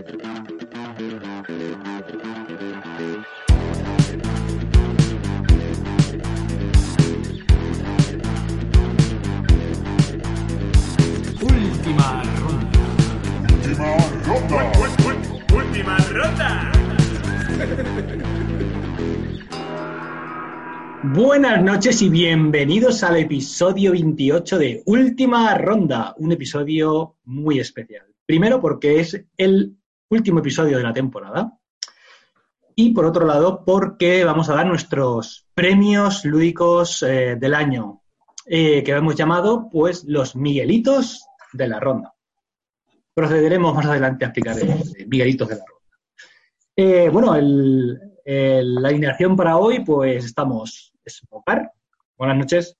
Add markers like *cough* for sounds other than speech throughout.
Última ronda. Última ronda. Buenas noches y bienvenidos al episodio 28 de Última Ronda, un episodio muy especial. Primero porque es el último episodio de la temporada y por otro lado porque vamos a dar nuestros premios lúdicos eh, del año eh, que hemos llamado pues los Miguelitos de la Ronda. Procederemos más adelante a explicar el, Miguelitos de la Ronda. Eh, bueno, la alineación para hoy pues estamos Smocar. Buenas noches.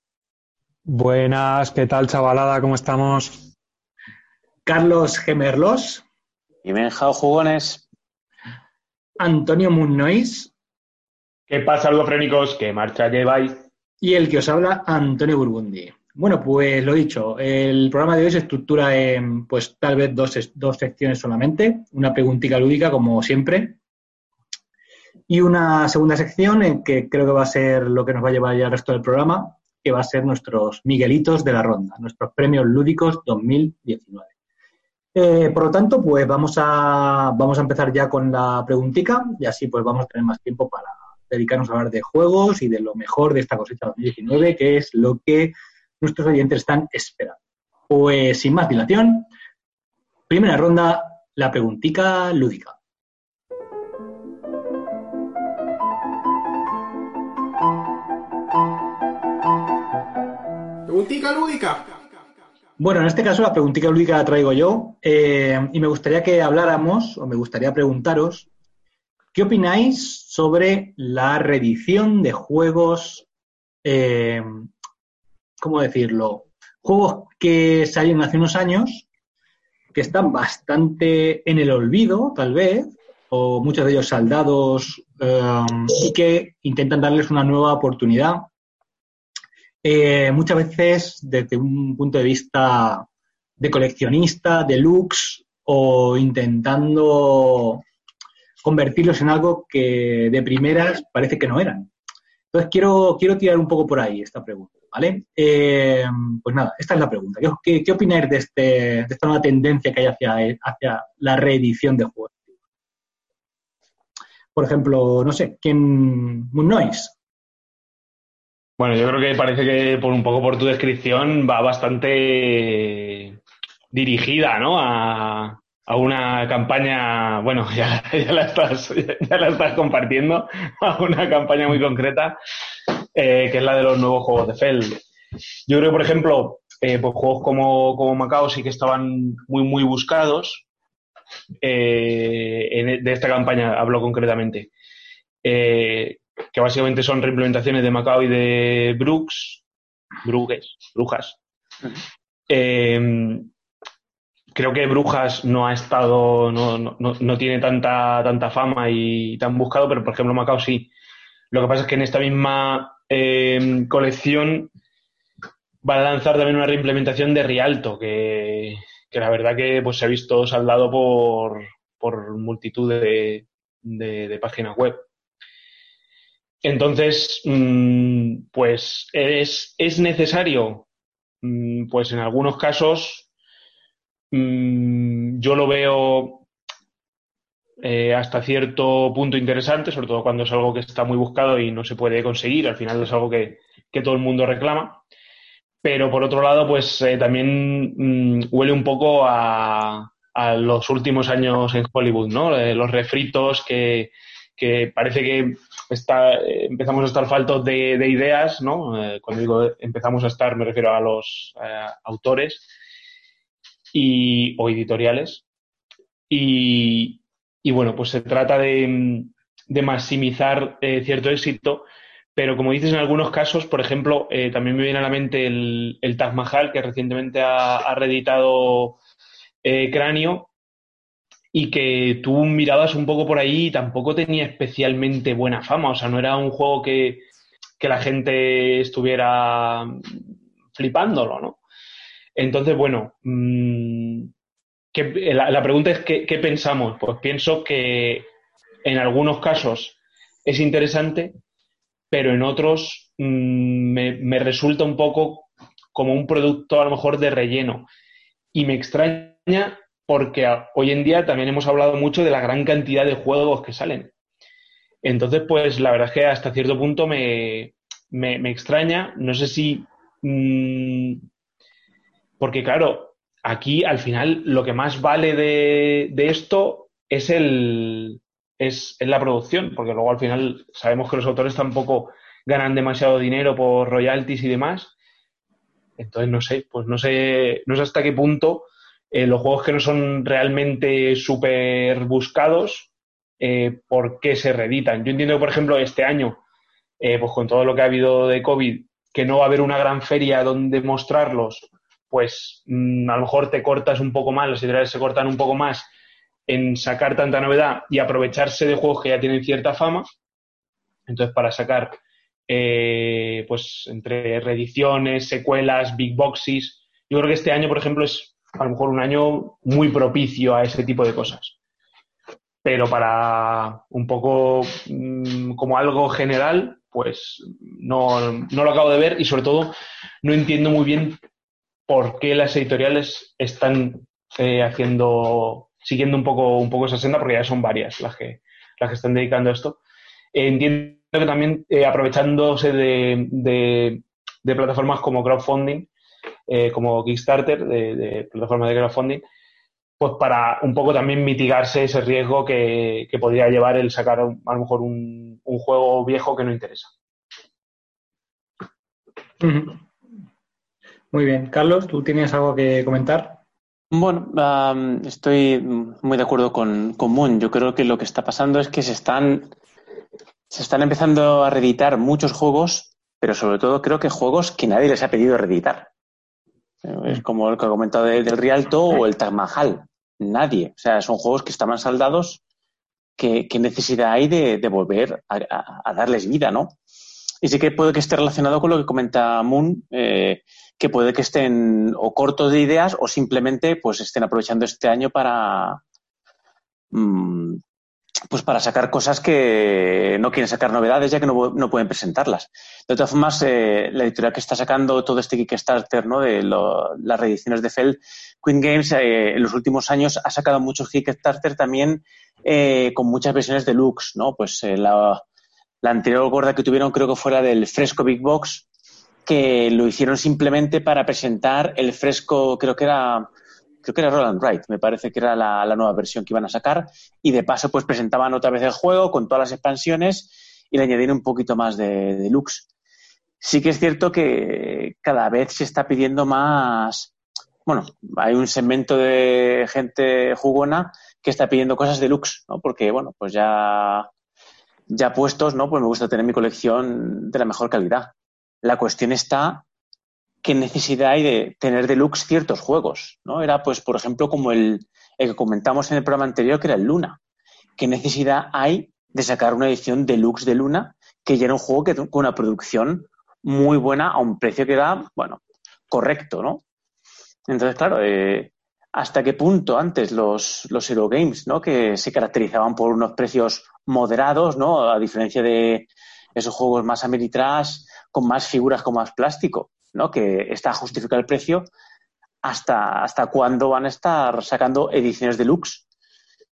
Buenas, ¿qué tal, chavalada? ¿Cómo estamos? Carlos Gemerlos. Y Menjao Jugones. Antonio Munnois. ¿Qué pasa, frénicos? ¿Qué marcha lleváis? Y el que os habla, Antonio Burgundi. Bueno, pues lo dicho, el programa de hoy se estructura en, pues, tal vez dos, dos secciones solamente. Una preguntita lúdica, como siempre, y una segunda sección en que creo que va a ser lo que nos va a llevar ya el resto del programa, que va a ser nuestros Miguelitos de la ronda, nuestros premios lúdicos 2019. Eh, por lo tanto, pues vamos a, vamos a empezar ya con la preguntica y así pues vamos a tener más tiempo para dedicarnos a hablar de juegos y de lo mejor de esta cosecha 2019, que es lo que nuestros oyentes están esperando. Pues sin más dilación, primera ronda, la preguntica lúdica. Preguntica lúdica. Bueno, en este caso la preguntita lúdica la traigo yo eh, y me gustaría que habláramos, o me gustaría preguntaros, ¿qué opináis sobre la reedición de juegos, eh, ¿cómo decirlo? Juegos que salieron hace unos años, que están bastante en el olvido, tal vez, o muchos de ellos saldados, eh, y que intentan darles una nueva oportunidad eh, muchas veces desde un punto de vista de coleccionista, de o intentando convertirlos en algo que de primeras parece que no eran. Entonces quiero, quiero tirar un poco por ahí esta pregunta, ¿vale? Eh, pues nada, esta es la pregunta. ¿Qué, qué opináis de, este, de esta nueva tendencia que hay hacia, hacia la reedición de juegos? Por ejemplo, no sé, ¿quién? Moon Noise. Bueno, yo creo que parece que por un poco por tu descripción va bastante dirigida, ¿no? A, una campaña, bueno, *laughs* ya, la estás, ya la estás compartiendo, *laughs* a una campaña muy concreta, eh, que es la de los nuevos juegos de Feld. Yo creo por ejemplo, eh, pues juegos como, como Macao sí que estaban muy, muy buscados. Eh, de esta campaña hablo concretamente. Eh, que básicamente son reimplementaciones de Macao y de Brooks, Bruges, Brujas. Em, creo que Brujas no ha estado, no, no, no, tiene tanta, tanta fama y tan buscado, pero por ejemplo Macao sí. Lo que pasa es que en esta misma em, colección va a lanzar también una reimplementación de Rialto, que, que la verdad que pues, se ha visto saldado por, por multitud de, de páginas web. Entonces, mm, pues es, necesario, mm, pues en algunos casos mm, yo lo veo eh, hasta cierto punto interesante, sobre todo cuando es algo que está muy buscado y no se puede conseguir, al final es algo que, todo el mundo reclama. Pero por otro lado, pues eh, también huele un poco a, a, los últimos años en Hollywood, ¿no? Eh, los refritos que, que parece que está, eh, empezamos a estar faltos de, ideas, ¿no? Eh, cuando digo empezamos a estar, me refiero a los eh, autores y, o editoriales. Y, bueno, pues se trata de, maximizar cierto éxito, pero como dices en algunos casos, por ejemplo, también me viene a la mente el, el Taj Mahal, que recientemente ha, ha reeditado Cráneo, y que tú mirabas un poco por ahí y tampoco tenía especialmente buena fama. O sea, no era un juego que, la gente estuviera flipándolo, ¿no? Entonces, bueno, mm, la, pregunta es ¿qué, pensamos? Pues pienso que en algunos casos es interesante, pero en otros mm, me, resulta un poco como un producto a lo mejor de relleno. Y me extraña porque hoy en día también hemos hablado mucho de la gran cantidad de juegos que salen. Entonces, pues la verdad es que hasta cierto punto me, extraña. No sé si... Mm, porque claro, aquí al final lo que más vale de, esto es el es, la producción, porque luego al final sabemos que los autores tampoco ganan demasiado dinero por royalties y demás. Entonces no sé, pues no sé, no sé hasta qué punto eh, los juegos que no son realmente súper buscados, eh, ¿por qué se reeditan? Yo entiendo que, por ejemplo, este año, eh, pues con todo lo que ha habido de COVID, que no va a haber una gran feria donde mostrarlos, pues mm, a lo mejor te cortas un poco más, los editoriales se cortan un poco más en sacar tanta novedad y aprovecharse de juegos que ya tienen cierta fama. Entonces, para sacar, pues, entre reediciones, secuelas, big boxes, yo creo que este año, por ejemplo, es a lo mejor un año muy propicio a ese tipo de cosas. Pero para un poco mm, como algo general, pues no, no lo acabo de ver y sobre todo no entiendo muy bien por qué las editoriales están eh, haciendo, siguiendo un poco, un poco esa senda, porque ya son varias las que, las que están dedicando a esto. entiendo que también eh, aprovechándose de, plataformas como crowdfunding, eh, como Kickstarter, de, plataformas de crowdfunding, pues para un poco también mitigarse ese riesgo que, podría llevar el sacar a lo mejor un, juego viejo que no interesa. Muy bien. Carlos, ¿tú tienes algo que comentar? Bueno, estoy muy de acuerdo con, con, Moon. Yo creo que lo que está pasando es que se están, se están empezando a reeditar muchos juegos, pero sobre todo creo que juegos que nadie les ha pedido reeditar. Es como el que ha comentado del Rialto o el Taj. Nadie. O sea, son juegos que estaban saldados. ¿Qué, necesidad hay de, volver a, darles vida, no? Y sí que puede que esté relacionado con lo que comenta Moon, eh, que puede que estén o cortos de ideas o simplemente pues estén aprovechando este año para mm, pues para sacar cosas que no quieren sacar novedades ya que no, pueden presentarlas. De todas formas, eh, la editorial que está sacando todo este Kickstarter ¿no? de las reediciones de Feld, Queen Games, eh, en los últimos años ha sacado muchos Kickstarter también eh, con muchas versiones deluxe, ¿no? Pues la, la anterior gorda que tuvieron creo que fuera del Fresco Big Box, que lo hicieron simplemente para presentar el fresco, creo que era creo que era Roland Wright, me parece que era la, nueva versión que iban a sacar, y de paso pues presentaban otra vez el juego con todas las expansiones y le añadieron un poquito más de, deluxe. Sí que es cierto que cada vez se está pidiendo más, bueno, hay un segmento de gente jugona que está pidiendo cosas deluxe, ¿no? Porque, bueno, pues ya, ya puestos, ¿no? Pues me gusta tener mi colección de la mejor calidad. La cuestión está qué necesidad hay de tener deluxe ciertos juegos, ¿no? Era, pues, por ejemplo, como el, que comentamos en el programa anterior, que era el Luna. ¿Qué necesidad hay de sacar una edición deluxe de Luna que ya era un juego que, con una producción muy buena a un precio que era, bueno, correcto, ¿no? Entonces, claro, eh, ¿hasta qué punto antes los, los Hero Games, ¿no? Que se caracterizaban por unos precios moderados, ¿no? A diferencia de esos juegos más Ameritrash, con más figuras, con más plástico, ¿no? Que está justificado el precio. ¿Hasta, hasta cuándo van a estar sacando ediciones deluxe?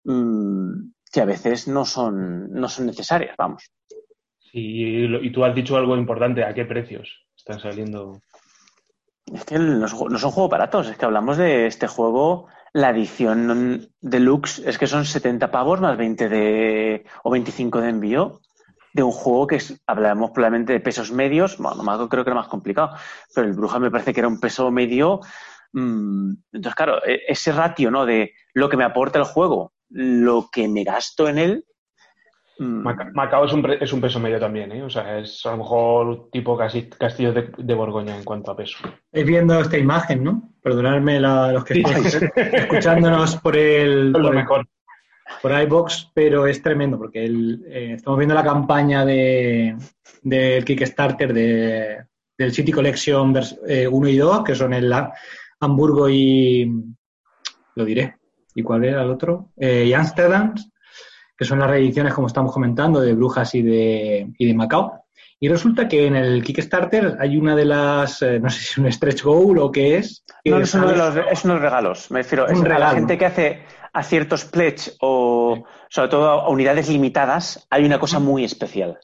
Mm, que a veces no son, no son necesarias, vamos. y tú has dicho algo importante, ¿a qué precios están saliendo? Es que no, son juegos baratos, es que hablamos de este juego, la edición deluxe, es que son 70 pavos más 20 de, o 25 de envío de un juego que es, hablamos probablemente de pesos medios, bueno, no creo que era más complicado, pero el Bruja me parece que era un peso medio. Mm, entonces, claro, e, ese ratio, ¿no? De lo que me aporta el juego, lo que me gasto en él. Mm, Macao es un, es un peso medio también, ¿eh? O sea, es a lo mejor tipo casi castillo de, Borgoña en cuanto a peso. Es viendo esta imagen, ¿no? Perdonadme los que estén escuchándonos por el, *laughs* lo mejor por iBox, pero es tremendo porque eh, estamos viendo la campaña de, del Kickstarter de, del City Collection 1 eh, y 2, que son el Hamburgo y. Lo diré. ¿Y cuál era el otro? Eh, y Amsterdam, que son las reediciones, como estamos comentando, de Brujas y de, y de Macao. Y resulta que en el Kickstarter hay una de las, eh, no sé si es un stretch goal o qué es. No, es uno, de los, es unos regalos, me refiero. Es la gente que hace a ciertos pledge o sobre todo a unidades limitadas, hay una cosa muy especial.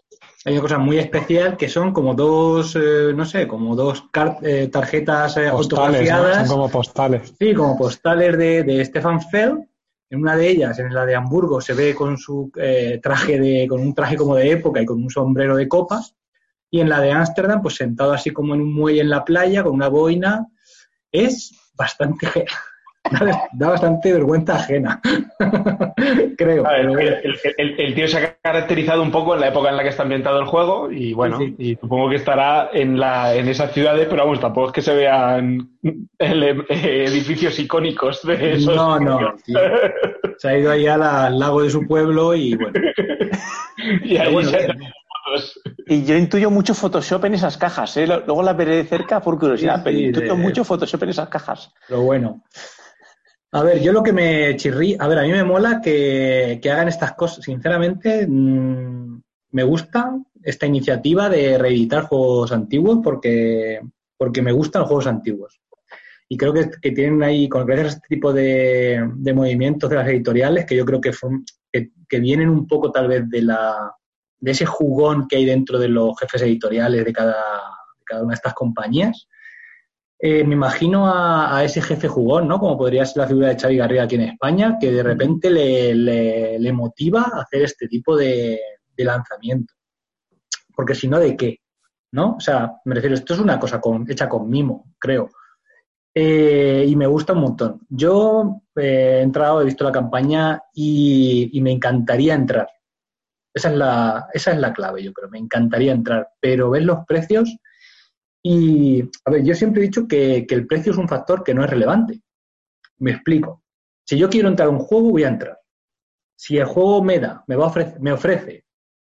Hay una cosa muy especial que son como dos, eh, no sé, como dos eh, tarjetas autografiadas. Son como postales. Sí, como postales de, de Stefan Feld en una de ellas, en la de Hamburgo, se ve con su traje de, con un traje como de época y con un sombrero de copas. Y en la de Ámsterdam, pues sentado así como en un muelle en la playa, con una boina, es bastante da, bastante vergüenza ajena, *laughs* creo. el, tío se ha caracterizado un poco en la época en la que está ambientado el juego y bueno, y supongo que estará en, la, en esas ciudades, pero vamos, tampoco es que se vean edificios icónicos de esos. No, no. Se ha ido ahí al lago de su pueblo y bueno. *laughs* y ahí y yo intuyo mucho Photoshop en esas cajas, ¿eh? Luego la veré de cerca por curiosidad, pero intuyo mucho Photoshop en esas cajas. Pero bueno. A ver, yo lo que me chirrí, a ver, a mí me mola que, hagan estas cosas. Sinceramente, mm, me gusta esta iniciativa de reeditar juegos antiguos porque, porque me gustan los juegos antiguos. Y creo que, tienen ahí, con gracias a este tipo de, movimientos de las editoriales, que yo creo que, que vienen un poco tal vez de la, de ese jugón que hay dentro de los jefes editoriales de cada, cada una de estas compañías. Eh, me imagino a, ese jefe jugón, ¿no? Como podría ser la figura de Xavi Garriga aquí en España, que de repente le, le, motiva a hacer este tipo de, lanzamiento. Porque si no, ¿de qué? ¿No? O sea, me refiero, esto es una cosa con, hecha con mimo, creo. Eh, y me gusta un montón. Yo eh, he entrado, he visto la campaña y me encantaría entrar. Esa es la, esa es la clave, yo creo. Me encantaría entrar, pero ver los precios y, a ver, yo siempre he dicho que, el precio es un factor que no es relevante. Me explico. Si yo quiero entrar a un juego, voy a entrar. Si el juego me da, me, va a me ofrece,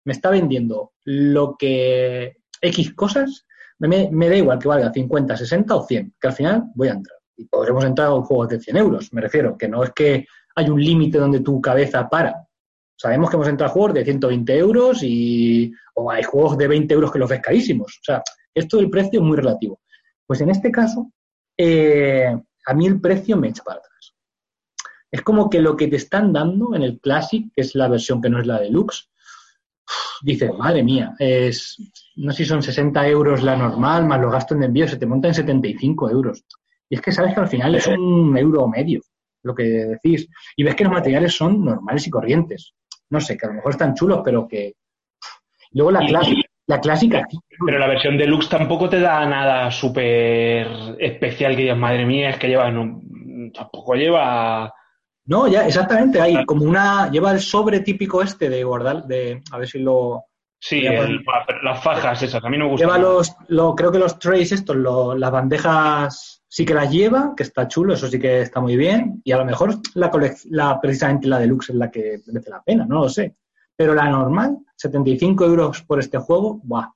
me está vendiendo lo que X cosas, me, me, da igual que valga 50, 60 o 100, que al final voy a entrar. Y podremos entrar a un juego de 100 euros, me refiero, que no es que hay un límite donde tu cabeza para. Sabemos que hemos entrado a juegos de 120 euros y, o hay juegos de 20 euros que los ves carísimos. O sea, esto del precio es muy relativo. Pues en este caso, eh, a mí el precio me echa para atrás. Es como que lo que te están dando en el Classic, que es la versión que no es la deluxe, dices, madre mía, es, no sé si son 60 euros la normal, más los gastos de envío, se te monta en 75 euros. Y es que sabes que al final es un euro medio lo que decís. Y ves que los materiales son normales y corrientes no sé, que a lo mejor están chulos, pero que... Luego la, clásica, la clásica... Pero la versión deluxe tampoco te da nada súper especial que digas, madre mía, es que lleva... No, tampoco lleva... No, ya, exactamente, hay como una... Lleva el sobre típico este de guardar, de... A ver si lo... Sí, las fajas esas, a mí no me gustan. Lleva los, lo, creo que los trays estos, las bandejas sí que las lleva, que está chulo, eso sí que está muy bien, y a lo mejor la, la precisamente la deluxe es la que merece la pena, no lo sé. Pero la normal, 75 euros por este juego, ¡buah!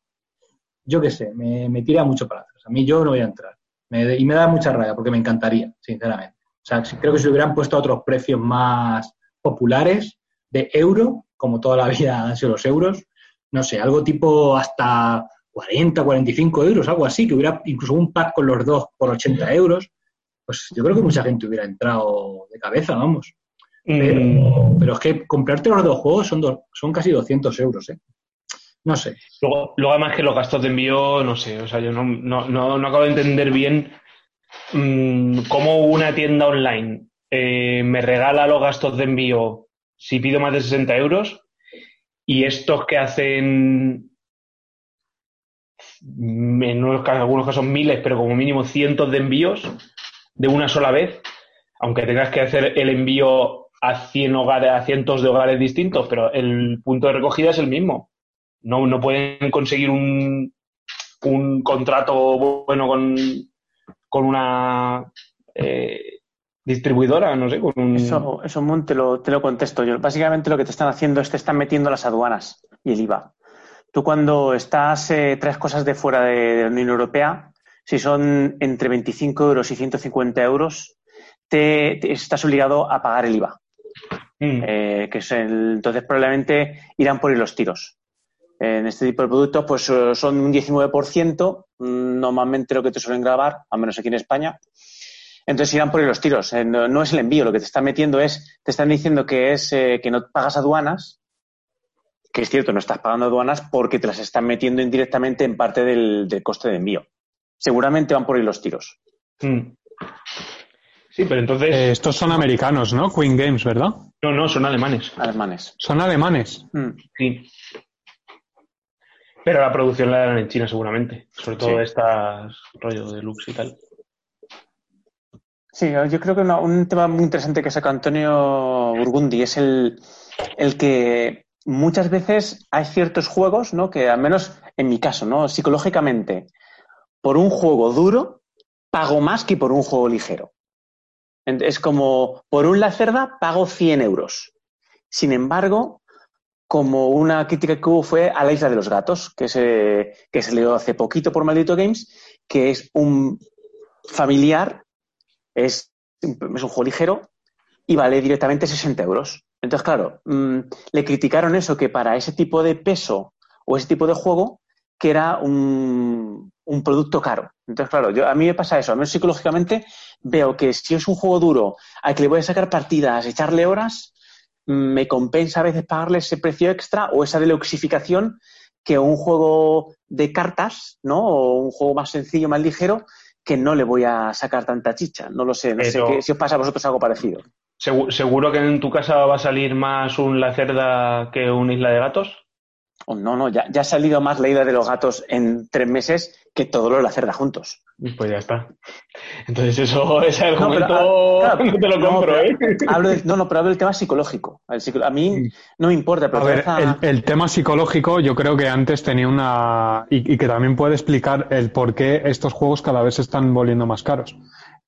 Yo qué sé, me, tira mucho para atrás. A mí yo no voy a entrar. y me da mucha rabia porque me encantaría, sinceramente. O sea, creo que si hubieran puesto otros precios más populares de euro, como toda la vida han sido los euros, no sé, algo tipo hasta 40, 45 euros, algo así, que hubiera incluso un pack con los dos por 80 euros, pues yo creo que mucha gente hubiera entrado de cabeza, vamos. Pero, pero es que comprarte los dos juegos son, son casi 200 euros, ¿eh? No sé. Luego, luego, además que los gastos de envío, no sé, o sea, yo no, no, no, acabo de entender bien mmm, cómo una tienda online eh, me regala los gastos de envío si pido más de 60 euros y estos que hacen en algunos casos miles, pero como mínimo cientos de envíos de una sola vez, aunque tengas que hacer el envío a 100 hogares, a cientos de hogares distintos, pero el punto de recogida es el mismo. No, no pueden conseguir un, un contrato bueno con, con una eh, distribuidora, no sé, con un... Eso, eso te, lo, te lo contesto yo. Básicamente lo que te están haciendo es te están metiendo las aduanas y el IVA. Tú cuando estás, eh, traes cosas de fuera de, la Unión Europea, si son entre 25 euros y 150 euros, te, estás obligado a pagar el IVA. Mm. Eh, que es el- entonces probablemente irán por ahí los tiros. En este tipo de productos, pues eh, son un 19%, mm, normalmente lo que te suelen grabar, al menos aquí en España. Entonces irán por ahí los tiros. Eh, no, no es el envío, lo que te están metiendo es, te están diciendo que es eh, que no pagas aduanas, que es cierto, no estás pagando aduanas porque te las están metiendo indirectamente en parte del, del coste de envío. Seguramente van por ahí los tiros. Mm. Sí, pero entonces. Eh, estos son americanos, ¿no? Queen Games, ¿verdad? No, no, son alemanes. Alemanes. Son alemanes. Mm. Sí. Pero la producción la harán en China seguramente. Sobre todo Sí. estas rollo de lux y tal. Sí, yo creo que una- un tema muy interesante que saca Antonio Burgundi es el, el que muchas veces hay ciertos juegos, ¿no? Que al menos en mi caso, ¿no? Psicológicamente, por un juego duro, pago más que por un juego ligero. Es como, por un Cerda pago 100 euros. Sin embargo, como una crítica que hubo fue a la Isla de los Gatos, que se, que se hace poquito por Maldito Games, que es un familiar es, es un juego ligero y vale directamente 60 euros. Entonces, claro, mm, le criticaron eso, que para ese tipo de peso o ese tipo de juego, que era un, un producto caro. Entonces, claro, yo, a mí me pasa eso, a menos psicológicamente veo que si es un juego duro al que le voy a sacar partidas, echarle horas, me compensa a veces pagarle ese precio extra o esa deluxificación que un juego de cartas, ¿no? O un juego más sencillo, más ligero, que no le voy a sacar tanta chicha. No lo sé, no sé si os pasa a vosotros algo parecido. Segu- ¿Seguro que en tu casa va a salir más un La Cerda que un Isla de Gatos? Oh, no, no, ya, ya ha salido más la ida de los gatos en tres meses que todos los la cerda juntos. Pues ya está. Entonces eso, *laughs* ese No, pero, argumento ah, claro, *laughs* no te lo no, compro, pero ¿eh? Hablo de- no, no, pero hablo del tema psicológico. El a mí no me importa, pero A ver, a- el, el tema psicológico yo creo que antes tenía una... Y, y que también puede explicar el por qué estos juegos cada vez se están volviendo más caros.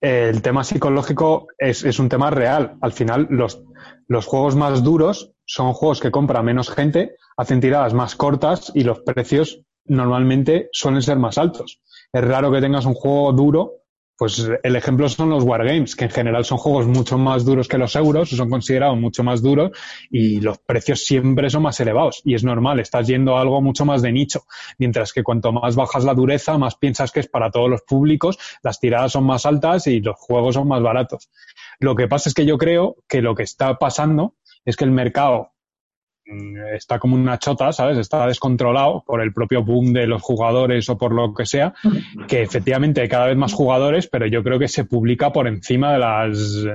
El tema psicológico es, un tema real. Al final, los, los juegos más duros son juegos que compra menos gente, hacen tiradas más cortas y los precios normalmente suelen ser más altos. Es raro que tengas un juego duro pues el ejemplo son los Wargames, que en general son juegos mucho más duros que los euros, son considerados mucho más duros y los precios siempre son más elevados. Y es normal, estás yendo a algo mucho más de nicho. Mientras que cuanto más bajas la dureza, más piensas que es para todos los públicos, las tiradas son más altas y los juegos son más baratos. Lo que pasa es que yo creo que lo que está pasando es que el mercado está como una chota, ¿sabes? Está descontrolado por el propio boom de los jugadores o por lo que sea, que efectivamente hay cada vez más jugadores, pero yo creo que se publica por encima de las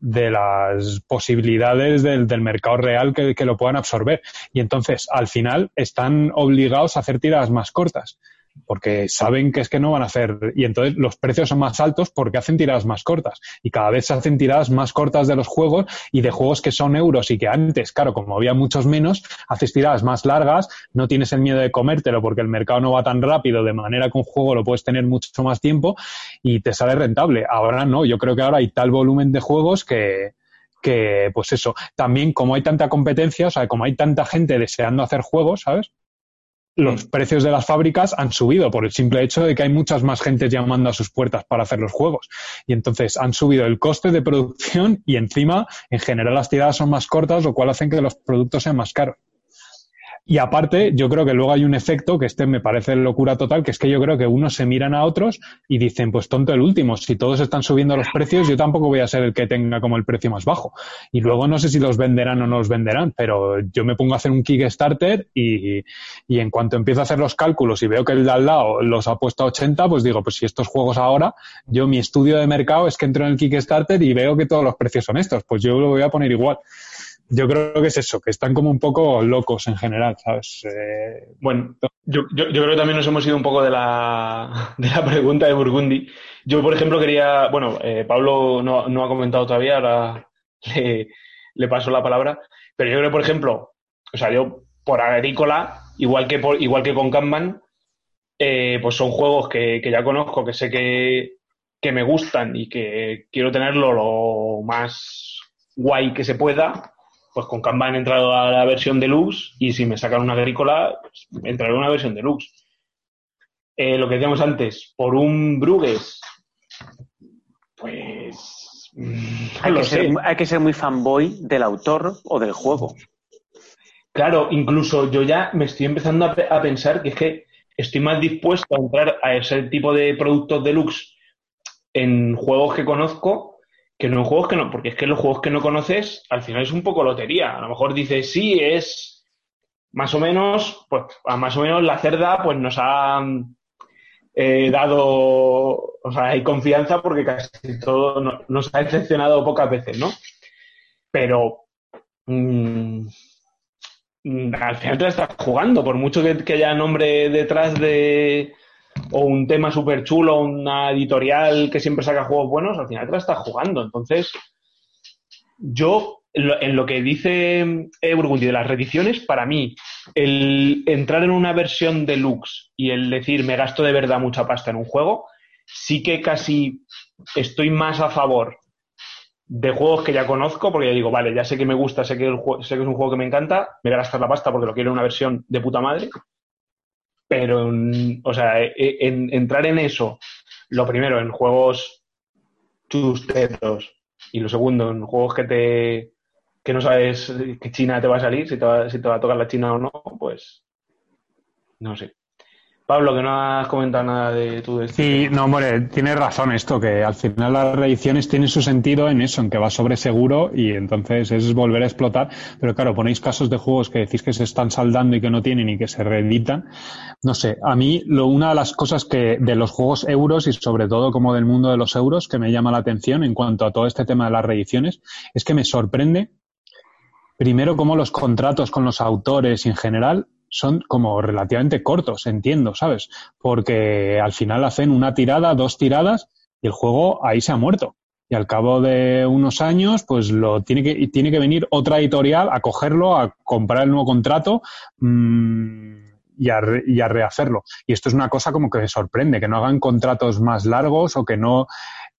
de las posibilidades del, del mercado real que, que lo puedan absorber. Y entonces, al final, están obligados a hacer tiradas más cortas, porque saben que es que no van a hacer. Y entonces los precios son más altos porque hacen tiradas más cortas. Y cada vez se hacen tiradas más cortas de los juegos y de juegos que son euros y que antes, claro, como había muchos menos, haces tiradas más largas, no tienes el miedo de comértelo porque el mercado no va tan rápido, de manera que un juego lo puedes tener mucho más tiempo y te sale rentable. Ahora no, yo creo que ahora hay tal volumen de juegos que, que pues eso, también como hay tanta competencia, o sea, como hay tanta gente deseando hacer juegos, ¿sabes? Los precios de las fábricas han subido por el simple hecho de que hay muchas más gente llamando a sus puertas para hacer los juegos. Y entonces han subido el coste de producción y encima, en general, las tiradas son más cortas, lo cual hacen que los productos sean más caros. Y aparte, yo creo que luego hay un efecto que este me parece locura total, que es que yo creo que unos se miran a otros y dicen, pues tonto el último, si todos están subiendo los precios, yo tampoco voy a ser el que tenga como el precio más bajo. Y luego no sé si los venderán o no los venderán, pero yo me pongo a hacer un Kickstarter y, y en cuanto empiezo a hacer los cálculos y veo que el de al lado los ha puesto a 80, pues digo, pues si estos juegos ahora, yo mi estudio de mercado es que entro en el Kickstarter y veo que todos los precios son estos, pues yo lo voy a poner igual. Yo creo que es eso, que están como un poco locos en general, ¿sabes? Eh, Bueno, yo, creo que también nos hemos ido un poco de la, *laughs* de la pregunta de Burgundy. Yo, por ejemplo, quería, bueno, eh, Pablo no, no ha comentado todavía, ahora *laughs* le, le paso la palabra, pero yo creo, por ejemplo, o sea, yo por agrícola, igual que, por, igual que con Kanban, eh, pues son juegos que, que ya conozco, que sé que, que me gustan y que quiero tenerlo lo más guay que se pueda, pues con Kanban he entrado a la versión deluxe y si me sacan una agrícola, pues entraré a una versión deluxe. Eh, lo que decíamos antes, por un Bruges, pues Mm, hay, que ser, hay que ser muy fanboy del autor o del juego. Claro, incluso yo ya me estoy empezando a, pensar que es que estoy más dispuesto a entrar a ese tipo de productos deluxe en juegos que conozco que no juegos que no, porque es que los juegos que no conoces al final es un poco lotería. A lo mejor dices, sí, es más o menos, pues a más o menos la cerda pues nos ha eh, dado, o sea, hay confianza porque casi todo nos ha decepcionado pocas veces, ¿no? Pero mm, mm, al final te la estás jugando, por mucho que, haya nombre detrás de o un tema súper chulo, una editorial que siempre saca juegos buenos, al final te la estás jugando. Entonces, yo en lo que dice eh, Burgundy de las reediciones, para mí, el entrar en una versión deluxe y el decir me gasto de verdad mucha pasta en un juego, sí que casi estoy más a favor de juegos que ya conozco, porque ya digo, vale, ya sé que me gusta, sé que, sé que es un juego que me encanta, me voy a gastar la pasta porque lo quiero en una versión de puta madre. Pero, o sea, e, e, en, entrar en eso, lo primero, en juegos chusteros, y lo segundo, en juegos que te, que no sabes qué China te va a salir, si te va, si te va a tocar la China o no, pues no sé. Pablo, que no has comentado nada de tu destino. Sí, no, hombre, tienes razón esto, que al final las reediciones tienen su sentido en eso, en que va sobre seguro y entonces es volver a explotar. Pero claro, ponéis casos de juegos que decís que se están saldando y que no tienen y que se reeditan. No sé, a mí lo, una de las cosas que de los juegos euros y sobre todo como del mundo de los euros que me llama la atención en cuanto a todo este tema de las reediciones es que me sorprende primero cómo los contratos con los autores en general son como relativamente cortos, entiendo, ¿sabes? Porque al final hacen una tirada, dos tiradas y el juego ahí se ha muerto. Y al cabo de unos años, pues lo tiene que, tiene que venir otra editorial a cogerlo, a comprar el nuevo contrato mmm, y, a, y a rehacerlo. Y esto es una cosa como que me sorprende, que no hagan contratos más largos o que no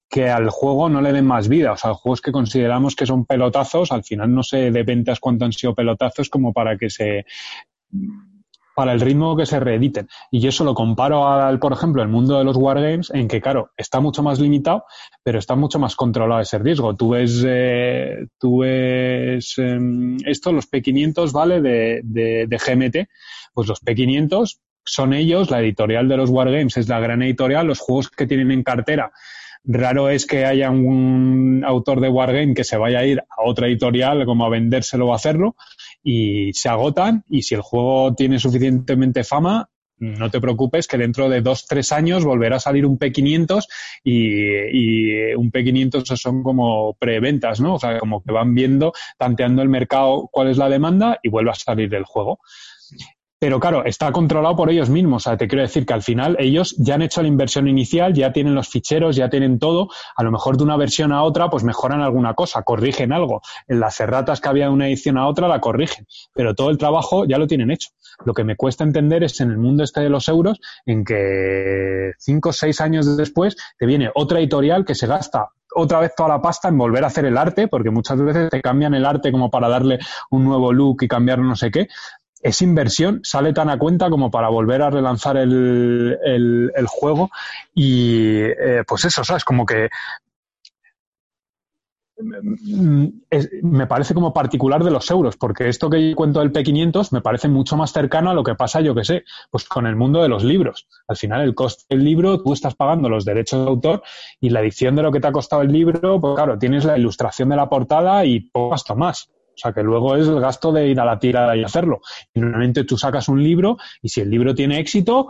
que al juego no le den más vida. O sea, juegos que consideramos que son pelotazos, al final no sé de ventas cuánto han sido pelotazos como para que se para el ritmo que se reediten. Y yo eso lo comparo al, por ejemplo, el mundo de los wargames, en que, claro, está mucho más limitado, pero está mucho más controlado ese riesgo. Tú ves, eh, tú ves em, esto, los P500, ¿vale? De, de, de GMT, pues los P500 son ellos, la editorial de los wargames es la gran editorial, los juegos que tienen en cartera Raro es que haya un autor de Wargame que se vaya a ir a otra editorial como a vendérselo o a hacerlo y se agotan y si el juego tiene suficientemente fama, no te preocupes que dentro de dos, tres años volverá a salir un P500 y, un P500 son como preventas, ¿no? O sea, como que van viendo, tanteando el mercado cuál es la demanda y vuelve a salir del juego. Pero claro, está controlado por ellos mismos. O sea, te quiero decir que al final ellos ya han hecho la inversión inicial, ya tienen los ficheros, ya tienen todo. A lo mejor de una versión a otra, pues mejoran alguna cosa, corrigen algo. En las cerratas que había de una edición a otra, la corrigen. Pero todo el trabajo ya lo tienen hecho. Lo que me cuesta entender es en el mundo este de los euros, en que cinco o seis años después te viene otra editorial que se gasta otra vez toda la pasta en volver a hacer el arte, porque muchas veces te cambian el arte como para darle un nuevo look y cambiar no sé qué, esa inversión sale tan a cuenta como para volver a relanzar el, el, juego y eh, pues eso, ¿sabes? Como que mm, me parece como particular de los euros, porque esto que yo cuento del P500 me parece mucho más cercano a lo que pasa, yo que sé, pues con el mundo de los libros. Al final, el coste del libro, tú estás pagando los derechos de autor y la edición de lo que te ha costado el libro, pues claro, tienes la ilustración de la portada y poco más. O sea, que luego es el gasto de ir a la tirada y hacerlo. Y normalmente tú sacas un libro y si el libro tiene éxito,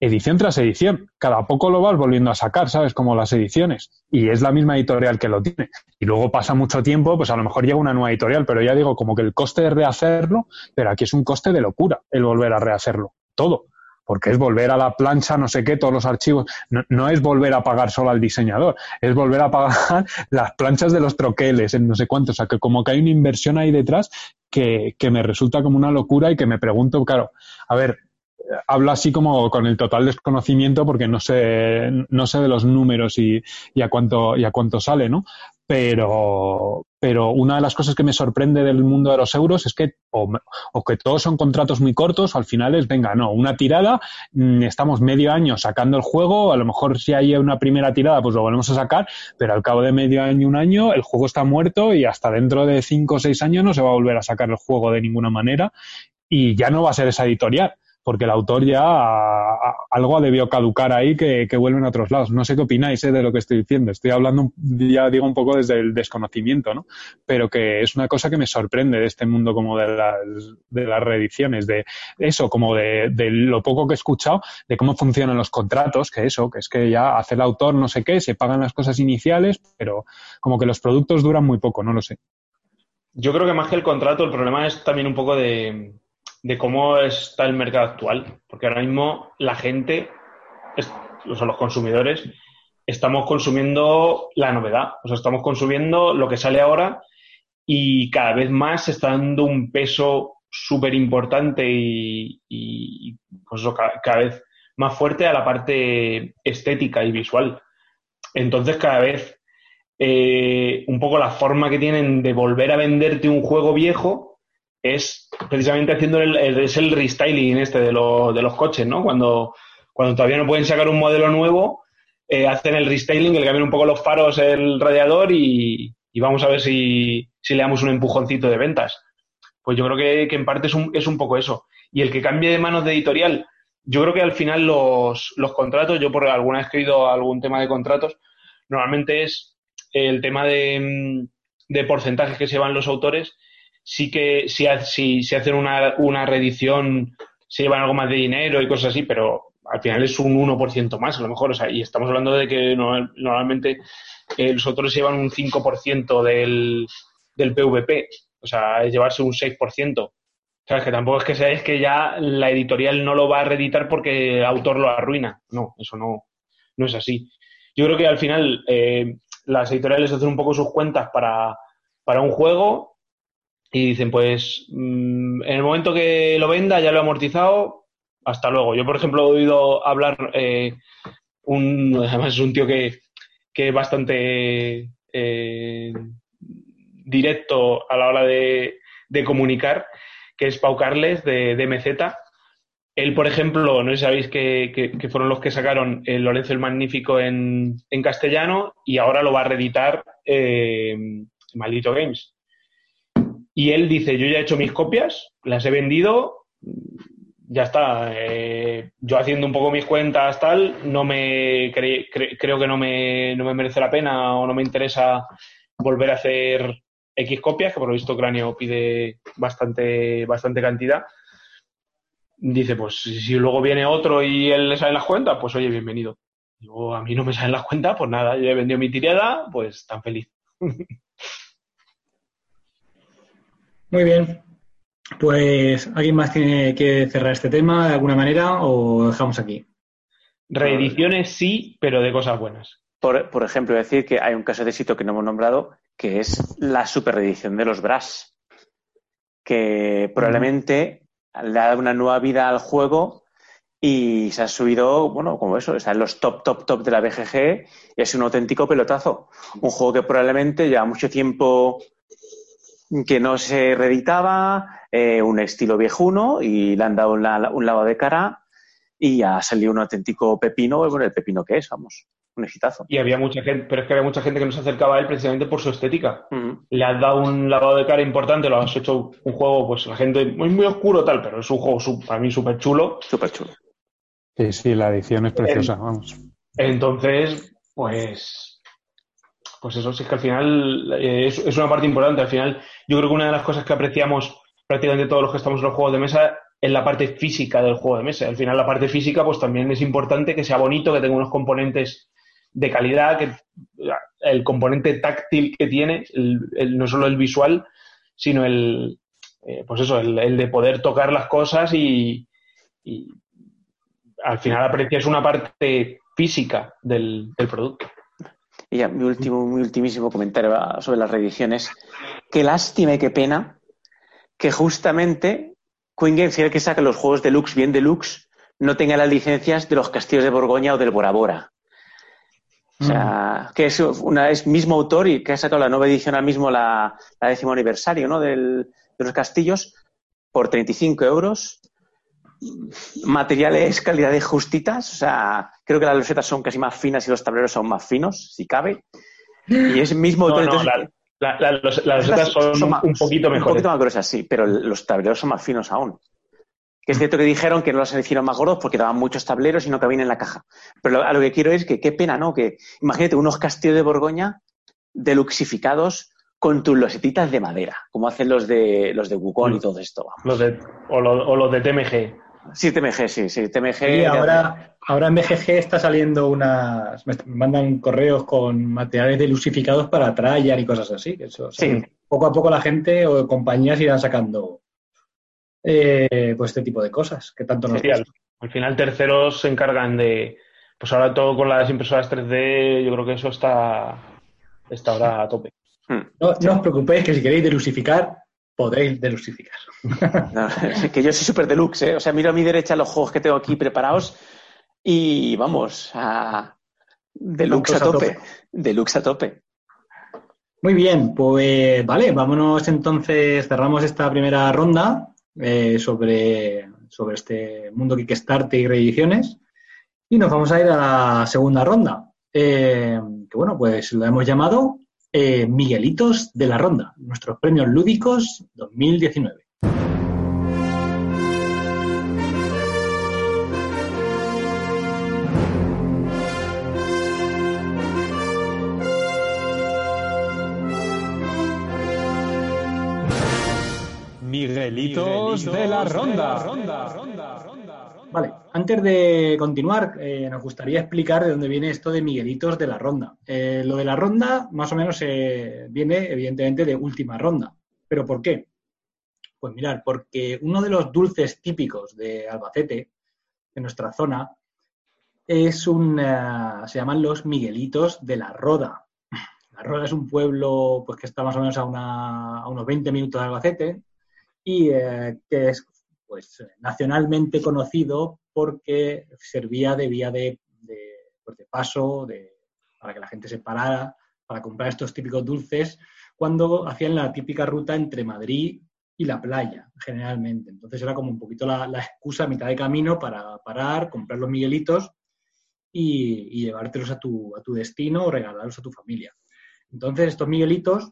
edición tras edición. Cada poco lo vas volviendo a sacar, ¿sabes? Como las ediciones. Y es la misma editorial que lo tiene. Y luego pasa mucho tiempo, pues a lo mejor llega una nueva editorial, pero ya digo, como que el coste de rehacerlo, pero aquí es un coste de locura el volver a rehacerlo. Todo porque es volver a la plancha, no sé qué, todos los archivos. No, es volver a pagar solo al diseñador, es volver a pagar *laughs* las planchas de los troqueles, en no sé cuánto. O sea, que como que hay una inversión ahí detrás que, que me resulta como una locura y que me pregunto, claro, a ver, hablo así como con el total desconocimiento porque no sé, no sé de los números y, a cuánto, y a cuánto sale, ¿no? Pero, pero una de las cosas que me sorprende del mundo de los euros es que o, que todos son contratos muy cortos, o al final es, venga, no, una tirada, mm, estamos medio año sacando el juego, a lo mejor si hay una primera tirada, pues lo volvemos a sacar, pero al cabo de medio año, un año, el juego está muerto y hasta dentro de cinco o seis años no se va a volver a sacar el juego de ninguna manera y ya no va a ser esa editorial porque el autor ya algo ha debió caducar ahí que, que vuelven a otros lados. No sé qué opináis eh, de lo que estoy diciendo. Estoy hablando, ya digo, un poco desde el desconocimiento, ¿no? Pero que es una cosa que me sorprende de este mundo como de las, de las reediciones, de eso, como de, de lo poco que he escuchado, de cómo funcionan los contratos, que eso, que es que ya hace el autor no sé qué, se pagan las cosas iniciales, pero como que los productos duran muy poco, no lo sé. Yo creo que más que el contrato, el problema es también un poco de, de cómo está el mercado actual. Porque ahora mismo la gente, o los consumidores, estamos consumiendo la novedad. O sea, estamos consumiendo lo que sale ahora y cada vez más está dando un peso súper importante y, pues eso, cada, vez más fuerte a la parte estética y visual. Entonces, cada vez eh, un poco la forma que tienen de volver a venderte un juego viejo es precisamente haciendo el, es el restyling este de, de los coches, ¿no? Cuando, cuando todavía no pueden sacar un modelo nuevo, eh, hacen el restyling, le cambian un poco los faros, el radiador y, vamos a ver si, le damos un empujoncito de ventas. Pues yo creo que, en parte es un, es un, poco eso. Y el que cambie de manos de editorial, yo creo que al final los, los contratos, yo por alguna vez que he oído algún tema de contratos, normalmente es el tema de, de porcentajes que se llevan los autores sí que si, si, si hacen una, una reedición se llevan algo más de dinero y cosas así, pero al final es un 1% más, a lo mejor. O sea, y estamos hablando de que normalmente eh, los otros llevan un 5% del, del PVP, o sea, es llevarse un 6%. sea, Que tampoco es que sea, es que ya la editorial no lo va a reeditar porque el autor lo arruina. No, eso no, no es así. Yo creo que al final eh, las editoriales hacen un poco sus cuentas para, para un juego y dicen, pues mm, en el momento que lo venda ya lo he amortizado, hasta luego. Yo, por ejemplo, he oído hablar, eh, un, *laughs* además es un tío que, que es bastante eh, directo a la hora de, de, comunicar, que es Pau Carles de, de MZ. Él, por ejemplo, no sé si sabéis que, que, fueron los que sacaron el Lorenzo el Magnífico en, en castellano y ahora lo va a reeditar eh, Maldito Games. Y él dice, yo ya he hecho mis copias, las he vendido, ya está. Eh, yo haciendo un poco mis cuentas, tal, no me creo que no me, no me merece la pena o no me interesa volver a hacer X copias, que por lo visto Cráneo pide bastante, bastante cantidad. Dice, pues si luego viene otro y él le sale las cuentas, pues oye, bienvenido. Yo, a mí no me salen las cuentas, pues nada, yo he vendido mi tirada, pues tan feliz. *laughs* Muy bien. Pues, ¿alguien más tiene que cerrar este tema de alguna manera o lo dejamos aquí? Reediciones sí, pero de cosas buenas. Por, ejemplo, decir que hay un caso de éxito que no hemos nombrado, que es la superreedición de los Brass, que probablemente le ha dado una nueva vida al juego y se ha subido, bueno, como eso, está en los top, top, top de la BGG y es un auténtico pelotazo. Un juego que probablemente lleva mucho tiempo que no se reeditaba, eh, un estilo viejuno y le han dado un lado de cara y ha salido un auténtico pepino, bueno, el pepino que es, vamos, un exitazo. Y había mucha gente, pero es que había mucha gente que no se acercaba a él precisamente por su estética. Le has dado un lavado de cara importante, lo has hecho un juego, pues la gente, muy, muy oscuro tal, pero es un juego para mí súper chulo. Súper chulo. Sí, sí, la edición es preciosa, vamos. Entonces, pues pues eso, sí es que al final eh, es, una parte importante. Al final, yo creo que una de las cosas que apreciamos prácticamente todos los que estamos en los juegos de mesa es la parte física del juego de mesa. Al final, la parte física, pues también es importante que sea bonito, que tenga unos componentes de calidad, que el componente táctil que tiene, no solo el visual, sino el, eh, pues eso, el, de poder tocar las cosas y, al final aprecias una parte física del producto. Y ya, mi último, mi ultimísimo comentario sobre las reediciones. Qué lástima y qué pena que justamente Queen Games, que saca los juegos deluxe bien deluxe, no tenga las licencias de los castillos de Borgoña o del Bora Bora. O sea, que es, una, es mismo autor y que ha sacado la nueva edición al mismo la, la décimo aniversario ¿no? Del, de los castillos por 35 euros. Materiales, calidades justitas. O sea, creo que las losetas son casi más finas y los tableros son más finos, si cabe. Y es mismo No, autor. no, entonces- la- la- la- los- las recetas son, más- un poquito Un mejores. poquito más gruesas, sí, pero los tableros son más finos aún. Que es cierto que dijeron que no los hicieron más gordos porque daban muchos tableros y no cabían en la caja. Pero lo- a lo que quiero es que qué pena, ¿no? Que imagínate unos castillos de Borgoña deluxificados con tus losetitas de madera, como hacen los de los de Wukong y todo esto. vamos. Los de, o, lo- o los de TMG. Sí, TMG, sí, sí, TMG. Y ahora, ahora en BGG está saliendo unas. Me mandan correos con materiales delusificados para Traian y cosas así. Eso, o sea, Sí. Poco a poco la gente o compañías irán sacando eh, pues este tipo de cosas que tanto nos Sí, al, final terceros se encargan de... Pues ahora todo con las impresoras 3D, yo creo que eso está, está ahora a tope. No, no os preocupéis que si queréis delusificar, podréis delusificar. No, que yo soy súper deluxe, ¿eh? O sea, miro a mi derecha los juegos que tengo aquí preparados y vamos, a deluxe a tope. Deluxe a tope. Muy bien, pues vale, vámonos entonces, cerramos esta primera ronda eh, sobre, sobre este mundo Kickstarter y reediciones y nos vamos a ir a la segunda ronda, eh, que bueno, pues lo hemos llamado eh, Miguelitos de la Ronda, nuestros premios lúdicos 2019. Miguelitos de la ronda. Vale, antes de continuar, eh, nos gustaría explicar de dónde viene esto de Miguelitos de la ronda. Eh, lo de la ronda, más o menos, eh, viene evidentemente de última ronda. ¿Pero por qué? Pues mirar, porque uno de los dulces típicos de Albacete, de nuestra zona, es un, eh, se llaman los Miguelitos de la Roda. La Roda es un pueblo pues, que está más o menos a, una- a unos 20 minutos de Albacete y eh, que es pues nacionalmente conocido porque servía de vía de, pues, paso para que la gente se parara para comprar estos típicos dulces cuando hacían la típica ruta entre Madrid y la playa, generalmente. Entonces era como un poquito la, excusa a mitad de camino para parar, comprar los miguelitos y, y llevártelos a tu, a tu destino o regalarlos a tu familia. Entonces estos miguelitos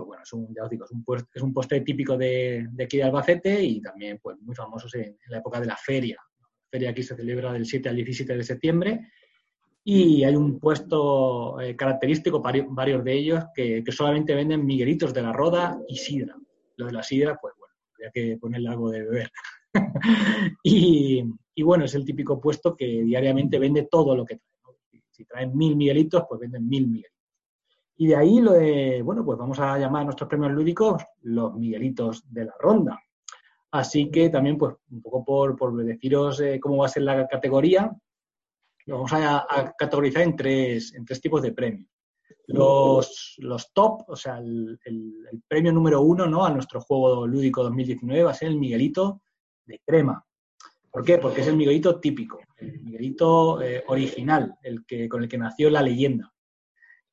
pues bueno, es un, ya os digo, es un, pues- es un postre típico de, de aquí de Albacete y también pues muy famosos en, en la época de la feria. La feria aquí se celebra del 7 al 17 de septiembre y hay un puesto eh, característico, vari- varios de ellos, que, que solamente venden miguelitos de la roda y sidra. Lo de la sidra, pues bueno, habría que ponerle algo de beber. *laughs* y, y bueno, es el típico puesto que diariamente vende todo lo que trae. ¿no? Si- Si traen mil miguelitos, pues venden mil miguelitos. Y de ahí lo de, bueno, pues vamos a llamar a nuestros premios lúdicos los Miguelitos de la ronda. Así que también, pues, un poco por, por deciros eh, cómo va a ser la categoría, lo vamos a, categorizar en tres, en tres tipos de premios. Los, los top, o sea, el, el- el premio número uno ¿no? a nuestro juego lúdico 2019 va a ser el Miguelito de crema. ¿Por qué? Porque es el Miguelito típico, el Miguelito eh, original, el que, con el que nació la leyenda.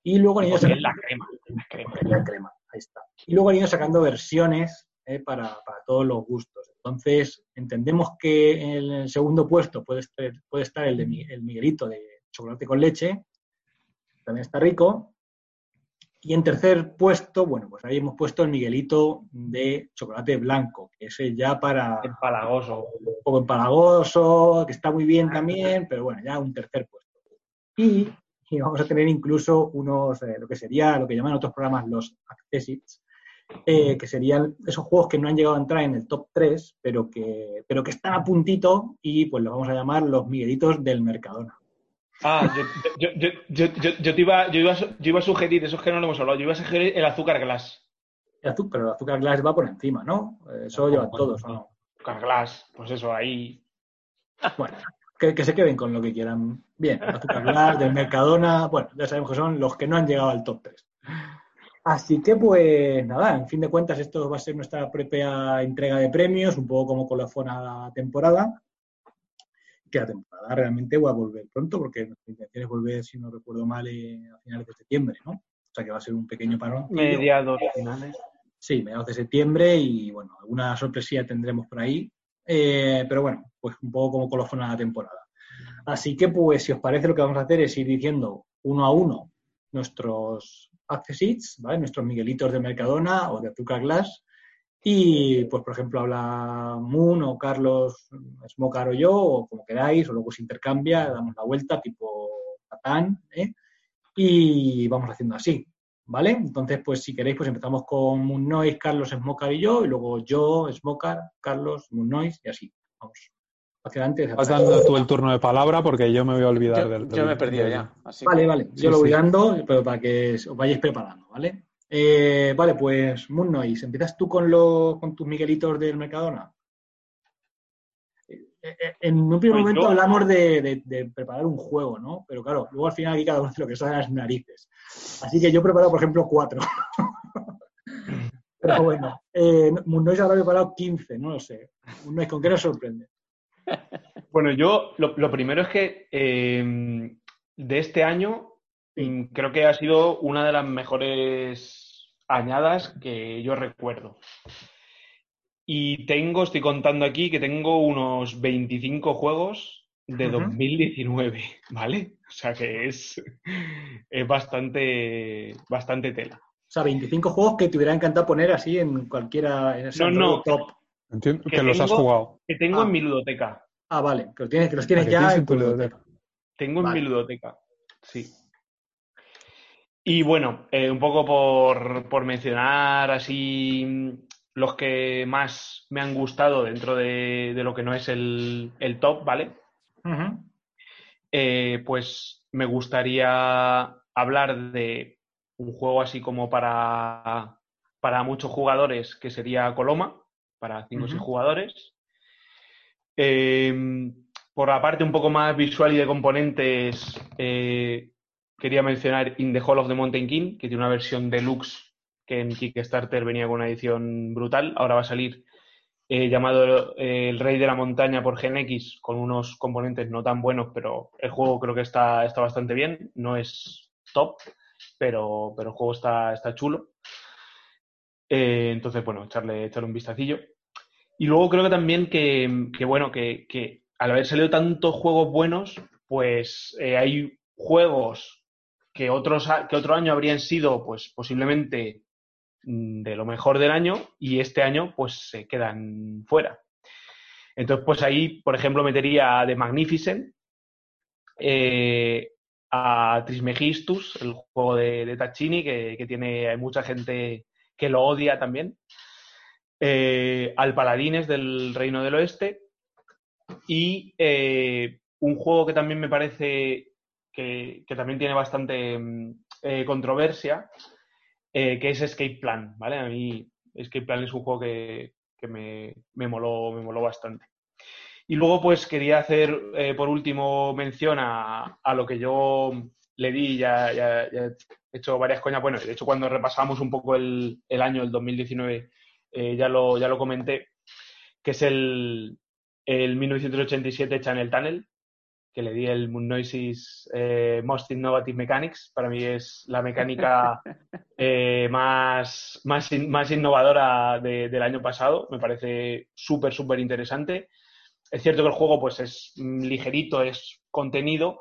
Y luego han ido sacando- la crema. La crema. la crema, ahí está. Y luego han ido sacando versiones eh, para, para todos los gustos. Entonces, entendemos que en el segundo puesto puede estar, puede estar el, de, Mi- el Miguelito de chocolate con leche, también está rico. Y en tercer puesto, bueno, pues ahí hemos puesto el Miguelito de chocolate blanco, que ese ya para Empalagoso. un poco empalagoso, que está muy bien también, pero bueno, ya un tercer puesto. Y, *laughs* y vamos a tener incluso unos, eh, lo que sería, lo que llaman otros programas los accessits, eh, que serían esos juegos que no han llegado a entrar en el top 3, pero que, pero que están a puntito y pues los vamos a llamar los Miguelitos del Mercadona. Ah, yo, yo, yo, yo, te iba, yo, iba, iba a sugerir, eso es que no lo hemos hablado, yo iba a sugerir el azúcar glass. El azúcar, pero el azúcar glass va por encima, ¿no? Eh, Eso lo llevan todos, ¿o no? Azúcar glass, pues eso, ahí. Bueno, que, que se queden con lo que quieran. Bien, Azúcar del Mercadona, bueno, ya sabemos que son los que no han llegado al top 3. Así que, pues nada, en fin de cuentas, esto va a ser nuestra propia entrega de premios, un poco como con la la temporada. que la temporada realmente va a volver pronto, porque nuestra intención es volver, si no recuerdo mal, eh, a finales de septiembre, ¿no? O sea que va a ser un pequeño parón. Mediados finales. Sí, mediados de septiembre y bueno, alguna sorpresilla tendremos por ahí. Eh, pero bueno, pues un poco como colofona la temporada. Así que, pues, si os parece, lo que vamos a hacer es ir diciendo uno a uno nuestros accessits, ¿vale? Nuestros Miguelitos de Mercadona o de Azúcar Glass. Y, pues, por ejemplo, habla Moon o Carlos Smocar o yo, o como queráis, o luego se intercambia, damos la vuelta, tipo Catán, ¿eh? Y vamos haciendo así, ¿vale? Entonces, pues, si queréis, pues empezamos con Moon Noise, Carlos Smocar y yo, y luego yo, Smocar, Carlos, Moon Noise, y así. Vamos hacia adelante. Vas dando tú el turno de palabra porque yo me voy a olvidar Yo, del, yo me he del- perdido del- ya. así Vale, que- vale. Yo Sí, lo voy sí. dando, pero para que os vayáis preparando, ¿vale? Eh, vale, pues Moon Noise, ¿empiezas tú con, los, con tus Miguelitos del Mercadona? En un primer Pues momento yo- hablamos de, de- de preparar un juego, ¿no? Pero claro, luego al final aquí cada uno hace lo que sale a las narices. Así que yo he preparado, por ejemplo, cuatro. *laughs* Pero bueno, eh, Moon Noise habrá preparado 15, no lo sé. Moon Noise, ¿con qué nos sorprende? Bueno, yo lo, lo primero es que eh, de este año mm, creo que ha sido una de las mejores añadas que yo recuerdo. Y tengo, estoy contando aquí que tengo unos 25 juegos de Ujú. 2019, *laughs* ¿vale? O sea que es, es bastante, bastante tela. O sea, 25 juegos que te hubiera encantado poner así en cualquiera, en ese No, no. Top. Entiendo Que que los has jugado. Que tengo Ah. en mi ludoteca. Ah, vale, que los tienes, que los tienes Ah, que ya tienes en tu ludoteca. Tengo en mi ludoteca, sí. Y bueno, eh, un poco por, por mencionar así los que más me han gustado dentro de, de lo que no es el, el top, ¿vale? Eh, pues me gustaría hablar de un juego así como para, para muchos jugadores, que sería Coloma, para 5 o 6 Ujú. jugadores. Eh, por la parte un poco más visual y de componentes, eh, quería mencionar In the Hall of the Mountain King, que tiene una versión deluxe que en Kickstarter venía con una edición brutal. Ahora va a salir eh, llamado eh, El Rey de la Montaña por GenX, con unos componentes no tan buenos, pero el juego creo que está, está bastante bien. No es top, pero, pero el juego está, está chulo. Eh, entonces, bueno, echarle, echarle un vistacillo. Y luego creo que también que, que, bueno, que, que al haber salido tantos juegos buenos, pues hay juegos que, otros, que otro año habrían sido, pues posiblemente de lo mejor del año y este año, pues se quedan fuera. Entonces, pues ahí, por ejemplo, metería a The Magnificent, eh, a Trismegistus, el juego de, de Tacchini, que, tiene hay mucha gente que lo odia también, eh, al Paladines del Reino del Oeste y eh, un juego que también me parece que, también tiene bastante mm, controversia, eh, que es Escape Plan, ¿vale? A mí Escape Plan es un juego que, que me, me moló, me moló bastante. Y luego, pues quería hacer eh, por último mención a, a lo que yo le di, ya, ya- he hecho varias coñas. Bueno, de hecho, cuando repasamos un poco el, el año, el 2019, eh, ya, lo, ya lo comenté, que es el, el 1987 Channel Tunnel, que le di el Moon Noises eh, Most Innovative Mechanics. Para mí es la mecánica *laughs* eh, más, más, in- más innovadora de- del año pasado. Me parece súper, súper interesante. Es cierto que el juego pues, es ligerito, es contenido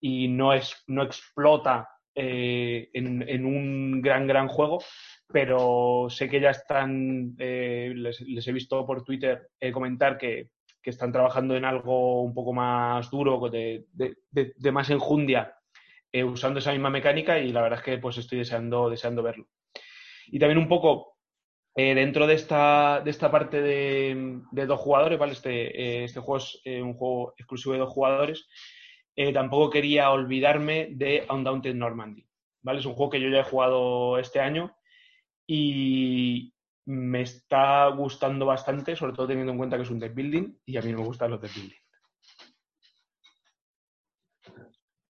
y no, es, no explota eh, en, en un gran, gran juego, pero sé que ya están, les, les he visto por Twitter comentar que, que están trabajando en algo un poco más duro, de, más enjundia, eh, usando esa misma mecánica y la verdad es que pues estoy deseando, deseando verlo. Y también un poco eh, dentro de esta, parte de, dos jugadores, ¿vale? Este, eh, este juego es eh, un juego exclusivo de dos jugadores. tampoco quería olvidarme de Undaunted Normandy, ¿vale? Es un juego que yo ya he jugado este año y me está gustando bastante, sobre todo teniendo en cuenta que es un deck building y a mí me gustan los deck building.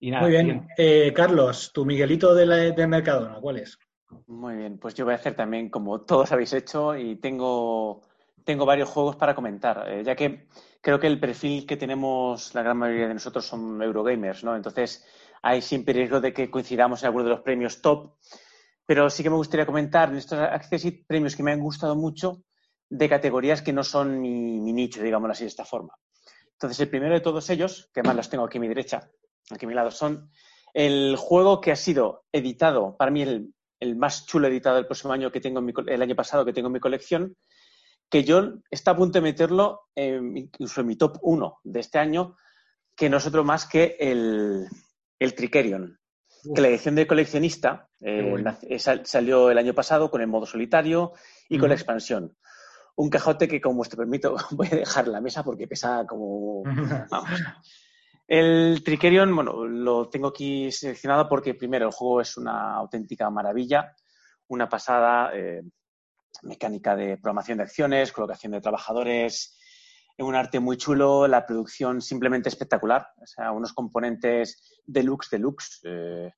Y nada, Muy bien. Eh, Carlos, tu Miguelito de, la, de Mercadona, ¿cuál es? Muy bien, pues yo voy a hacer también como todos habéis hecho y tengo tengo varios juegos para comentar, eh, ya que creo que el perfil que tenemos la gran mayoría de nosotros son Eurogamers, ¿no? Entonces, hay siempre riesgo de que coincidamos en alguno de los premios top, pero sí que me gustaría comentar en estos Accessit premios que me han gustado mucho de categorías que no son mi, nicho, digámoslo así, de esta forma. Entonces, el primero de todos ellos, que además los tengo aquí a mi derecha, aquí a mi lado, son el juego que ha sido editado, para mí el, más chulo editado del próximo año que tengo el año pasado que tengo en mi colección, que yo está a punto de meterlo incluso en mi top 1 de este año, que no es otro más que el, el Tricerion. Que la edición de coleccionista eh, salió el año pasado con el modo solitario y con la expansión. Un cajote que, como te permito, *laughs* voy a dejar la mesa porque pesa como. *laughs* Vamos. El Tricerion, bueno, lo tengo aquí seleccionado porque primero el juego es una auténtica maravilla, una pasada eh, mecánica de programación de acciones, colocación de trabajadores, un arte muy chulo, la producción simplemente espectacular, o sea, unos componentes deluxe, deluxe. Eh,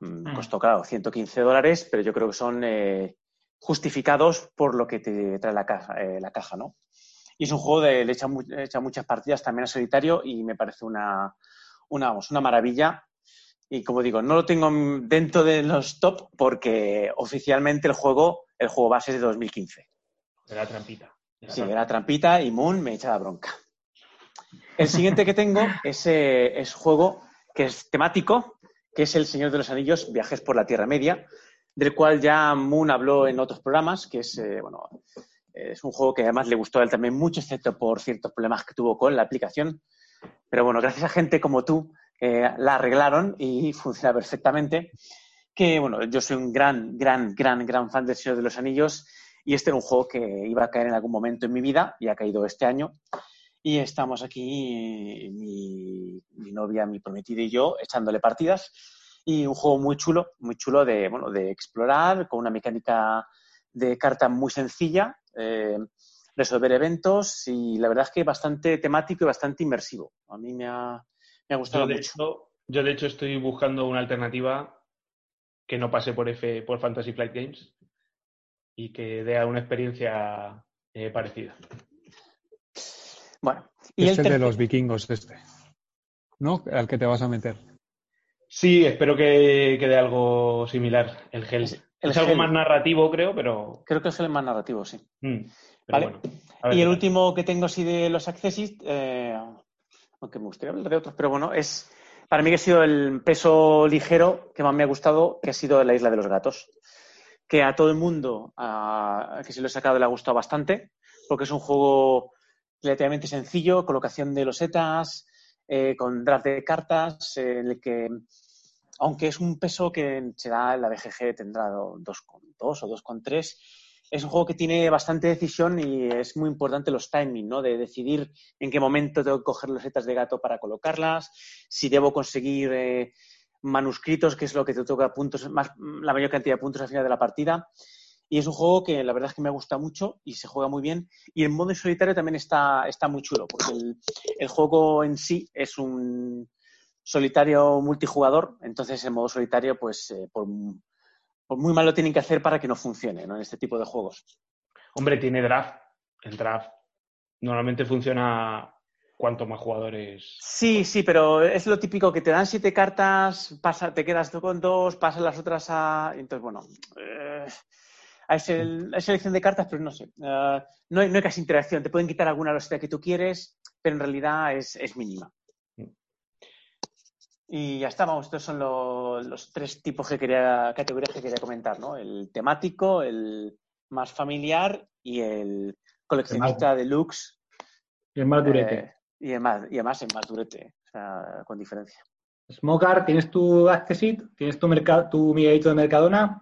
mm, mm. costó, claro, 115 dólares, pero yo creo que son eh, justificados por lo que te trae la caja, la caja ¿no? Y es un juego de le echa, muchas partidas también a solitario y me parece una, una, una maravilla. Y como digo, no lo tengo dentro de los top porque oficialmente el juego, el juego base es de 2015. Era trampita. Sí, era trampita y Moon me echa la bronca. El siguiente que tengo *laughs* es, eh, es juego que es temático, que es El Señor de los Anillos, Viajes por la Tierra Media, del cual ya Moon habló en otros programas, que es, eh, bueno, es un juego que además le gustó a él también mucho, excepto por ciertos problemas que tuvo con la aplicación. Pero bueno, gracias a gente como tú, la arreglaron y *laughs* funciona perfectamente. Que bueno, yo soy un gran, gran, gran, gran fan del Señor de los Anillos y este era un juego que iba a caer en algún momento en mi vida y ha caído este año. Y estamos aquí, mi, mi novia, mi prometida y yo, echándole partidas. Y un juego muy chulo, muy chulo de, bueno, de explorar, con una mecánica de carta muy sencilla, eh, resolver eventos y la verdad es que bastante temático y bastante inmersivo. A mí me ha, gustado yo de mucho. Hecho, yo de hecho estoy buscando una alternativa que no pase por F, por Fantasy Flight Games y que dé una experiencia eh, parecida. Bueno, y este el de los vikingos este, ¿no? Al que te vas a meter. Sí, espero que, quede algo similar, el gel es algo más narrativo, creo, pero. Creo que es el más narrativo, sí. Mm, ¿Vale? y el último que tengo así de los Accessis, eh, aunque me gustaría hablar de otros, pero bueno, es. Para mí que ha sido el peso ligero que más me ha gustado, que ha sido la Isla de los Gatos. Que a todo el mundo que se lo he sacado le ha gustado bastante, porque es un juego relativamente sencillo, colocación de losetas, eh, con draft de cartas, en el que aunque es un peso que será la BGG tendrá 2,2 o 2,3. Es un juego que tiene bastante decisión y es muy importante los timings, ¿no? De decidir en qué momento tengo que coger los setas de gato para colocarlas, si debo conseguir eh, manuscritos, que es lo que te toca puntos, más, la mayor cantidad de puntos al final de la partida. Y es un juego que la verdad es que me gusta mucho y se juega muy bien. Y el modo solitario también está, está muy chulo, porque el juego en sí es un, solitario multijugador, entonces en modo solitario, pues eh, por, muy mal lo tienen que hacer para que no funcione ¿no? en este tipo de juegos. Hombre, tiene draft. El draft normalmente funciona cuanto más jugadores. Sí, sí, pero es lo típico que te dan siete cartas, pasa, te quedas tú con dos, pasas las otras a. Entonces, bueno. Eh, hay, selección de cartas, pero no sé. Eh, no, hay, no, hay, casi interacción. Te pueden quitar alguna loseta que tú quieres, pero en realidad es, es mínima. Y ya está, vamos, estos son los, tres tipos que quería, categorías que quería comentar, ¿no? El temático, el más familiar y el coleccionista deluxe. El más durete. Eh, y, el más, y además el más durete, o sea, con diferencia. Smoker, ¿tienes tu Accessit? ¿Tienes tu, tu Miguelito de Mercadona?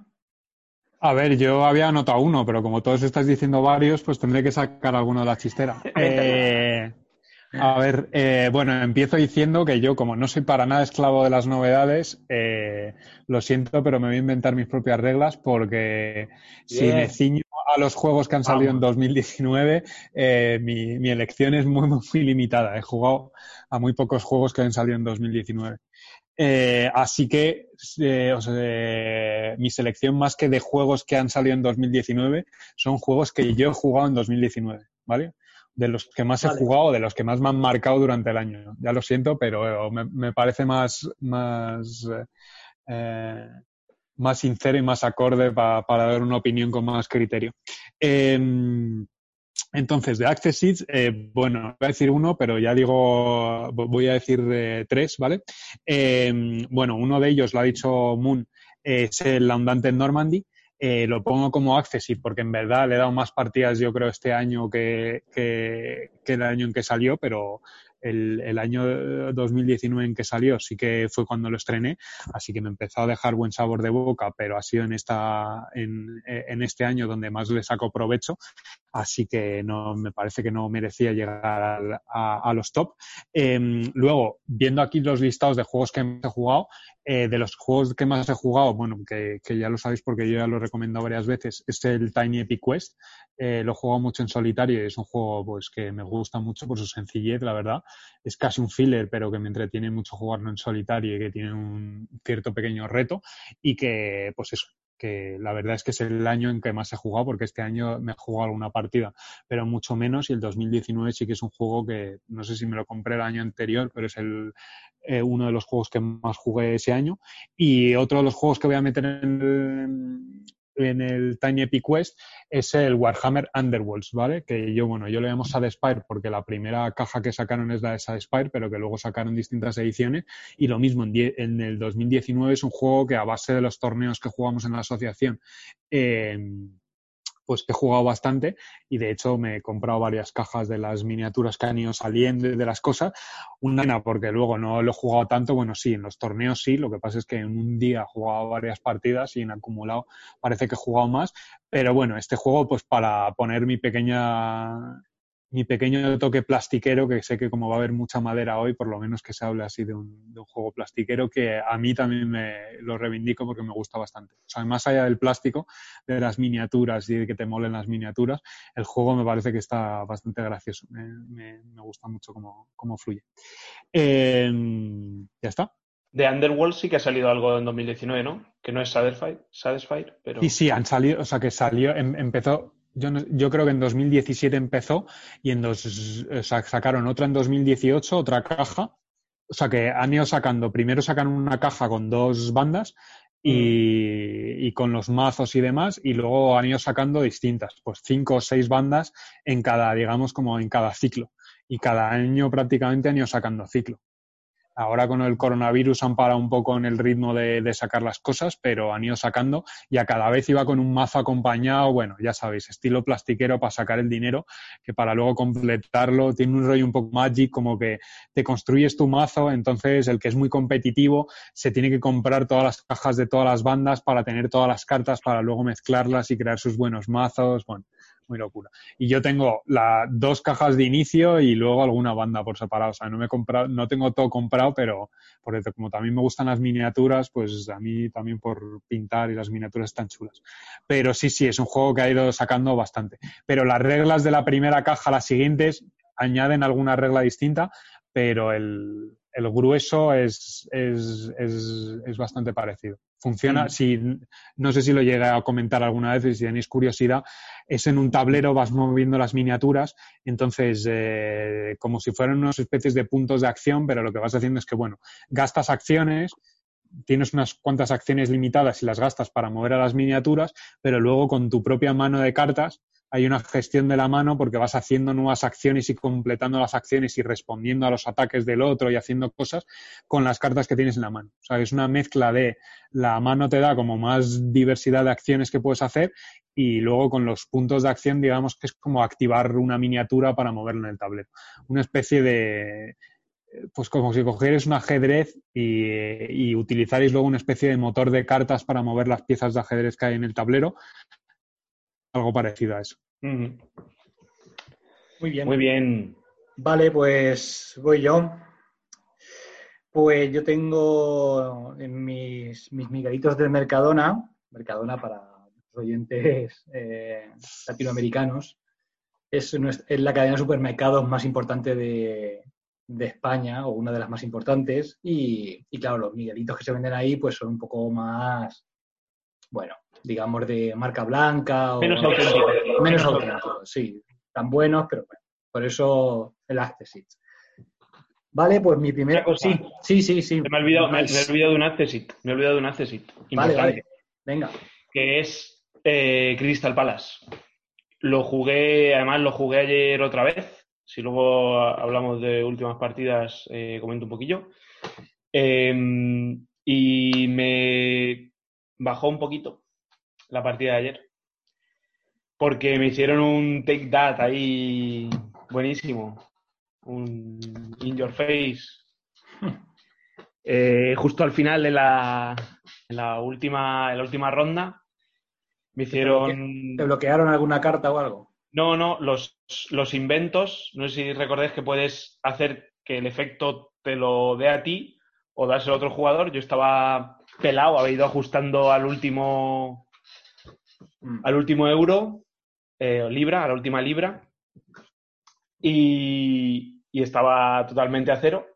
A ver, yo había anotado uno, pero como todos estáis diciendo varios, pues tendré que sacar alguno de la chistera. *laughs* eh, a ver, eh, bueno, empiezo diciendo que yo, como no soy para nada esclavo de las novedades, eh, lo siento, pero me voy a inventar mis propias reglas porque si me ciño a los juegos que han salido en 2019, eh, mi, mi, elección es muy, muy limitada. He jugado a muy pocos juegos que han salido en 2019. Eh, así que eh, o sea, mi selección más que de juegos que han salido en 2019 son juegos que yo he jugado en 2019, ¿vale? De los que más he jugado, de los que más me han marcado durante el año. Ya lo siento, pero me, parece más, más, eh, más sincero y más acorde para dar una opinión con más criterio. Em, entonces, de Access eh, bueno, voy a decir uno, pero ya digo, voy a decir eh, tres, ¿vale? Em, bueno, uno de ellos, lo ha dicho Moon, es el Andante en Normandy. Eh, lo pongo como Access porque en verdad le he dado más partidas, yo creo, este año que, que el año en que salió, pero el, el, año 2019 en que salió sí que fue cuando lo estrené, así que me empezó a dejar buen sabor de boca, pero ha sido en, esta, en, en este año donde más le saco provecho, así que no me parece que no merecía llegar a, a, los top. Eh, luego, viendo aquí los listados de juegos que he jugado, eh, de los juegos que más he jugado, bueno, que, que, ya lo sabéis porque yo ya lo he recomendado varias veces, es el Tiny Epic Quest. Eh, lo he jugado mucho en solitario y es un juego pues que me gusta mucho por su sencillez, la verdad. Es casi un filler, pero que me entretiene mucho jugarlo en solitario y que tiene un cierto pequeño reto y que, pues eso, que la verdad es que es el año en que más he jugado, porque este año me he jugado alguna partida, pero mucho menos, y el 2019 sí que es un juego que no sé si me lo compré el año anterior, pero es el, eh, uno de los juegos que más jugué ese año. Y otro de los juegos que voy a meter en, en el Tiny Epic Quest es el Warhammer Underworlds, ¿vale? Que yo, bueno, yo le llamo Spire porque la primera caja que sacaron es la de Spire, pero que luego sacaron distintas ediciones. Y lo mismo, en, en, el 2019 es un juego que a base de los torneos que jugamos en la asociación, eh, pues he jugado bastante y de hecho me he comprado varias cajas de las miniaturas que han ido saliendo de las cosas. Una porque luego no lo he jugado tanto, bueno, sí, en los torneos sí, lo que pasa es que en un día he jugado varias partidas y en acumulado parece que he jugado más, pero bueno, este juego pues para poner mi pequeña mi pequeño toque plastiquero, que sé que como va a haber mucha madera hoy, por lo menos que se hable así de un, de un, juego plastiquero, que a mí también me lo reivindico porque me gusta bastante. O sea, más allá del plástico, de las miniaturas y de que te molen las miniaturas, el juego me parece que está bastante gracioso. Me, me, me gusta mucho cómo, cómo fluye. Eh, ya está. De Underworld sí que ha salido algo en 2019, ¿no? Que no es Satisfied, Satisfied pero... Sí, sí, han salido, o sea, que salió, em, empezó, yo, no, yo, creo que en 2017 empezó y en dos, sea, sacaron otra en 2018, otra caja. O sea, que han ido sacando, primero sacan una caja con dos bandas y, y, con los mazos y demás, y luego han ido sacando distintas, pues cinco o seis bandas en cada, digamos, como en cada ciclo. Y cada año prácticamente han ido sacando ciclo. Ahora con el coronavirus han parado un poco en el ritmo de, de, sacar las cosas, pero han ido sacando y a cada vez iba con un mazo acompañado, bueno, ya sabéis, estilo plastiquero para sacar el dinero, que para luego completarlo tiene un rollo un poco magic, como que te construyes tu mazo, entonces el que es muy competitivo se tiene que comprar todas las cajas de todas las bandas para tener todas las cartas para luego mezclarlas y crear sus buenos mazos, bueno muy locura. Y yo tengo las dos cajas de inicio y luego alguna banda por separado. O sea, no me he comprado, no tengo todo comprado, pero porque como también me gustan las miniaturas, pues a mí también por pintar y las miniaturas están chulas. Pero sí, sí, es un juego que ha ido sacando bastante. Pero las reglas de la primera caja las siguientes añaden alguna regla distinta, pero el, el grueso es, es, es, es, bastante parecido. Funciona, mm. si, no sé si lo llegué a comentar alguna vez y si tenéis curiosidad, es en un tablero, vas moviendo las miniaturas, entonces eh, como si fueran unas especies de puntos de acción, pero lo que vas haciendo es que, bueno, gastas acciones, tienes unas cuantas acciones limitadas y las gastas para mover a las miniaturas, pero luego con tu propia mano de cartas hay una gestión de la mano porque vas haciendo nuevas acciones y completando las acciones y respondiendo a los ataques del otro y haciendo cosas con las cartas que tienes en la mano. O sea, es una mezcla de la mano te da como más diversidad de acciones que puedes hacer y luego con los puntos de acción, digamos que es como activar una miniatura para moverlo en el tablero. Una especie de, pues como si cogierais un ajedrez y, y utilizarais luego una especie de motor de cartas para mover las piezas de ajedrez que hay en el tablero algo parecido a eso. Muy bien. Muy bien. Vale, pues voy yo. Pues yo tengo en mis, mis migaditos del Mercadona, Mercadona para los oyentes eh, latinoamericanos, es, es, la cadena de supermercados más importante de, de España o una de las más importantes y, y, claro, los miguelitos que se venden ahí pues son un poco más, bueno, digamos de marca blanca o menos auténticos. Menos auténticos, sí, tan buenos, pero bueno, por eso el Accessit. Vale, pues mi primera cosa. Sí, sí, sí. sí. Me he olvidado, me, me he olvidado de un Accessit. Me he olvidado de un Accessit. Vale, vale. Venga. Que es eh, Crystal Palace. Lo jugué, además lo jugué ayer otra vez. Si luego hablamos de últimas partidas, eh, comento un poquillo. Eh, y me bajó un poquito la partida de ayer. Porque me hicieron un take that ahí buenísimo. Un in your face. *laughs* Eh, justo al final de la, en la última, en la última ronda me hicieron. ¿Te bloquearon alguna carta o algo? No, no, los, los inventos, no sé si recordáis que puedes hacer que el efecto te lo dé a ti o dárselo a otro jugador. Yo estaba pelado, había ido ajustando al último Mm. al último euro, eh, libra, a la última libra, y, y, estaba totalmente a cero.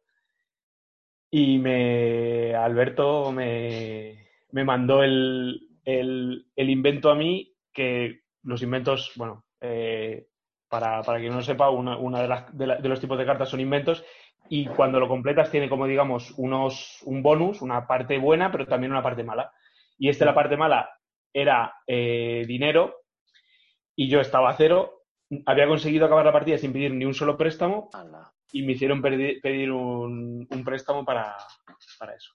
Y me Alberto me, me mandó el, el, el, invento a mí, que los inventos, bueno, eh, para, para quien no sepa, una, una de, las, de, la, de, los tipos de cartas son inventos, y cuando lo completas tiene como digamos unos, un bonus, una parte buena, pero también una parte mala. Y este, la parte mala, era eh, dinero y yo estaba a cero. Había conseguido acabar la partida sin pedir ni un solo préstamo y me hicieron pedir, pedir un, un, préstamo para, para eso.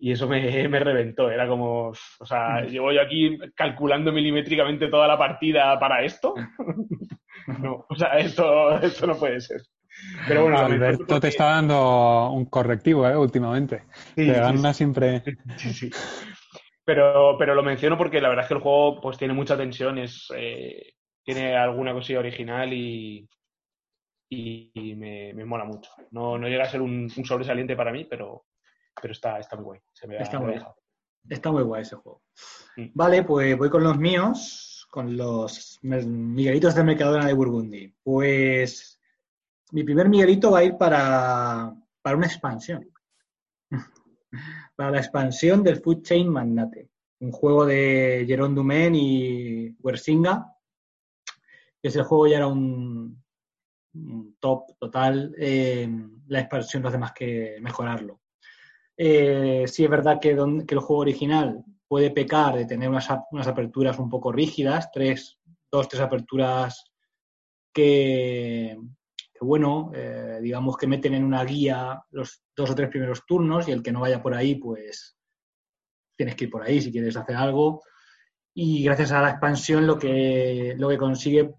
Y eso me, *laughs* me, reventó. Era como, o sea, llevo yo aquí calculando milimétricamente toda la partida para esto. *laughs* no, o sea, esto, esto no puede ser. Pero bueno, Alberto porque... te está dando un correctivo, ¿eh? Últimamente. Sí, te gana sí, siempre. *laughs* Sí, sí. Pero, pero lo menciono porque la verdad es que el juego pues tiene mucha tensión, es, eh, tiene alguna cosilla original y, y, y me, me, mola mucho. No, no, llega a ser un, un, sobresaliente para mí, pero, pero está, está muy guay. Se me está, muy, está muy guay ese juego. Mm. Vale, pues voy con los míos, con los Miguelitos de Mercadona de Burgundy. Pues mi primer Miguelito va a ir para, para una expansión *laughs* para la expansión del Food Chain Magnate, un juego de Jerón Dumen y Wersinga, ese juego ya era un, un top total, eh, la expansión no hace más que mejorarlo. Eh, sí es verdad que, el juego original puede pecar de tener unas, aperturas un poco rígidas, tres, dos, tres aperturas que, bueno, eh, digamos que meten en una guía los dos o tres primeros turnos y el que no vaya por ahí, pues tienes que ir por ahí si quieres hacer algo. Y gracias a la expansión lo que, lo que consigue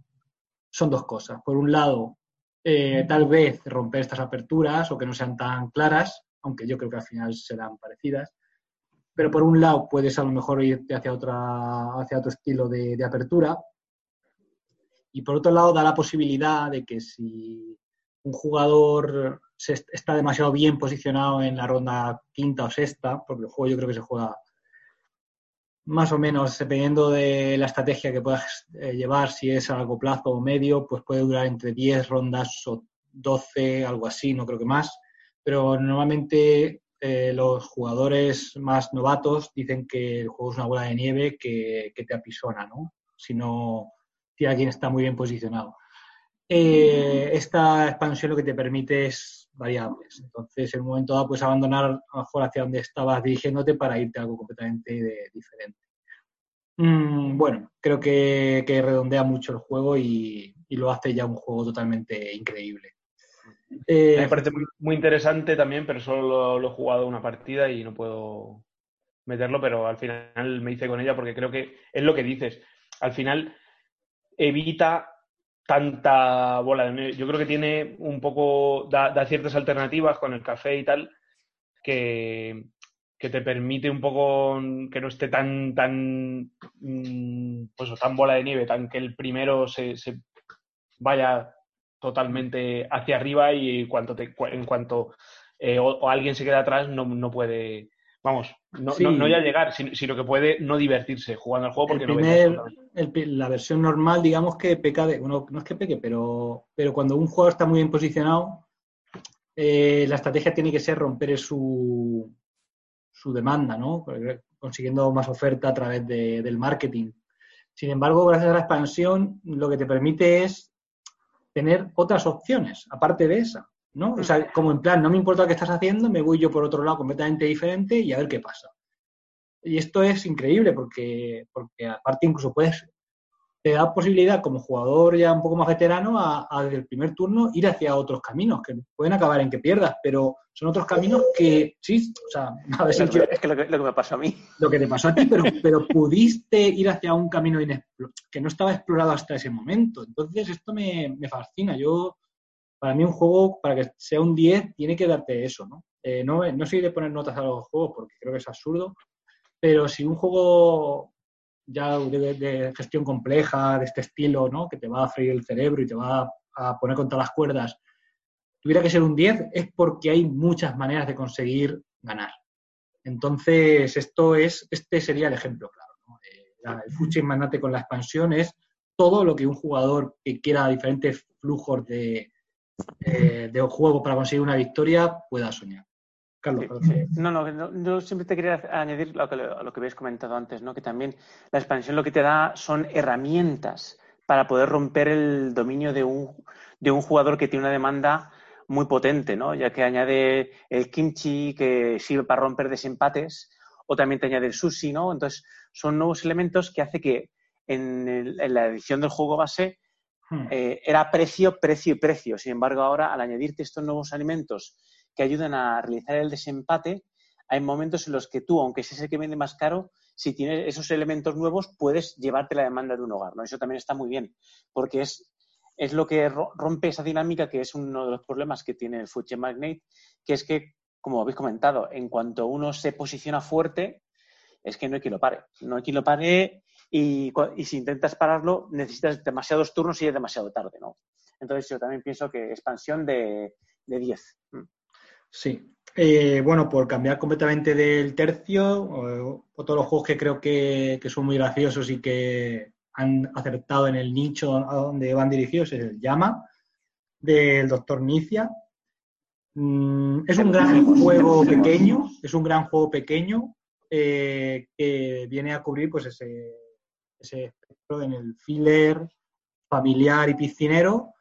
son dos cosas. Por un lado, eh, tal vez romper estas aperturas o que no sean tan claras, aunque yo creo que al final serán parecidas. Pero por un lado puedes a lo mejor irte hacia, otra, hacia otro estilo de, apertura, y por otro lado, da la posibilidad de que si un jugador se está demasiado bien posicionado en la ronda quinta o sexta, porque el juego yo creo que se juega más o menos dependiendo de la estrategia que puedas eh, llevar, si es a largo plazo o medio, pues puede durar entre 10 rondas o 12, algo así, no creo que más. Pero normalmente eh, los jugadores más novatos dicen que el juego es una bola de nieve que, que te apisona, ¿no? Si no si alguien está muy bien posicionado. Eh, esta expansión lo que te permite es variables. Entonces, en un momento dado, puedes abandonar a lo mejor hacia donde estabas dirigiéndote para irte a algo completamente de, diferente. Mm, bueno, creo que, redondea mucho el juego y, lo hace ya un juego totalmente increíble. Eh, Me parece muy, muy, interesante también, pero solo lo, lo, he jugado una partida y no puedo meterlo, pero al final me hice con ella porque creo que es lo que dices. Al final evita tanta bola de nieve. Yo creo que tiene un poco, da, da, ciertas alternativas con el café y tal, que, que te permite un poco que no esté tan, tan, pues tan bola de nieve, tan que el primero se, se vaya totalmente hacia arriba y en cuanto, te, en cuanto eh, o, o, alguien se queda atrás no, no puede, vamos, no, sí. no, no, ya llegar, sino, sino, que puede no divertirse jugando al juego porque el primer, no el, La versión normal, digamos que peca de. Bueno, no es que peque, pero, pero cuando un jugador está muy bien posicionado, eh, la estrategia tiene que ser romper su, su demanda, ¿no? Consiguiendo más oferta a través del marketing. Sin embargo, gracias a la expansión, lo que te permite es tener otras opciones, aparte de esa, ¿no? O sea, como en plan, no me importa lo que estás haciendo, me voy yo por otro lado completamente diferente y a ver qué pasa. Y esto es increíble porque, porque aparte incluso puedes te da posibilidad como jugador ya un poco más veterano a, desde el primer turno ir hacia otros caminos que pueden acabar en que pierdas, pero son otros caminos que sí, o sea, *laughs* a si es que lo, que me pasó a mí. Lo que te pasó a ti, pero, *laughs* pero pudiste ir hacia un camino que no estaba explorado hasta ese momento. Entonces esto me, fascina. Yo, para mí un juego, para que sea un 10, tiene que darte eso, ¿no? Eh, no, no soy de poner notas a los juegos porque creo que es absurdo, pero si un juego ya de, gestión compleja, de este estilo, ¿no? que te va a freír el cerebro y te va a poner contra las cuerdas, tuviera que ser un 10, es porque hay muchas maneras de conseguir ganar. Entonces, esto es, este sería el ejemplo, claro. Eh, el Fuchs Magnate con la expansión es todo lo que un jugador que quiera diferentes flujos de, eh, de juego para conseguir una victoria pueda soñar. Carlos, no, no, yo siempre te quería añadir lo que, lo que habéis comentado antes, ¿no? que también la expansión lo que te da son herramientas para poder romper el dominio de un, de un jugador que tiene una demanda muy potente, ¿no? ya que añade el kimchi que sirve para romper desempates o también te añade el sushi, ¿no? Entonces son nuevos elementos que hace que en, la edición del juego base hmm. eh, era precio, precio y precio. Sin embargo, ahora al añadirte estos nuevos alimentos que ayudan a realizar el desempate, hay momentos en los que tú, aunque seas el que vende más caro, si tienes esos elementos nuevos, puedes llevarte la demanda de un hogar, ¿no? Eso también está muy bien, porque es, es lo que rompe esa dinámica que es uno de los problemas que tiene el Future Magnate, que es que, como habéis comentado, en cuanto uno se posiciona fuerte, es que no hay quien lo pare. No hay quien lo pare y, si intentas pararlo, necesitas demasiados turnos y es demasiado tarde, ¿no? Entonces yo también pienso que expansión de, de 10. Sí. Eh, bueno, por cambiar completamente del tercio, otro de los juegos que creo que, son muy graciosos y que han acertado en el nicho a donde van dirigidos es el Llama, del doctor Nicia. Mm, es un gran juego pequeño, es un gran juego pequeño eh, que viene a cubrir pues ese, ese espectro en el filler familiar y piscinero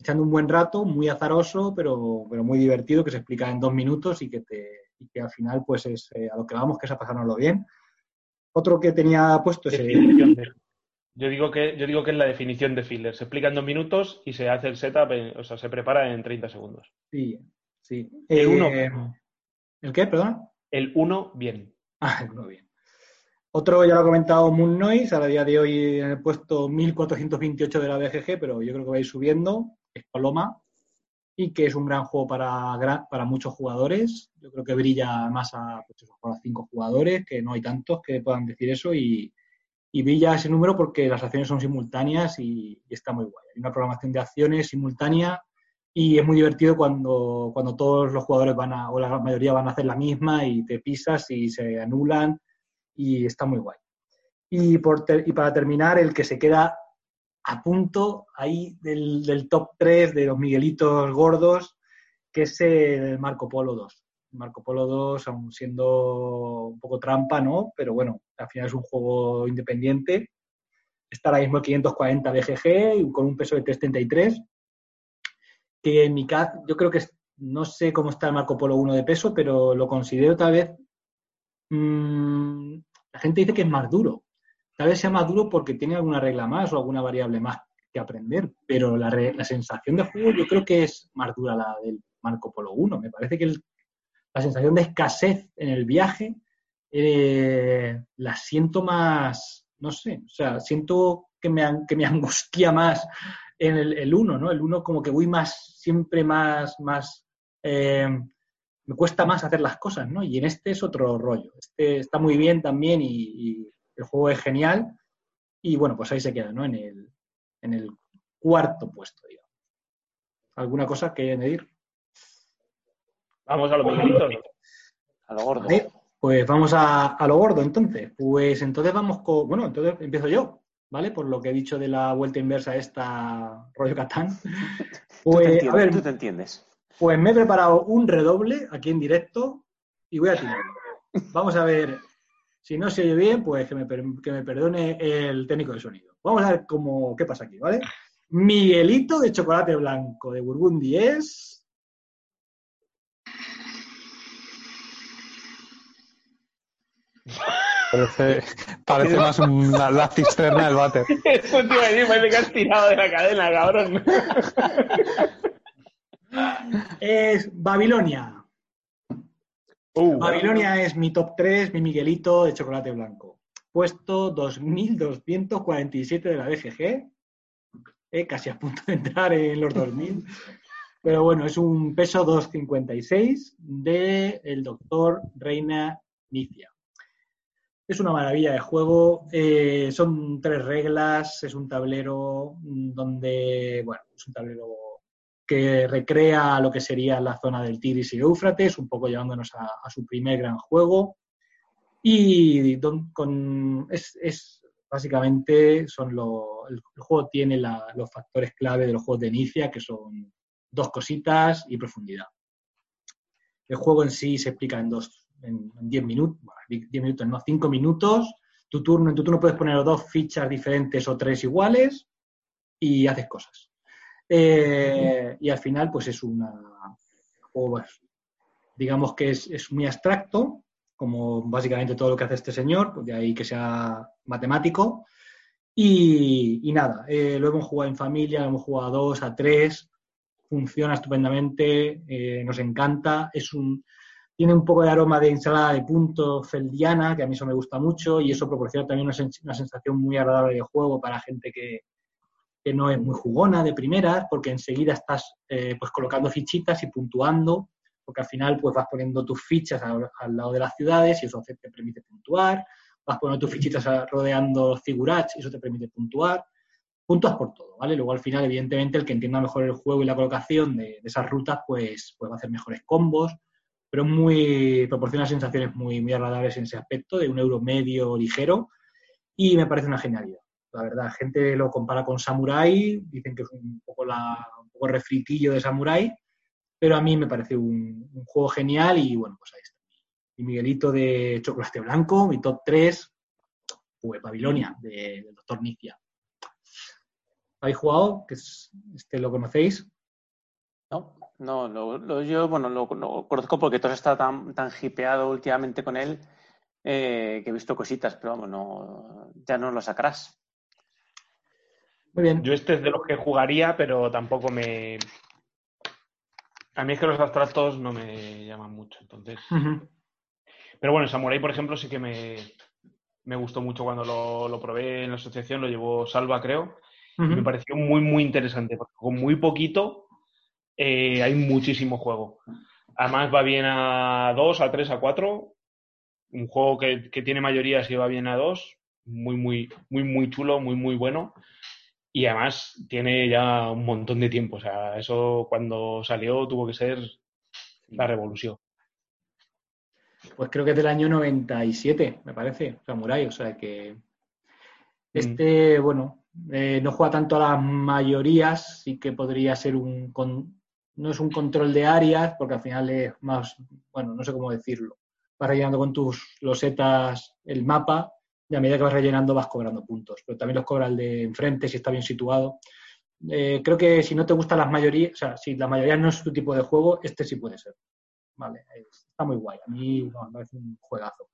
echando un buen rato, muy azaroso, pero, pero muy divertido, que se explica en dos minutos y que, te, y que al final pues es eh, a lo que vamos, que es a pasárnoslo bien. Otro que tenía puesto es Yo digo, que, yo digo que es la definición de filler. Se explica en dos minutos y se hace el setup, o sea, se prepara en 30 segundos. Sí, sí. El uno. Eh, ¿El qué, perdón? El uno, bien. *laughs* Ah, el uno, bien. Otro ya lo ha comentado Moon Noise, a día de hoy en el puesto 1428 de la BGG, pero yo creo que va a ir subiendo es Paloma, y que es un gran juego para, para muchos jugadores. Yo creo que brilla más a, pues cinco jugadores, que no hay tantos que puedan decir eso, y, brilla ese número porque las acciones son simultáneas y, está muy guay. Hay una programación de acciones simultánea y es muy divertido cuando, cuando todos los jugadores van a, o la mayoría van a hacer la misma y te pisas y se anulan y está muy guay. Y, por y para terminar, el que se queda a punto ahí del, top 3 de los Miguelitos gordos, que es el Marco Polo 2. Marco Polo 2, aún siendo un poco trampa, ¿no? Pero bueno, al final es un juego independiente. Está ahora mismo el 540 BGG con un peso de 333. Que en mi caso, yo creo que no sé cómo está el Marco Polo 1 de peso, pero lo considero tal vez. Mmm, la gente dice que es más duro. Tal vez sea más duro porque tiene alguna regla más o alguna variable más que aprender, pero la, sensación de juego yo creo que es más dura la del Marco Polo 1. Me parece que la sensación de escasez en el viaje eh, la siento más, no sé, o sea, siento que me, que me *laughs* angustia más en el 1, ¿no? El 1 como que voy más, siempre más, más, eh, me cuesta más hacer las cosas, ¿no? Y en este es otro rollo. Este está muy bien también y el juego es genial y bueno, pues ahí se queda, ¿no? En el, en el cuarto puesto, digamos. ¿Alguna cosa que añadir? Vamos a lo Miguelitos. A lo gordo. pues vamos a, lo gordo entonces. Pues entonces vamos con. Bueno, entonces empiezo yo, ¿vale? Por lo que he dicho de la vuelta inversa esta rollo Catán. *laughs* *laughs* Pues, a ver, tú te entiendes. Pues me he preparado un redoble aquí en directo y voy a tirarlo. *laughs* Vamos a ver, si no se oye bien, pues que me, que me perdone el técnico de sonido. Vamos a ver cómo, qué pasa aquí, ¿vale? Miguelito de chocolate blanco de Burgundy es... Parece, parece más una, la cisterna del váter. Eso te iba a decir, parece que has tirado de la cadena, cabrón. Es Babilonia. Uh, Babilonia es mi top 3, mi Miguelito de chocolate blanco. Puesto 2247 de la BGG. Eh, casi a punto de entrar en los 2000. Pero bueno, es un peso 256 del el doctor Reina Nicia. Es una maravilla de juego. eh, son tres reglas. Es un tablero mm, donde, bueno, es un tablero que recrea lo que sería la zona del Tigris y Éufrates, un poco llevándonos a, su primer gran juego. Y don- con, es, es básicamente son lo- el, juego tiene los factores clave de los juegos de inicia, que son dos cositas y profundidad. El juego en sí se explica en dos, en 10 minutos, bueno, 10 minutos, no, 5 minutos. Tu turno, en tu turno puedes poner dos fichas diferentes o tres iguales y haces cosas. Eh, y al final, pues es una pues, digamos que es, es muy abstracto, como básicamente todo lo que hace este señor, pues de ahí que sea matemático. Y, nada, eh, lo hemos jugado en familia, lo hemos jugado a dos, a tres, funciona estupendamente, eh, nos encanta, es un, tiene un poco de aroma de ensalada de punto feldiana, que a mí eso me gusta mucho, y eso proporciona también una sensación muy agradable de juego para gente que, que no es muy jugona de primeras, porque enseguida estás eh, pues colocando fichitas y puntuando, porque al final pues vas poniendo tus fichas al, lado de las ciudades y eso te permite puntuar, vas poniendo tus fichitas rodeando figurats y eso te permite puntuar, puntuas por todo, ¿vale? Luego al final, evidentemente, el que entienda mejor el juego y la colocación de, de esas rutas, pues, pues va a hacer mejores combos, pero muy proporciona sensaciones muy, muy agradables en ese aspecto, de un euro medio ligero, y me parece una genialidad. La verdad, gente lo compara con Samurai, dicen que es un poco, la, un poco refritillo de Samurai, pero a mí me parece un, juego genial y bueno, pues ahí está. Mi Miguelito de Chocolate Blanco, mi top 3, pues Babilonia, de- del Doctor Nicia. ¿Habéis jugado? Que es- este lo conocéis. No, no, lo, yo bueno, lo, lo conozco porque todo está tan, tan hipeado últimamente con él eh, que he visto cositas, pero vamos, no, ya no lo sacarás. Muy bien. Yo este es de los que jugaría, pero tampoco me... A mí es que los abstractos no me llaman mucho, entonces... Pero bueno, Samurai, por ejemplo, sí que me, me gustó mucho cuando lo, lo probé en la asociación, lo llevó Salva, creo, y me pareció muy, muy interesante, porque con muy poquito eh, hay muchísimo juego. Además va bien a 2, a 3, a 4. Un juego que, que tiene mayoría si va bien a 2. Muy, muy, muy, muy chulo, muy, muy bueno. Y además tiene ya un montón de tiempo. O sea, eso cuando salió tuvo que ser la revolución. Pues creo que es del año 97, me parece, Samurai. O sea que este, bueno, eh, no juega tanto a las mayorías, sí que podría ser un... con- no es un control de áreas, porque al final es más, bueno, no sé cómo decirlo. Vas rellenando con tus losetas el mapa y a medida que vas rellenando vas cobrando puntos. Pero también los cobra el de enfrente si está bien situado. Eh, creo que si no te gustan las mayorías, o sea, si la mayoría no es tu tipo de juego, este sí puede ser. Vale, es- está muy guay. A mí me parece un juegazo.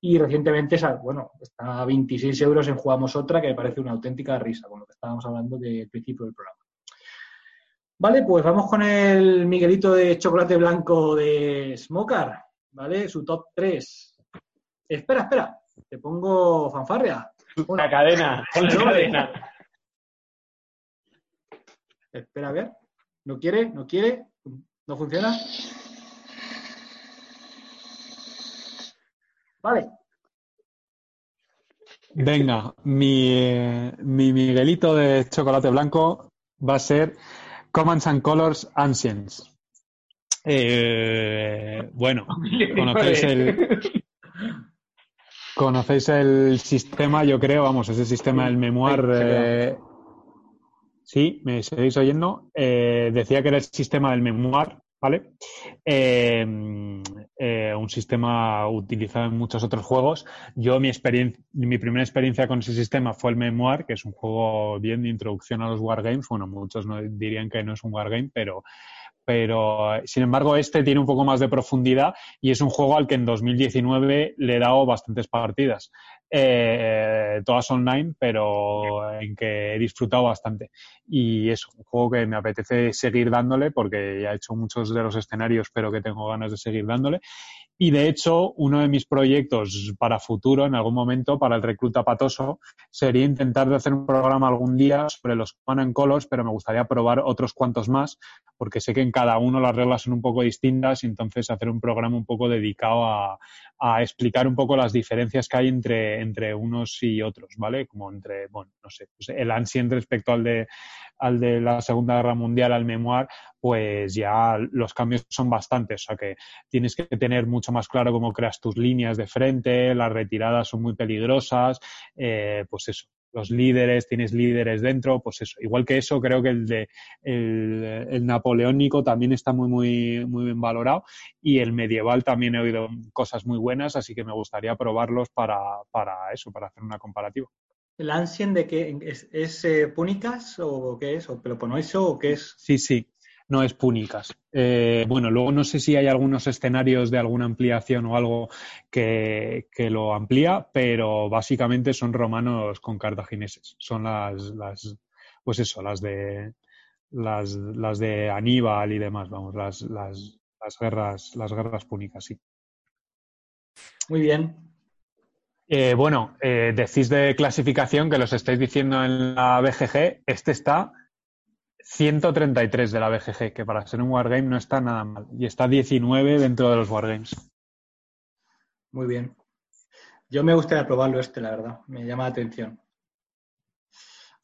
Y recientemente, bueno, está a 26 euros en Jugamos Otra, que me parece una auténtica risa con lo que estábamos hablando del principio del programa. Vale, pues vamos con el Miguelito de chocolate blanco de Smoker, ¿vale? Su top 3. Espera, espera, te pongo fanfarria. La cadena, con la cadena. Espera, a ver. ¿No quiere? ¿No quiere? ¿No funciona? Vale, Venga, mi, eh, mi Miguelito de chocolate blanco va a ser Commands and Colors Ancients. Eh, bueno, *laughs* conocéis el, conocéis el sistema, yo creo, vamos, ese sistema del memoir. eh, sí, me seguís oyendo. Eh, decía que era el sistema del memoir, ¿vale? Eh, eh, un sistema utilizado en muchos otros juegos. Yo mi, mi primera experiencia con ese sistema fue el Memoir, que es un juego bien de introducción a los wargames. Bueno, muchos no, dirían que no es un wargame, pero pero sin embargo este tiene un poco más de profundidad y es un juego al que en 2019 le he dado bastantes partidas. Eh, todas online, pero en que he disfrutado bastante. Y es un juego que me apetece seguir dándole porque ya he hecho muchos de los escenarios, pero que tengo ganas de seguir dándole. Y de hecho, uno de mis proyectos para futuro, en algún momento, para el recluta patoso, sería intentar de hacer un programa algún día sobre los Command Colors, pero me gustaría probar otros cuantos más, porque sé que en cada uno las reglas son un poco distintas y entonces hacer un programa un poco dedicado a, explicar un poco las diferencias que hay entre, entre unos y otros, ¿vale? Como entre, bueno, no sé, pues el Ancient respecto al de, al de la Segunda Guerra Mundial, al Memoir, pues ya los cambios son bastantes. O sea que tienes que tener mucho más claro cómo creas tus líneas de frente, las retiradas son muy peligrosas, eh, pues eso. Los líderes, tienes líderes dentro, pues eso. Igual que eso, creo que el de el, napoleónico también está muy, muy, muy bien valorado. Y el medieval también he oído cosas muy buenas, así que me gustaría probarlos para, para eso, para hacer una comparativa. ¿El Ancien de qué es, es eh, Púnicas o qué es? ¿O Peloponeso o qué es? Sí, sí no es Púnicas. Eh, bueno, luego no sé si hay algunos escenarios de alguna ampliación o algo que, lo amplía, pero básicamente son romanos con cartagineses. Son las, las pues eso, las de las, las de Aníbal y demás, vamos, las, las, las guerras, las guerras púnicas, sí. Muy bien. Eh, bueno, eh, decís de clasificación que los estáis diciendo en la BGG, este está 133 de la BGG, que para ser un Wargame no está nada mal. Y está 19 dentro de los Wargames. Muy bien. Yo me gustaría probarlo este, la verdad. Me llama la atención.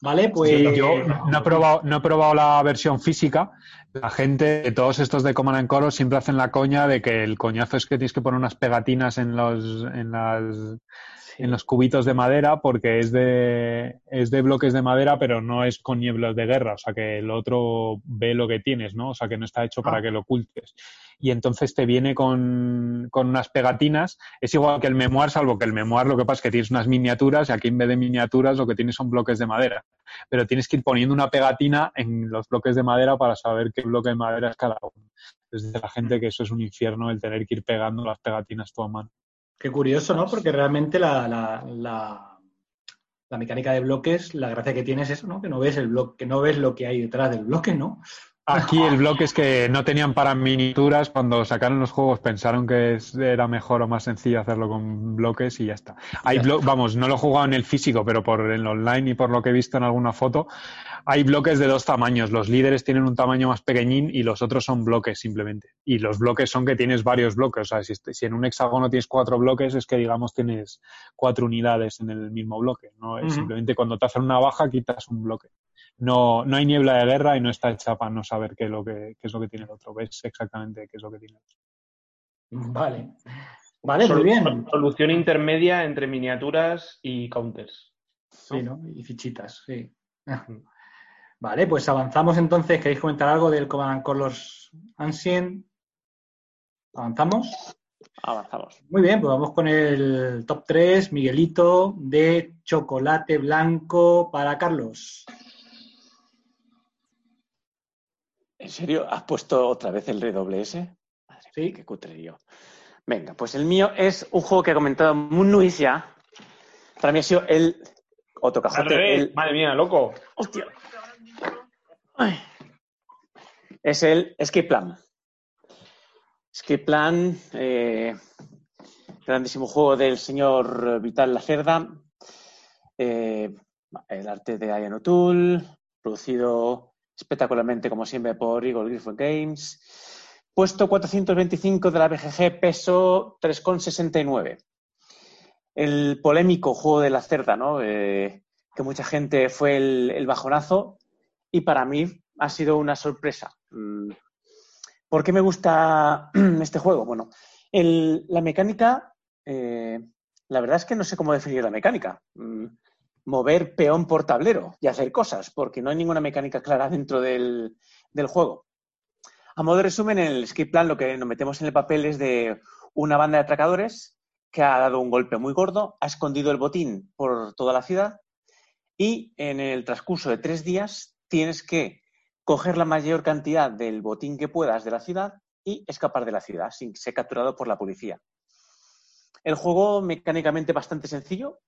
Vale, pues. yo no he, probado, no he probado la versión física. La gente, todos estos de Command Core siempre hacen la coña de que el coñazo es que tienes que poner unas pegatinas en los, en las en los cubitos de madera porque es de, es de bloques de madera, pero no es con nieblas de guerra, o sea que el otro ve lo que tienes, ¿no? O sea que no está hecho para ah. que lo ocultes. Y entonces te viene con, con, unas pegatinas. Es igual que el memoir, salvo que el memoir lo que pasa es que tienes unas miniaturas y aquí en vez de miniaturas lo que tienes son bloques de madera. Pero tienes que ir poniendo una pegatina en los bloques de madera para saber qué bloque de madera es cada uno. Desde la gente que eso es un infierno el tener que ir pegando las pegatinas tú a mano. Qué curioso, ¿no? Porque realmente la, la, la, mecánica de bloques, la gracia que tiene es eso, ¿no? Que no ves el bloque, que no ves lo que hay detrás del bloque, ¿no? Aquí el bloque es que no tenían para miniaturas. Cuando sacaron los juegos pensaron que era mejor o más sencillo hacerlo con bloques y ya está. Hay vamos, no lo he jugado en el físico, pero por el online y por lo que he visto en alguna foto, hay bloques de dos tamaños. Los líderes tienen un tamaño más pequeñín y los otros son bloques simplemente. Y los bloques son que tienes varios bloques. O sea, si, en un hexágono tienes cuatro bloques, es que digamos tienes cuatro unidades en el mismo bloque. No es simplemente cuando te hacen una baja quitas un bloque. No, no hay niebla de guerra y no está hecha para no saber qué es lo que, qué es lo que tiene el otro. Ves exactamente qué es lo que tiene el otro. Vale. Vale, muy bien. Solución intermedia entre miniaturas y counters. Sí, ¿no? Y fichitas, sí. Vale, pues avanzamos entonces. ¿Queréis comentar algo del Command Colors Ancient? ¿Avanzamos? Avanzamos. Muy bien, pues vamos con el top 3, Miguelito, de chocolate blanco para Carlos. ¿En serio? ¿Has puesto otra vez el ese? Madre sí. qué cutrerío. Venga, pues el mío es un juego que ha comentado Munuis ya. Para mí ha sido el otro cajote. Madre mía, loco. Hostia. Es el Escape Plan. Escape Plan, eh, grandísimo juego del señor Vital Lacerda. Eh, el arte de Ian O'Toole, producido espectacularmente, como siempre, por Eagle Griffin Games. Puesto 425 de la BGG, peso 3,69. El polémico juego de la cerda, ¿no? Eh, que mucha gente fue el bajonazo y para mí ha sido una sorpresa. Mm. ¿Por qué me gusta *clears throat* este juego? Bueno, la mecánica, eh, la verdad es que no sé cómo definir la mecánica. Mover peón por tablero y hacer cosas, porque no hay ninguna mecánica clara dentro del, juego. A modo de resumen, en el skip plan lo que nos metemos en el papel es de una banda de atracadores que ha dado un golpe muy gordo, ha escondido el botín por toda la ciudad y en el transcurso de tres días tienes que coger la mayor cantidad del botín que puedas de la ciudad y escapar de la ciudad sin ser capturado por la policía. El juego mecánicamente bastante sencillo,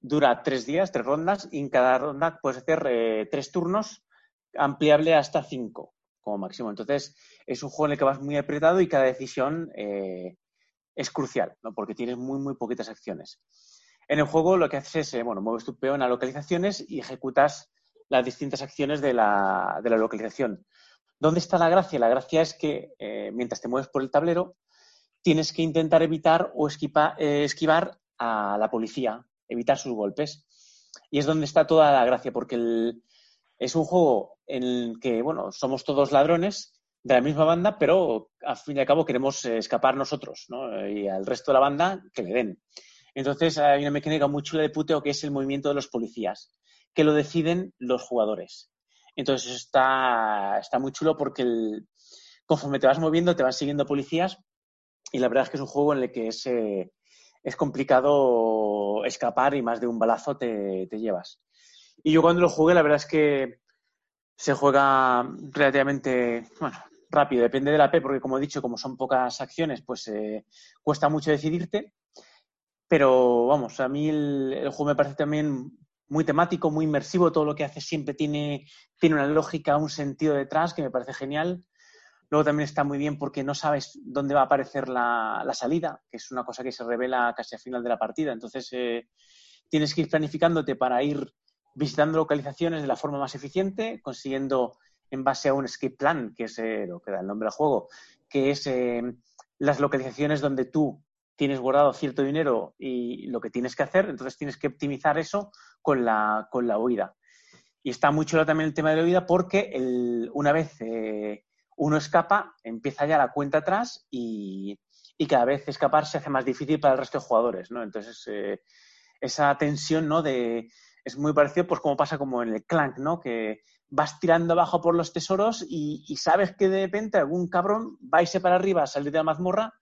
dura tres días, tres rondas, y en cada ronda puedes hacer eh, tres turnos, ampliable hasta cinco como máximo. Entonces, es un juego en el que vas muy apretado y cada decisión eh, es crucial, ¿no? porque tienes muy, muy poquitas acciones. En el juego lo que haces es, eh, bueno, mueves tu peón a localizaciones y ejecutas las distintas acciones de la, localización. ¿Dónde está la gracia? La gracia es que mientras te mueves por el tablero, tienes que intentar evitar o eh, esquivar a la policía, evitar sus golpes. Y es donde está toda la gracia, porque es un juego en el que, bueno, somos todos ladrones de la misma banda, pero al fin y al cabo queremos eh, escapar nosotros, ¿no? Y al resto de la banda que le den. Entonces hay una mecánica muy chula de puteo que es el movimiento de los policías, que lo deciden los jugadores. Entonces está, está muy chulo porque conforme te vas moviendo te van siguiendo policías y la verdad es que es un juego en el que es, eh, es complicado escapar y más de un balazo te, te llevas. Y yo cuando lo jugué la verdad es que se juega relativamente, bueno, rápido, depende de la P, porque como he dicho, como son pocas acciones, pues eh, cuesta mucho decidirte. Pero vamos, a mí el, juego me parece también muy temático, muy inmersivo, todo lo que hace siempre tiene, tiene una lógica, un sentido detrás que me parece genial. Luego también está muy bien porque no sabes dónde va a aparecer la, salida, que es una cosa que se revela casi al final de la partida. Entonces, eh, tienes que ir planificándote para ir visitando localizaciones de la forma más eficiente, consiguiendo en base a un escape plan, que es eh, lo que da el nombre al juego, que es eh, las localizaciones donde tú tienes guardado cierto dinero y lo que tienes que hacer, entonces tienes que optimizar eso con la, con la huida. Y está muy chulo también el tema de la huida porque una vez eh, uno escapa, empieza ya la cuenta atrás y, y, cada vez escapar se hace más difícil para el resto de jugadores, ¿no? Entonces, esa tensión, ¿no? De, es muy parecido, pues como pasa como en el Clank, ¿no? Que vas tirando abajo por los tesoros y, sabes que de repente algún cabrón va a irse para arriba a salir de la mazmorra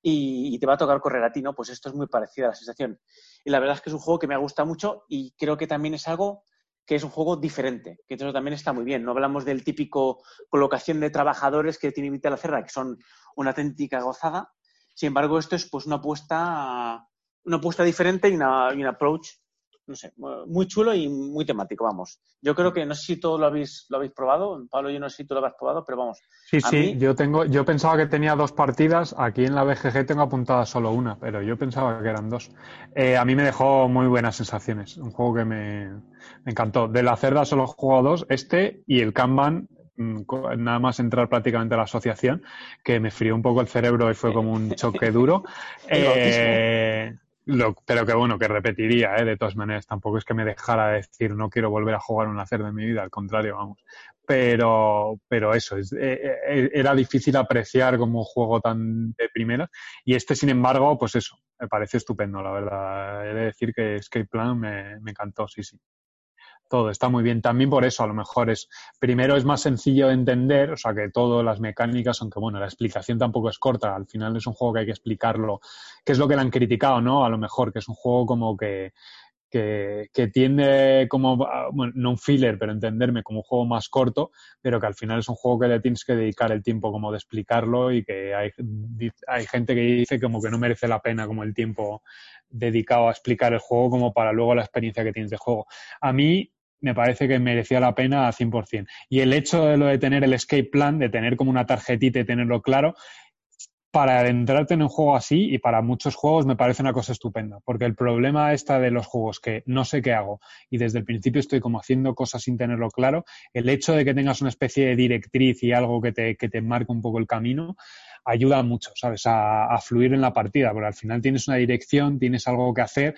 y, te va a tocar correr a ti, ¿no? Pues esto es muy parecido a la sensación. Y la verdad es que es un juego que me gusta mucho y creo que también es algo que es un juego diferente, que eso también está muy bien. No hablamos del típico colocación de trabajadores que tiene Vita la que son una auténtica gozada. Sin embargo, esto es pues una apuesta, una apuesta diferente y, una, y un approach no sé, muy chulo y muy temático, vamos. Yo creo que no sé si todo lo habéis, lo habéis probado, Pablo, yo no sé si tú lo habéis probado, pero vamos. Sí, sí, yo tengo, yo pensaba que tenía dos partidas, aquí en la BGG tengo apuntada solo una, pero yo pensaba que eran dos. Eh, a mí me dejó muy buenas sensaciones, un juego que me, me encantó. De la cerda solo he jugado dos, este y el Kanban mm, nada más entrar prácticamente a la asociación, que me frío un poco el cerebro y fue como un choque duro. *laughs* eh, pero que bueno, que repetiría, ¿eh? de todas maneras. Tampoco es que me dejara decir no quiero volver a jugar un hacer de mi vida, al contrario, vamos. Pero, pero eso, es, eh, eh, era difícil apreciar como un juego tan de primera. Y este, sin embargo, pues eso, me parece estupendo, la verdad. He de decir que Escape Plan me, me encantó, sí, sí todo está muy bien. También por eso, a lo mejor es, primero es más sencillo de entender, o sea que todas las mecánicas, aunque bueno, la explicación tampoco es corta, al final es un juego que hay que explicarlo, que es lo que le han criticado, ¿no? A lo mejor, que es un juego como que, que, que tiende como, bueno, no un filler, pero entenderme como un juego más corto, pero que al final es un juego que le tienes que dedicar el tiempo como de explicarlo y que hay, hay gente que dice como que no merece la pena como el tiempo dedicado a explicar el juego como para luego la experiencia que tienes de juego. A mí me parece que merecía la pena a 100%. Y el hecho de lo de tener el escape plan, de tener como una tarjetita y tenerlo claro, para adentrarte en un juego así y para muchos juegos me parece una cosa estupenda, porque el problema está de los juegos que no sé qué hago y desde el principio estoy como haciendo cosas sin tenerlo claro, el hecho de que tengas una especie de directriz y algo que te, que te marque un poco el camino ayuda mucho, ¿sabes? A, a fluir en la partida, porque al final tienes una dirección, tienes algo que hacer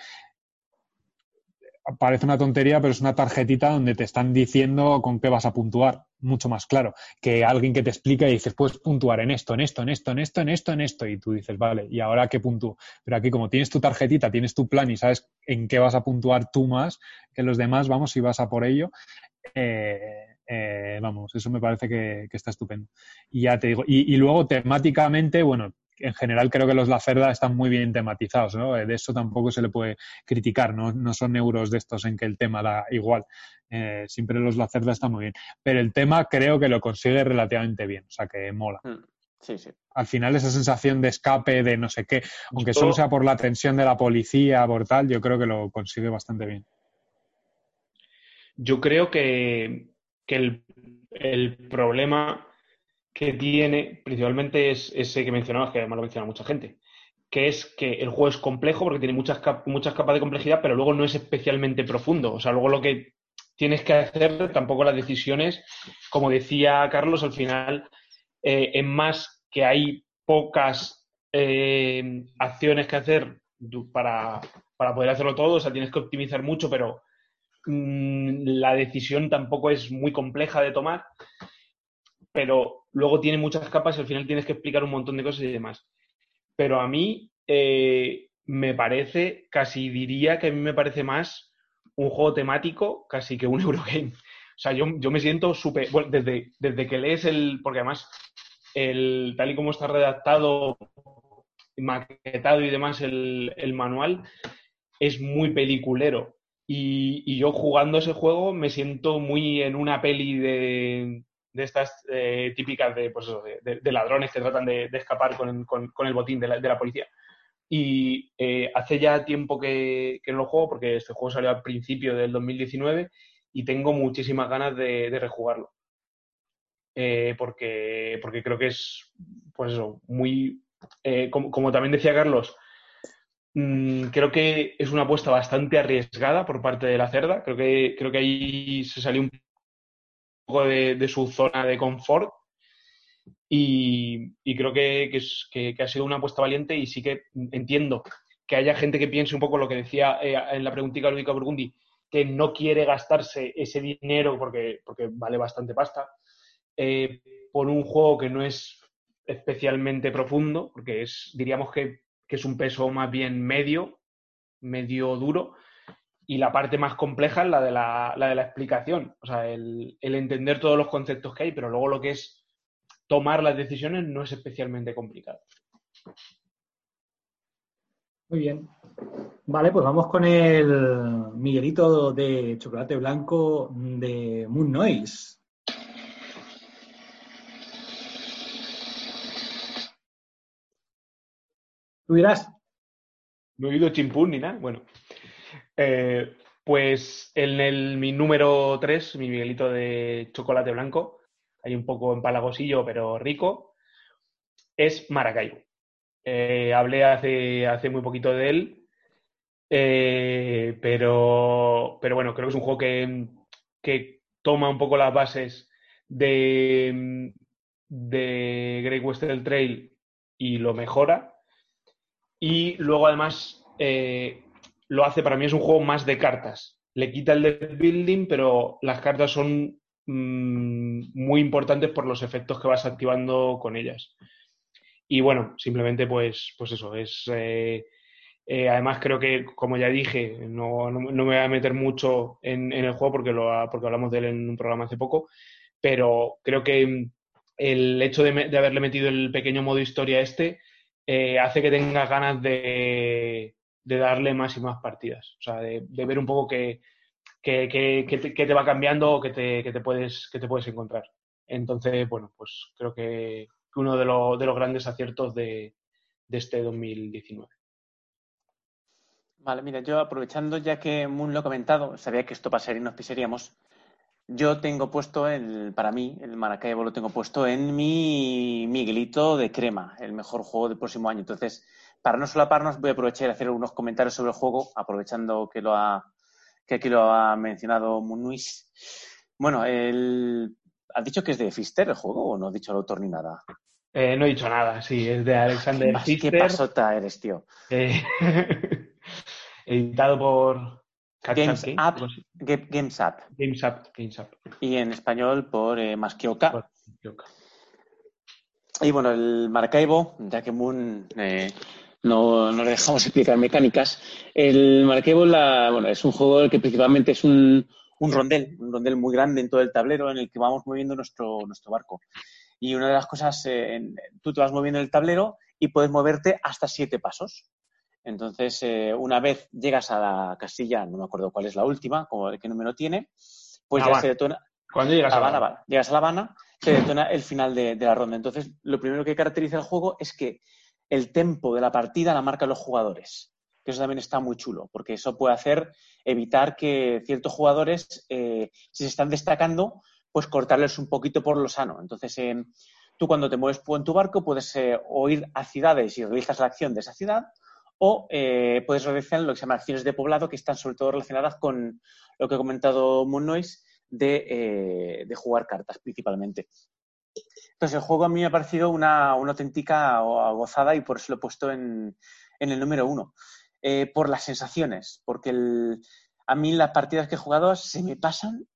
parece una tontería, pero es una tarjetita donde te están diciendo con qué vas a puntuar, mucho más claro, que alguien que te explica y dices, puedes puntuar en esto, en esto, en esto, en esto, en esto, en esto, y tú dices, vale, ¿y ahora qué puntúo? Pero aquí como tienes tu tarjetita, tienes tu plan y sabes en qué vas a puntuar tú más que los demás, vamos, y vas a por ello, eh, Eh, vamos, eso me parece que, está estupendo. Y ya te digo, y, luego temáticamente, bueno, en general creo que los Lacerda están muy bien tematizados, ¿no? De eso tampoco se le puede criticar, ¿no? No son euros de estos en que el tema da igual. Eh, siempre los Lacerda están muy bien. Pero el tema creo que lo consigue relativamente bien, o sea que mola. Mm, sí, sí. Al final esa sensación de escape, de no sé qué, aunque solo sea por la tensión de la policía, por tal, yo creo que lo consigue bastante bien. Yo creo que, el, problema que tiene principalmente es ese que mencionabas, que además lo menciona mucha gente, que es que el juego es complejo porque tiene muchas, muchas capas de complejidad, pero luego no es especialmente profundo. O sea, luego lo que tienes que hacer, tampoco las decisiones, como decía Carlos, al final eh, es más que hay pocas eh, acciones que hacer para, para poder hacerlo todo, o sea, tienes que optimizar mucho, pero Mm, la decisión tampoco es muy compleja de tomar, pero luego tiene muchas capas y al final tienes que explicar un montón de cosas y demás. Pero a mí eh, me parece, casi diría que a mí me parece más un juego temático casi que un *laughs* Eurogame. O sea, yo, me siento súper. Bueno, desde, desde que lees el. Porque además, el, tal y como está redactado, maquetado y demás el, el manual, es muy peliculero. Y, yo jugando ese juego me siento muy en una peli de, estas eh, típicas de, pues de, ladrones que tratan de, escapar con, el botín de la, policía. Y eh, hace ya tiempo que, no lo juego, porque este juego salió al principio del 2019 y tengo muchísimas ganas de, rejugarlo. Eh, porque, porque creo que es, pues eso, muy, como, también decía Carlos, Mm, creo que es una apuesta bastante arriesgada por parte de la Cerda. Creo que, creo que ahí se salió un poco de, su zona de confort. Y, creo que, ha sido una apuesta valiente y sí que entiendo que haya gente que piense un poco lo que decía eh, en la preguntita de Ludovica Burgundi, que no quiere gastarse ese dinero porque, porque vale bastante pasta, eh, por un juego que no es especialmente profundo, porque es, diríamos que que es un peso más bien medio, medio duro, y la parte más compleja es la de la, de la explicación, o sea, el, entender todos los conceptos que hay, pero luego lo que es tomar las decisiones no es especialmente complicado. Muy bien. Vale, pues vamos con el Miguelito de chocolate blanco de Moon Noise. ¿Tú dirás? No he oído chimpún ni nada. Bueno, eh, pues en el, mi número 3, mi Miguelito de chocolate blanco, hay un poco empalagosillo, pero rico, es Maracaibo. Eh, hablé hace, hace muy poquito de él, eh, pero, pero bueno, creo que es un juego que, que toma un poco las bases de, de Great Western Trail y lo mejora y luego además lo hace, para mí es un juego más de cartas. Le quita el de building, pero las cartas son mm, muy importantes por los efectos que vas activando con ellas. Y bueno, simplemente pues, pues eso, es... Eh, eh, además creo que, como ya dije, no, me voy a meter mucho en, el juego porque, lo, porque hablamos de él en un programa hace poco, pero creo que el hecho de, de haberle metido el pequeño modo historia este eh, hace que tengas ganas de, darle más y más partidas. O sea, de, ver un poco qué, te, va cambiando o qué te, puedes, te puedes encontrar. Entonces, bueno, pues creo que uno de, los grandes aciertos de, este 2019. Vale, mira, yo aprovechando ya que Moon lo ha comentado, sabía que esto pasaría y nos pisaríamos. Yo tengo puesto, el, para mí, el Maracaibo lo tengo puesto en mi Miguelito de crema, el mejor juego del próximo año. Entonces, para no solaparnos, voy a aprovechar y hacer unos comentarios sobre el juego, aprovechando que lo ha, que aquí lo ha mencionado Munuis. Bueno, el, ¿has dicho que es de Fister el juego o no has dicho el autor ni nada? Eh, no he dicho nada, sí, es de Alexander Fister. ¿Qué pasota eres, tío? Eh, *laughs* editado por, Games Up, Games Up. Games Up, Games Up. Y en español por eh, Masquioca. Y bueno, el Maracaibo, ya que Moon eh, no, no, le dejamos explicar mecánicas. El Maracaibo la, bueno, es un juego que principalmente es un, un rondel, un rondel muy grande en todo el tablero en el que vamos moviendo nuestro, nuestro barco. Y una de las cosas, eh, tú te vas moviendo en el tablero y puedes moverte hasta siete pasos. Entonces, eh, una vez llegas a la casilla, no me acuerdo cuál es la última, como qué número tiene, pues ya se detona. Cuando llegas a La Habana, llegas a La Habana, se detona el final de, de, la ronda. Entonces, lo primero que caracteriza el juego es que el tempo de la partida la marcan los jugadores que eso también está muy chulo, porque eso puede hacer evitar que ciertos jugadores, eh, si se están destacando, pues cortarles un poquito por lo sano. Entonces, eh, tú cuando te mueves en tu barco puedes eh, o ir a ciudades y realizas la acción de esa ciudad, o puedes realizar lo que se llama acciones de poblado, que están sobre todo relacionadas con lo que ha comentado Moon de, de jugar cartas principalmente. Entonces, el juego a mí me ha parecido una, una auténtica gozada y por eso lo he puesto en, en el número uno. Eh, por las sensaciones, porque a mí las partidas que he jugado se me pasan,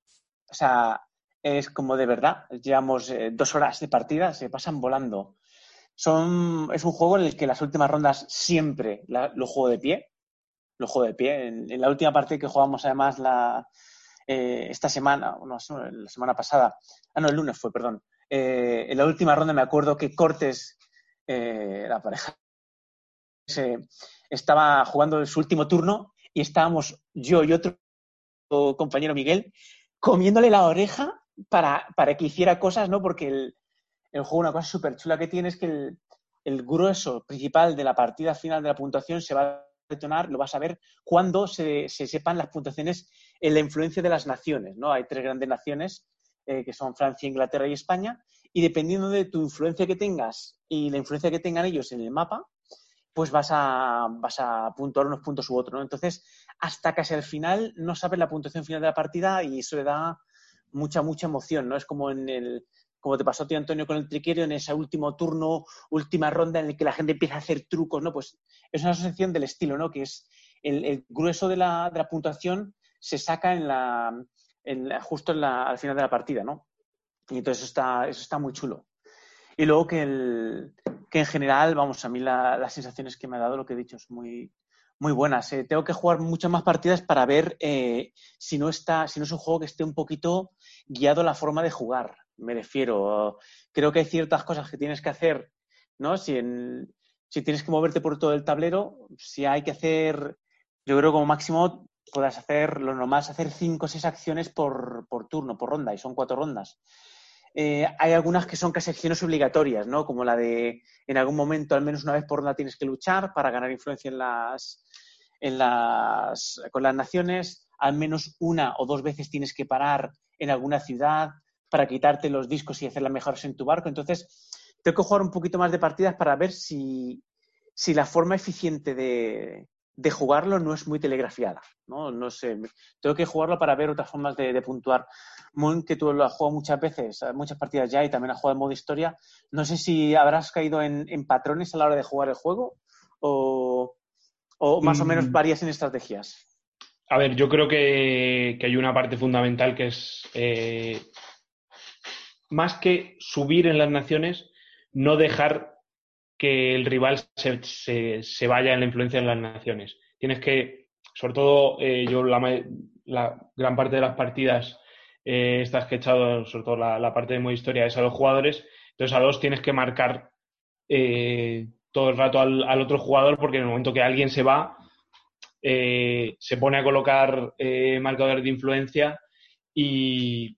o sea, es como de verdad, llevamos eh, dos horas de partida, se pasan volando. Son, es un juego en el que las últimas rondas siempre lo juego de pie, lo juego de pie. En, la última partida que jugamos además la, eh, esta semana, no, la semana pasada, ah no, el lunes fue, perdón. En la última ronda me acuerdo que Cortes, la pareja, estaba jugando su último turno y estábamos yo y otro compañero Miguel comiéndole la oreja para, para que hiciera cosas, ¿no? Porque el, el juego, una cosa súper chula que tiene es que el, el, grueso principal de la partida final de la puntuación se va a detonar, lo vas a ver cuando se, se sepan las puntuaciones en la influencia de las naciones, ¿no? Hay tres grandes naciones eh, que son Francia, Inglaterra y España, y dependiendo de tu influencia que tengas y la influencia que tengan ellos en el mapa, pues vas a, vas a puntuar unos puntos u otros, ¿no? Entonces, hasta casi al final no sabes la puntuación final de la partida y eso le da mucha, mucha emoción, ¿no? Es como en el, como te pasó a ti, Antonio, con el triquerio, en ese último turno, última ronda en el que la gente empieza a hacer trucos, ¿no? Pues es una asociación del estilo, ¿no? Que es el, grueso de la, de la, puntuación se saca en la, justo la, al final de la partida, ¿no? Y entonces eso está, eso está muy chulo. Y luego que, el, que en general, vamos, a mí las sensaciones que me ha dado, lo que he dicho, es muy, muy buenas. Eh, tengo que jugar muchas más partidas para ver eh, si, no está, si no es un juego que esté un poquito guiado a la forma de jugar. Me refiero, creo que hay ciertas cosas que tienes que hacer, ¿no? Si, si tienes que moverte por todo el tablero, si hay que hacer, yo creo como máximo puedas hacer, lo normal hacer cinco o seis acciones por, por turno, por ronda, y son cuatro rondas. Eh, hay algunas que son casi acciones obligatorias, ¿no? Como la de en algún momento, al menos una vez por ronda, tienes que luchar para ganar influencia en las, en las, con las naciones. Al menos una o dos veces tienes que parar en alguna ciudad para quitarte los discos y hacer las mejoras en tu barco. Entonces, tengo que jugar un poquito más de partidas para ver si, si la forma eficiente de, de jugarlo no es muy telegrafiada, ¿no? No sé, tengo que jugarlo para ver otras formas de, puntuar. Moon, que tú lo has jugado muchas veces, muchas partidas ya y también has jugado en modo historia, no sé si habrás caído en, patrones a la hora de jugar el juego o, más o menos mm. varias en estrategias. A ver, yo creo que, hay una parte fundamental que es eh, más que subir en las naciones, no dejar que el rival se, se, vaya en la influencia de las naciones. Tienes que, sobre todo, eh, yo la, la, gran parte de las partidas eh, estas que echado, sobre todo la, parte de modo historia, es a los jugadores. Entonces a dos tienes que marcar eh, todo el rato al, al, otro jugador porque en el momento que alguien se va, eh, se pone a colocar marcadores de influencia y,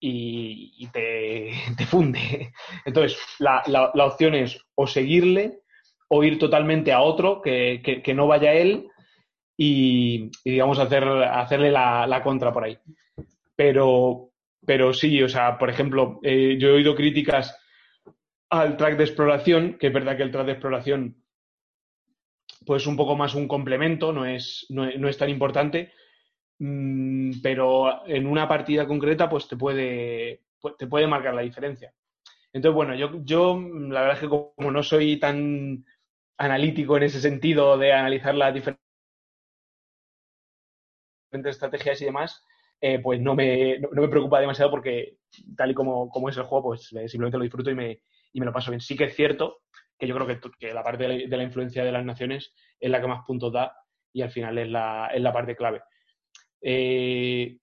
y, *laughs* te, funde. Entonces, la, la, opción es o seguirle o ir totalmente a otro que, que, no vaya él y, digamos, hacer, hacerle la, la, contra por ahí. Pero, pero sí, o sea, por ejemplo, eh, yo he oído críticas al track de exploración, que es verdad que el track de exploración pues un poco más un complemento, no es, no, no es tan importante, pero en una partida concreta pues te puede, te puede marcar la diferencia. Entonces, bueno, yo, yo la verdad es que como no soy tan analítico en ese sentido de analizar las diferentes estrategias y demás, eh, pues no me, no, me, preocupa demasiado porque tal y como, como, es el juego, pues eh, simplemente lo disfruto y me, y me, lo paso bien. Sí que es cierto que yo creo que, que la parte de la, influencia de las naciones es la que más puntos da y al final es la, es la parte clave. Eh,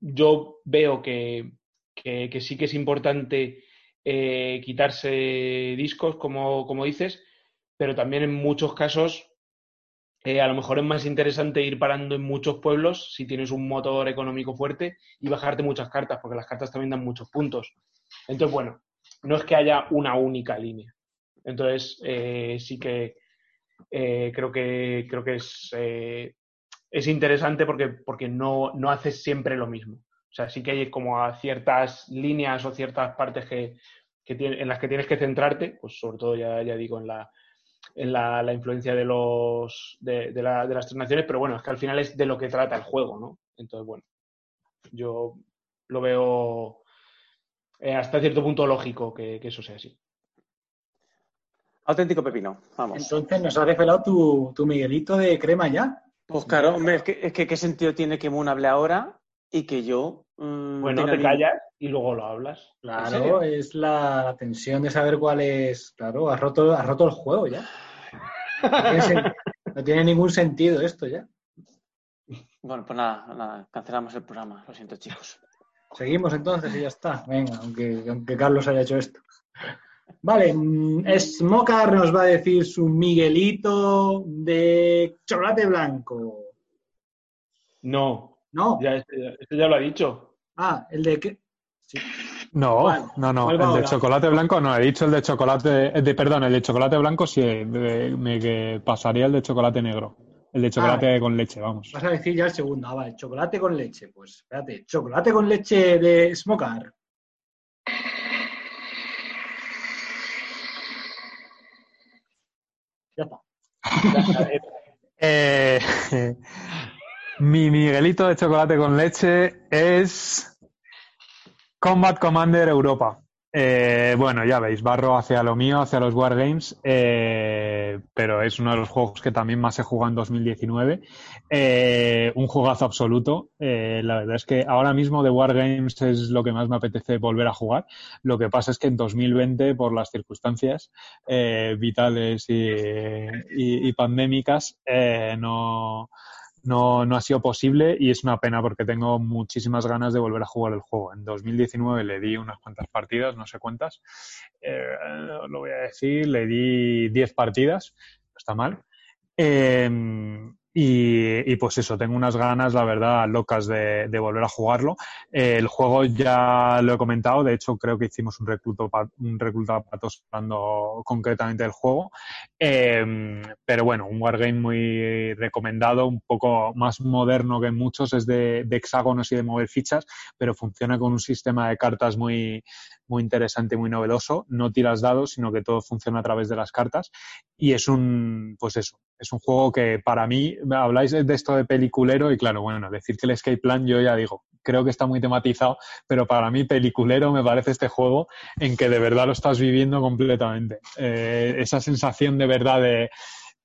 yo veo que, sí que es importante eh, quitarse discos, como, como, dices, pero también en muchos casos eh, a lo mejor es más interesante ir parando en muchos pueblos si tienes un motor económico fuerte y bajarte muchas cartas, porque las cartas también dan muchos puntos. Entonces, bueno, no es que haya una única línea. Entonces, sí que creo que creo que es es interesante porque, porque no, no haces siempre lo mismo. O sea, sí que hay como a ciertas líneas o ciertas partes que, en las que tienes que centrarte, pues sobre todo ya, ya digo en la, en la, influencia de los de, las tres naciones, pero bueno, es que al final es de lo que trata el juego, ¿no? Entonces, bueno, yo lo veo eh, hasta cierto punto lógico que, eso sea así. Auténtico pepino, vamos. Entonces nos ha revelado tu, tu Miguelito de crema ya. Pues claro, hombre, es que, qué sentido tiene que Moon hable ahora y que yo. Mm, bueno, te callas y luego lo hablas. Claro, es la, tensión de saber cuál es. Claro, has roto, has roto el juego ya. No tiene, ningún sentido esto ya. Bueno, pues nada, nada, cancelamos el programa, lo siento chicos. Seguimos entonces y ya está. Venga, aunque, aunque Carlos haya hecho esto. Vale, mm, Smoker nos va a decir su Miguelito de chocolate blanco. No. No. Ya, este, este ya lo ha dicho. Ah, el de qué. No, no, no. El de chocolate blanco no. He dicho el de chocolate. De, perdón, el de chocolate blanco sí. me pasaría el de chocolate negro. El de chocolate ah, con leche, vamos. Vas a decir ya el segundo. Ah, vale, chocolate con leche. Pues espérate, chocolate con leche de Smoker. *laughs* Eh, mi Miguelito de chocolate con leche es Combat Commander Europa. Eh, bueno, ya veis, barro hacia lo mío, hacia los Wargames, eh, pero es uno de los juegos que también más he jugado en 2019. Eh, un jugazo absoluto. Eh, la verdad es que ahora mismo de Wargames es lo que más me apetece volver a jugar. Lo que pasa es que en 2020, por las circunstancias vitales y, y pandémicas, no no, no ha sido posible y es una pena porque tengo muchísimas ganas de volver a jugar el juego. En 2019 le di unas cuantas partidas, no sé cuántas, eh, lo voy a decir, le di 10 partidas, no está mal. Eh, y, pues eso, tengo unas ganas, la verdad, locas de, volver a jugarlo. El juego ya lo he comentado, de hecho creo que hicimos un recluto un recluta patos hablando concretamente del juego. Eh, pero bueno, un wargame muy recomendado, un poco más moderno que muchos, es de, de hexágonos y de mover fichas, pero funciona con un sistema de cartas muy, muy interesante muy novedoso. No tiras dados, sino que todo funciona a través de las cartas. Y es un, pues eso, es un juego que para mí, habláis de esto de peliculero y claro, bueno, decir que el Escape Plan yo ya digo, creo que está muy tematizado, pero para mí peliculero me parece este juego en que de verdad lo estás viviendo completamente. Eh, esa sensación de verdad de...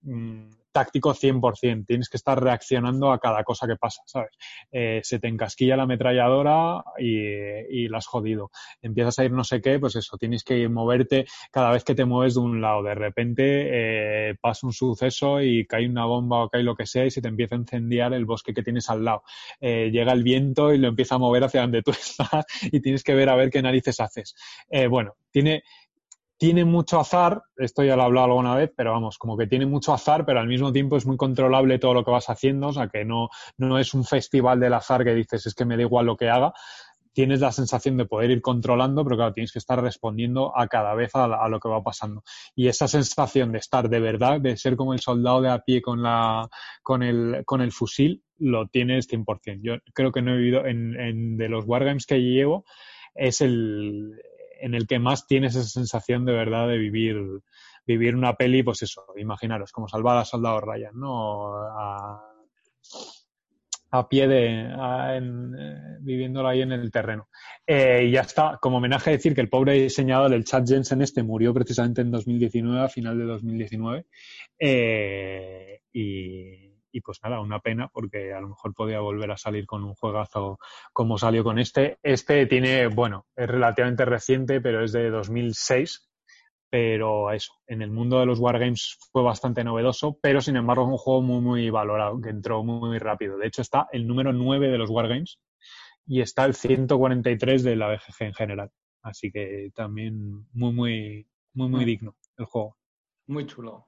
Mm, táctico 100%. Tienes que estar reaccionando a cada cosa que pasa, ¿sabes? Eh, se te encasquilla la ametralladora y, y la has jodido. Empiezas a ir no sé qué, pues eso, tienes que moverte cada vez que te mueves de un lado. De repente eh, pasa un suceso y cae una bomba o cae lo que sea y se te empieza a incendiar el bosque que tienes al lado. Eh, llega el viento y lo empieza a mover hacia donde tú *laughs* estás y tienes que ver a ver qué narices haces. bueno, tiene tiene mucho azar, esto ya lo he hablado alguna vez, pero vamos, como que tiene mucho azar, pero al mismo tiempo es muy controlable todo lo que vas haciendo, o sea que no, no es un festival del azar que dices es que me da igual lo que haga, tienes la sensación de poder ir controlando, pero claro, tienes que estar respondiendo a cada vez a, lo que va pasando. Y esa sensación de estar de verdad, de ser como el soldado de a pie con, la, con, el, con el fusil, lo tienes 100%. Yo creo que no he vivido en, en de los wargames que llevo, es el, en el que más tienes esa sensación de verdad de vivir, vivir una peli, pues eso, imaginaros, como salvar a Soldado Ryan, ¿no? A, pie de, eh, viviéndolo ahí en el terreno. Eh, y ya está, como homenaje a decir que el pobre diseñador del Chad Jensen este murió precisamente en 2019, a final de 2019, eh, y y pues nada, una pena porque a lo mejor podía volver a salir con un juegazo como salió con este. Este tiene, bueno, es relativamente reciente, pero es de 2006, pero eso, en el mundo de los wargames fue bastante novedoso, pero sin embargo es un juego muy, muy valorado, que entró muy, muy rápido. De hecho está el número 9 de los wargames, y está el 143 de la BGG en general. Así que también muy, muy, muy, muy digno el juego. Muy chulo.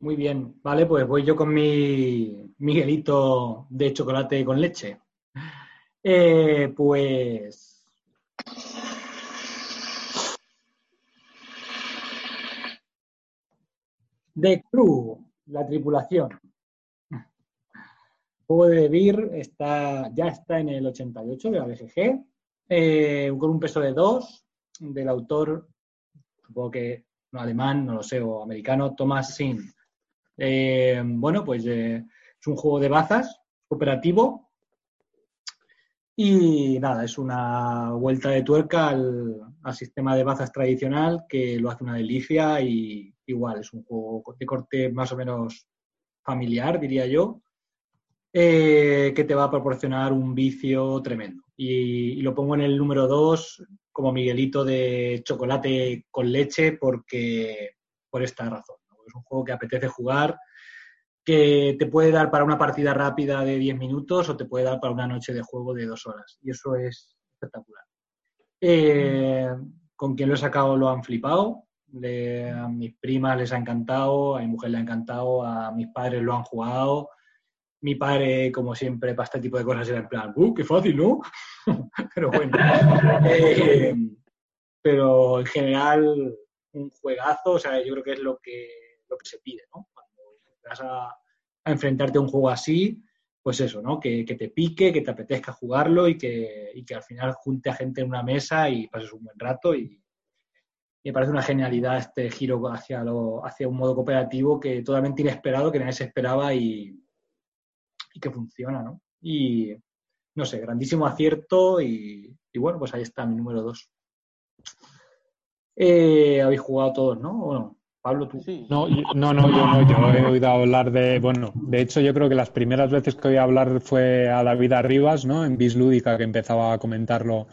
Muy bien. Vale, pues voy yo con mi Miguelito de chocolate con leche. Eh, pues. The Crew, la tripulación. Juego de Beer está, ya está en el 88 de la BGG, eh, con un peso de 2 del autor, supongo que no alemán, no lo sé, o americano, Thomas Sin. Eh, bueno, pues eh, es un juego de bazas cooperativo y nada, es una vuelta de tuerca al, sistema de bazas tradicional que lo hace una delicia y igual es un juego de corte más o menos familiar, diría yo, eh, que te va a proporcionar un vicio tremendo. Y, y lo pongo en el número 2 como Miguelito de chocolate con leche porque por esta razón. Es un juego que apetece jugar, que te puede dar para una partida rápida de 10 minutos o te puede dar para una noche de juego de dos horas. Y eso es espectacular. Eh, con quien lo he sacado lo han flipado. A mis primas les ha encantado, a mi mujer le ha encantado, a mis padres lo han jugado mi padre, como siempre, para este tipo de cosas era en plan, ¡uh, qué fácil, ¿no? *laughs* pero bueno. Eh, pero en general, un juegazo, o sea, yo creo que es lo que, lo que se pide, ¿no? Cuando vas a, enfrentarte a un juego así, pues eso, ¿no? Que, te pique, que te apetezca jugarlo y que, que al final junte a gente en una mesa y pases un buen rato y, me parece una genialidad este giro hacia, lo, hacia un modo cooperativo que totalmente inesperado, que nadie se esperaba y, que funciona, ¿no? Y no sé, grandísimo acierto y, y bueno, pues ahí está mi número dos. Eh, Habéis jugado todos, ¿no? ¿O no? Pablo, tú. Sí. No, yo, no, no, yo no. Yo he oído hablar de. Bueno, de hecho, yo creo que las primeras veces que oí hablar fue a David Arribas, ¿no? En Bislúdica, que empezaba a comentarlo,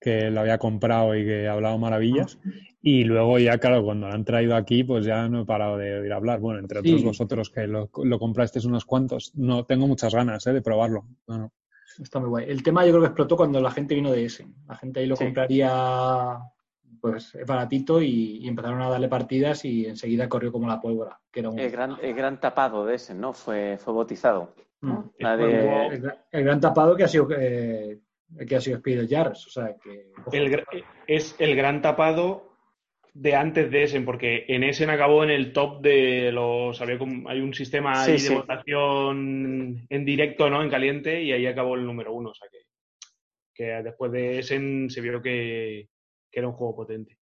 que lo había comprado y que hablaba maravillas. Y luego ya, claro, cuando lo han traído aquí, pues ya no he parado de oír hablar. Bueno, entre otros Sí. vosotros que lo, lo comprasteis unos cuantos. No, tengo muchas ganas ¿eh? de probarlo. No, no. Está muy guay. El tema yo creo que explotó cuando la gente vino de ese. La gente ahí lo Sí. compraría pues baratito y, y empezaron a darle partidas y enseguida corrió como la pólvora. Que era un, El gran, el gran tapado de ese, ¿no? Fue, fue bautizado. Mm. El, de- el gran- el gran tapado que ha sido eh, que ha sido Spider Jars. O sea que. El es el gran tapado de antes de Essen, porque en Essen acabó en el top de los. había como- hay un sistema Sí, ahí sí. de votación en directo, ¿no? En caliente, y ahí acabó el número uno. O sea que, que después de Essen se vio que, que era un juego potente.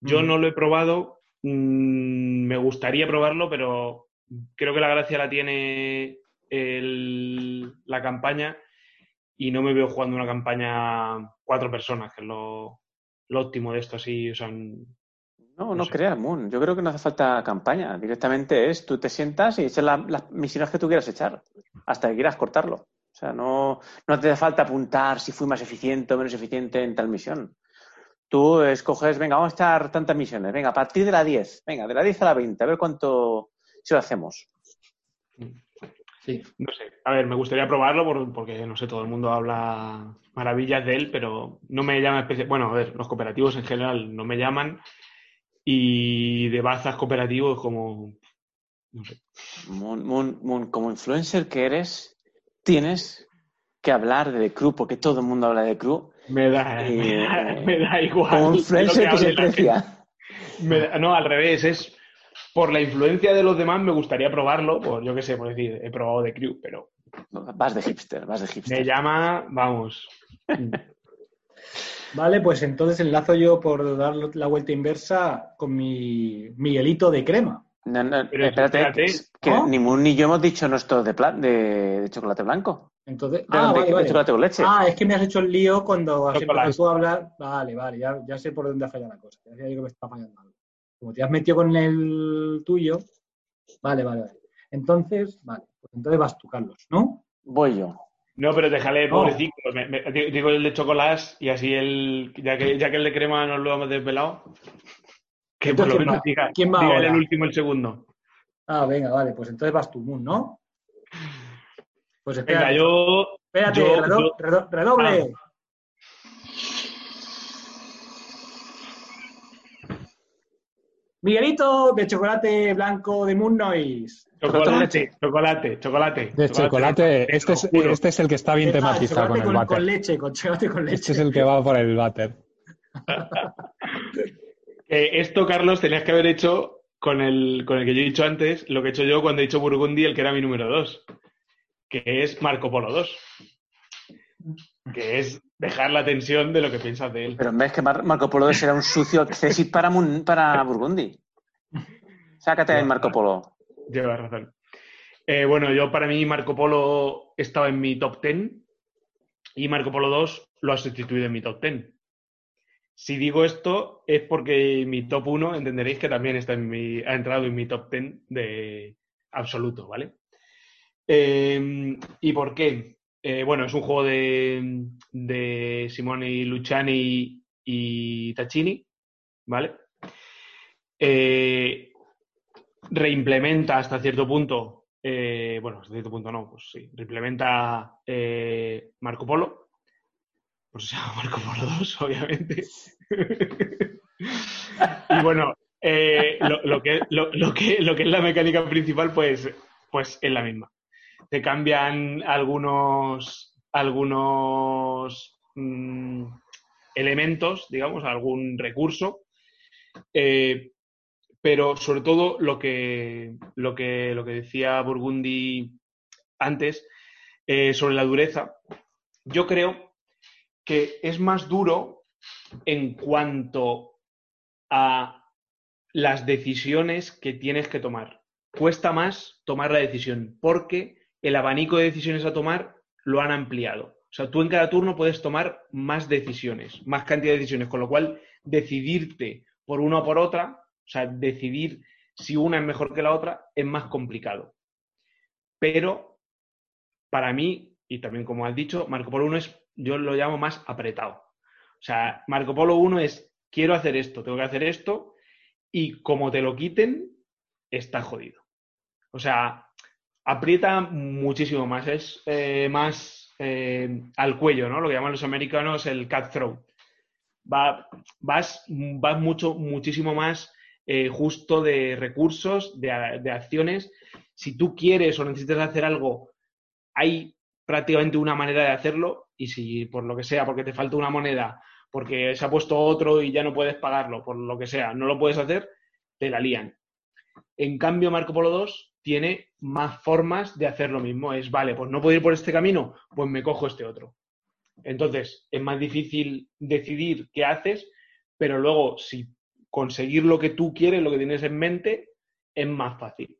Yo Mm. no lo he probado, mm, me gustaría probarlo, pero creo que la gracia la tiene el- la campaña y no me veo jugando una campaña cuatro personas, que es lo, lo óptimo de esto, así, o sea, No, No no sé. creas, Moon. Yo creo que no hace falta campaña. Directamente es tú te sientas y echas la- las misiones que tú quieras echar, hasta que quieras cortarlo. O sea, no, no te hace falta apuntar si fui más eficiente o menos eficiente en tal misión. Tú escoges, venga, vamos a echar tantas misiones. Venga, a partir de la 10. Venga, de la 10 a la 20. A ver cuánto si lo hacemos. Sí. no sé. A ver, me gustaría probarlo por- porque, no sé, todo el mundo habla maravillas de él, pero no me llama especial. Bueno, a ver, los cooperativos en general no me llaman y de bazas cooperativos como, no sé. Moon, Moon, Moon, como influencer que eres, tienes que hablar de The Crew, porque todo el mundo habla de The Crew. Me da, Eh, me *laughs* da, me da igual. De lo influencer que se. Me da- no, al revés, es por la influencia de los demás me gustaría probarlo, por yo qué sé, por decir, he probado The Crew, pero Vas de hipster, vas de hipster. me llama, vamos. *laughs* Vale, pues entonces enlazo yo por dar la vuelta inversa con mi Miguelito de crema. No, no, Pero espérate, espérate. que- que ¿No? ni Moon ni yo hemos dicho nuestro de, pla- de, de chocolate blanco. Entonces, ah, de- vale, de vale. chocolate con leche. Ah, es que me has hecho el lío cuando has empezado a hablar. Vale, vale, ya, ya sé por dónde ha fallado la cosa. Ya sé que me está fallando algo. Como te has metido con el tuyo. Vale, vale, vale. Entonces, vale, pues entonces vas tú, Carlos, ¿no? Voy yo. No, pero déjale, No. pobrecito. me- me- digo el de chocolate y así el, ya que, ya que el de crema nos lo hemos desvelado, que por lo ¿quién menos va? diga, ¿Quién va diga el último, el segundo. Ah, venga, vale, pues entonces vas tú, Moon, ¿no? Pues espera. Venga, yo, Espérate, Yo- redo- yo- redo- redoble. Miguelito de chocolate blanco de Moon Noise. Chocolate, chocolate, chocolate. De chocolate, este es, este es el que está bien Ah, tematizado con el con, váter. con leche, con chocolate con leche. Este es el que va por el váter. *laughs* Eh, esto, Carlos, tenías que haber hecho con el, con el que yo he dicho antes, lo que he hecho yo cuando he dicho Burgundy, el que era mi número 2, que es Marco Polo 2. Que es dejar la tensión de lo que piensas de él. Pero en vez que Mar- Marco Polo será un sucio accessit para, para Burgundy. Sácate el Marco Polo. Llevas razón. Eh, bueno, yo para mí Marco Polo estaba en mi top 10 y Marco Polo 2 lo ha sustituido en mi top 10. Si digo esto es porque mi top 1 entenderéis que también está en mi, ha entrado en mi top 10 de absoluto, ¿vale? Eh, ¿Y por qué? Eh, bueno, es un juego de, de Simone Luciani y Tacchini, ¿vale? Eh, reimplementa hasta cierto punto, eh, bueno, hasta cierto punto no, pues sí, reimplementa Marco Polo, pues se llama Marco Polo 2, *laughs* obviamente. y bueno, lo, que, lo que, lo que es la mecánica principal, pues, pues es la misma. Te cambian algunos, algunos mm, elementos, digamos, algún recurso, eh, pero sobre todo lo que, lo que, lo que decía Burgundy antes eh, sobre la dureza, yo creo que es más duro en cuanto a las decisiones que tienes que tomar. Cuesta más tomar la decisión porque el abanico de decisiones a tomar lo han ampliado. O sea, tú en cada turno puedes tomar más decisiones, más cantidad de decisiones, con lo cual decidirte por una o por otra, o sea, decidir si una es mejor que la otra, es más complicado. Pero para mí, y también como has dicho, Marco Polo 1 es, yo lo llamo más apretado. O sea, Marco Polo 1 es, quiero hacer esto, tengo que hacer esto, y como te lo quiten, está jodido. O sea, aprieta muchísimo más, es eh, más eh, al cuello, ¿no? Lo que llaman los americanos el cutthroat. Va, vas, vas mucho, muchísimo más eh, justo de recursos, de, de acciones. Si tú quieres o necesitas hacer algo, hay prácticamente una manera de hacerlo y si por lo que sea, porque te falta una moneda, porque se ha puesto otro y ya no puedes pagarlo, por lo que sea, no lo puedes hacer, te la lían. En cambio, Marco Polo 2 tiene más formas de hacer lo mismo. Es, vale, pues no puedo ir por este camino, pues me cojo este otro. Entonces, es más difícil decidir qué haces, pero luego, si conseguir lo que tú quieres, lo que tienes en mente, es más fácil.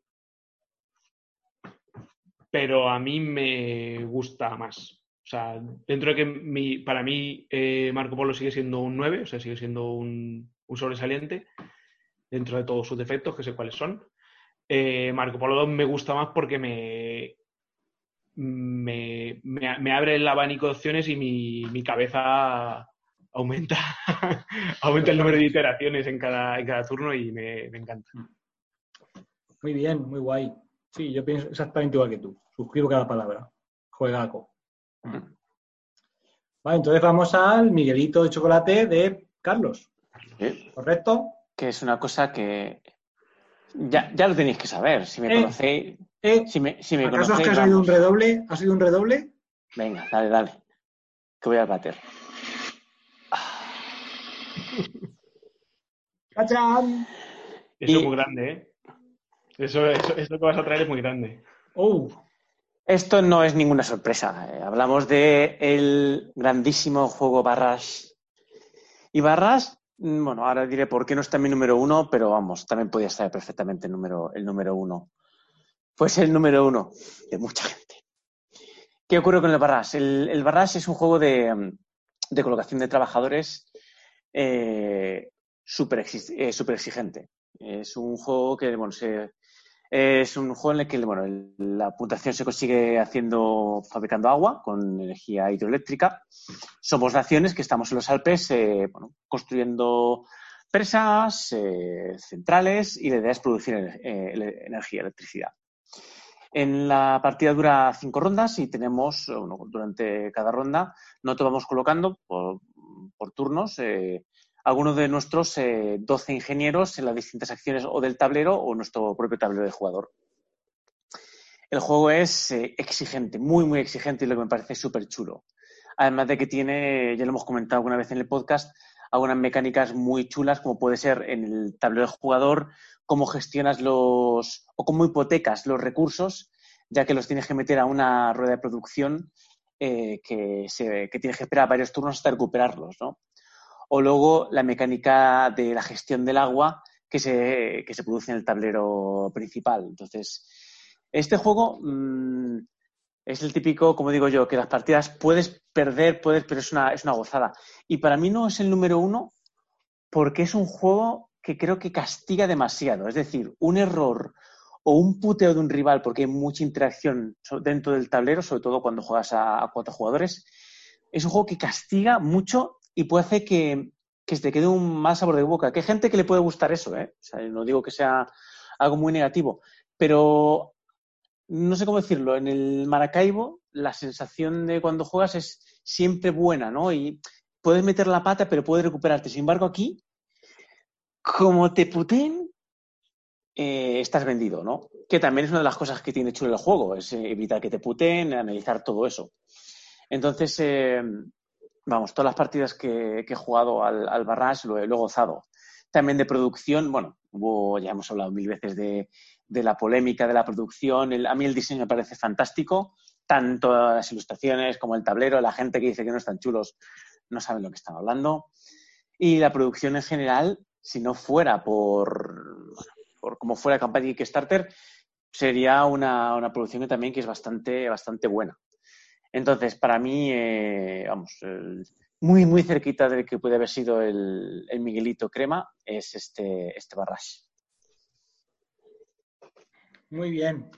Pero a mí me gusta más. O sea, dentro de que mi, para mí eh, Marco Polo sigue siendo un 9, o sea, sigue siendo un, un sobresaliente, dentro de todos sus defectos, que sé cuáles son. Eh, Marco Polo 2 me gusta más porque me, me, me, me abre el abanico de opciones y mi, mi cabeza aumenta, *laughs* aumenta el número de iteraciones en cada, en cada turno y me, me encanta. Muy bien, muy guay. Sí, yo pienso exactamente igual que tú. Suscribo cada palabra. Juegaco. Vale, entonces vamos al Miguelito de chocolate de Carlos. ¿Correcto? Que es una cosa que ya, ya lo tenéis que saber. Si me Eh, conocéis, Eh, si me, si me ¿Acaso es conocéis, que ha sido un redoble? ¿Ha sido un redoble? Venga, dale, dale. Que voy al bater. ¡Cachán! Eso Y- es muy grande, ¿eh? Eso, eso, eso que vas a traer es muy grande. ¡Oh! Esto no es ninguna sorpresa. Eh, hablamos de el grandísimo juego Barrash. Y Barrash, mm, bueno, ahora diré por qué no está mi número uno, pero vamos, también podía estar perfectamente el número, el número uno. Pues el número uno de mucha gente. ¿Qué ocurre con el Barrash? El, Barrash es un juego de, mm, de colocación de trabajadores eh, súper eh, exigente. Es un juego que, bueno, se, es un juego en el que bueno, la puntuación se consigue haciendo, fabricando agua con energía hidroeléctrica. Somos naciones que estamos en los Alpes eh, construyendo presas, eh, centrales y la idea es producir eh, energía, electricidad. En la partida dura cinco rondas y tenemos, bueno, durante cada ronda, no te vamos colocando por, turnos eh, algunos de nuestros eh, 12 ingenieros en las distintas acciones o del tablero o nuestro propio tablero de jugador. El juego es eh, exigente, muy, muy exigente y lo que me parece súper chulo. Además de que tiene, ya lo hemos comentado alguna vez en el podcast, algunas mecánicas muy chulas, como puede ser en el tablero de jugador, cómo gestionas los o cómo hipotecas los recursos, ya que los tienes que meter a una rueda de producción eh, que, se, que tienes que esperar varios turnos hasta recuperarlos, ¿no? O luego la mecánica de la gestión del agua que se, que se produce en el tablero principal. Entonces, este juego mmm, es el típico, como digo yo, que las partidas puedes perder, puedes, pero es una, es una gozada. Y para mí no es el número uno porque es un juego que creo que castiga demasiado. Es decir, un error o un puteo de un rival, porque hay mucha interacción dentro del tablero, sobre todo cuando juegas a cuatro jugadores, es un juego que castiga mucho y puede hacer que, que se te quede un mal sabor de boca. Que hay gente que le puede gustar eso, ¿eh? No digo que sea algo muy negativo, pero no sé cómo decirlo, en el Maracaibo la sensación de cuando juegas es siempre buena, ¿no? Y puedes meter la pata, pero puedes recuperarte. Sin embargo, aquí, como te puten, eh, estás vendido, ¿no? Que también es una de las cosas que tiene chulo el juego, es evitar que te puten, analizar todo eso. Entonces, eh, vamos, todas las partidas que, he jugado al, al Barrage lo, he gozado. También de producción, bueno, hubo, ya hemos hablado mil veces de, la polémica de la producción. A mí el diseño me parece fantástico, tanto las ilustraciones como el tablero. La gente que dice que no están chulos no saben lo que están hablando. Y la producción en general, si no fuera por, como fuera campaña Kickstarter, sería una, una, producción que también que es bastante, bastante buena. Entonces, para mí, eh, vamos, el, muy, muy cerquita de que puede haber sido el, el Miguelito Crema, es este, este Barrage. Muy bien.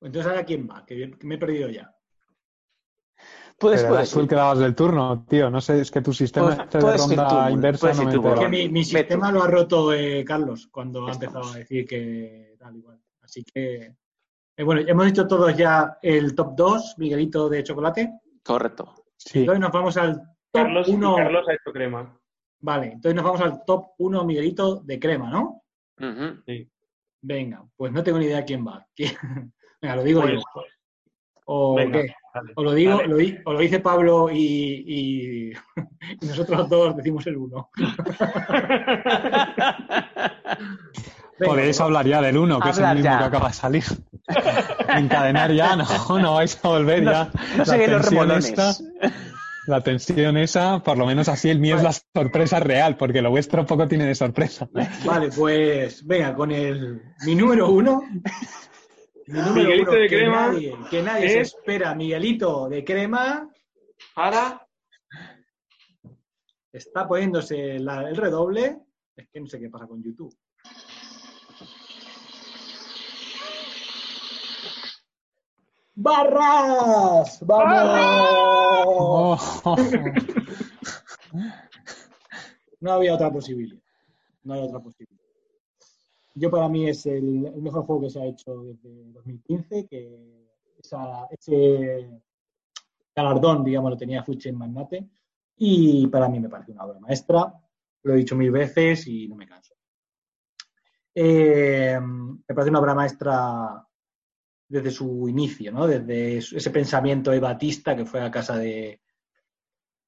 Entonces, ¿ahora quién va? Que me he perdido ya. Puedes, puedes. tú el que dabas del turno, tío. No sé, es que tu sistema este de ronda inversa no me Es que mi, mi sistema lo ha roto eh, Carlos cuando ha empezado a decir que tal igual. Así que, eh, bueno, hemos dicho todos ya el top 2, Miguelito de chocolate. Correcto. Sí. Entonces nos vamos al top Carlos, 1. Carlos ha hecho crema. Vale, entonces nos vamos al top 1, Miguelito, de crema, ¿no? Uh -huh. Sí. Venga, pues no tengo ni idea quién va. *laughs* Venga, lo digo Pues, yo. ¿O venga, qué? dale. O lo digo, lo, di- o lo dice Pablo y, y- *laughs* y nosotros dos decimos el uno. *laughs* Podéis hablar ya del uno, que es el mismo ya. que acaba de salir. *laughs* Encadenar ya, no, no vais a volver ya. No sé La qué los tensión remolones. esta- La tensión esa, por lo menos así el mío es la sorpresa real, porque lo vuestro poco tiene de sorpresa. Vale, pues venga, con el mi número uno. Mi número Miguelito uno, de que crema nadie, que nadie se es- espera. Miguelito de crema Para. está poniéndose la- el redoble. Es que no sé qué pasa con YouTube. ¡Barras! ¡Vamos! Oh, No había otra posibilidad. No había otra posibilidad. Yo para mí es el, el mejor juego que se ha hecho desde 2015, que esa- ese galardón, digamos, lo tenía Fuche en Magnate, y para mí me parece una obra maestra. Lo he dicho mil veces y no me canso. Eh, me parece una obra maestra desde su inicio, ¿no? Desde ese pensamiento de Batista que fue a casa de,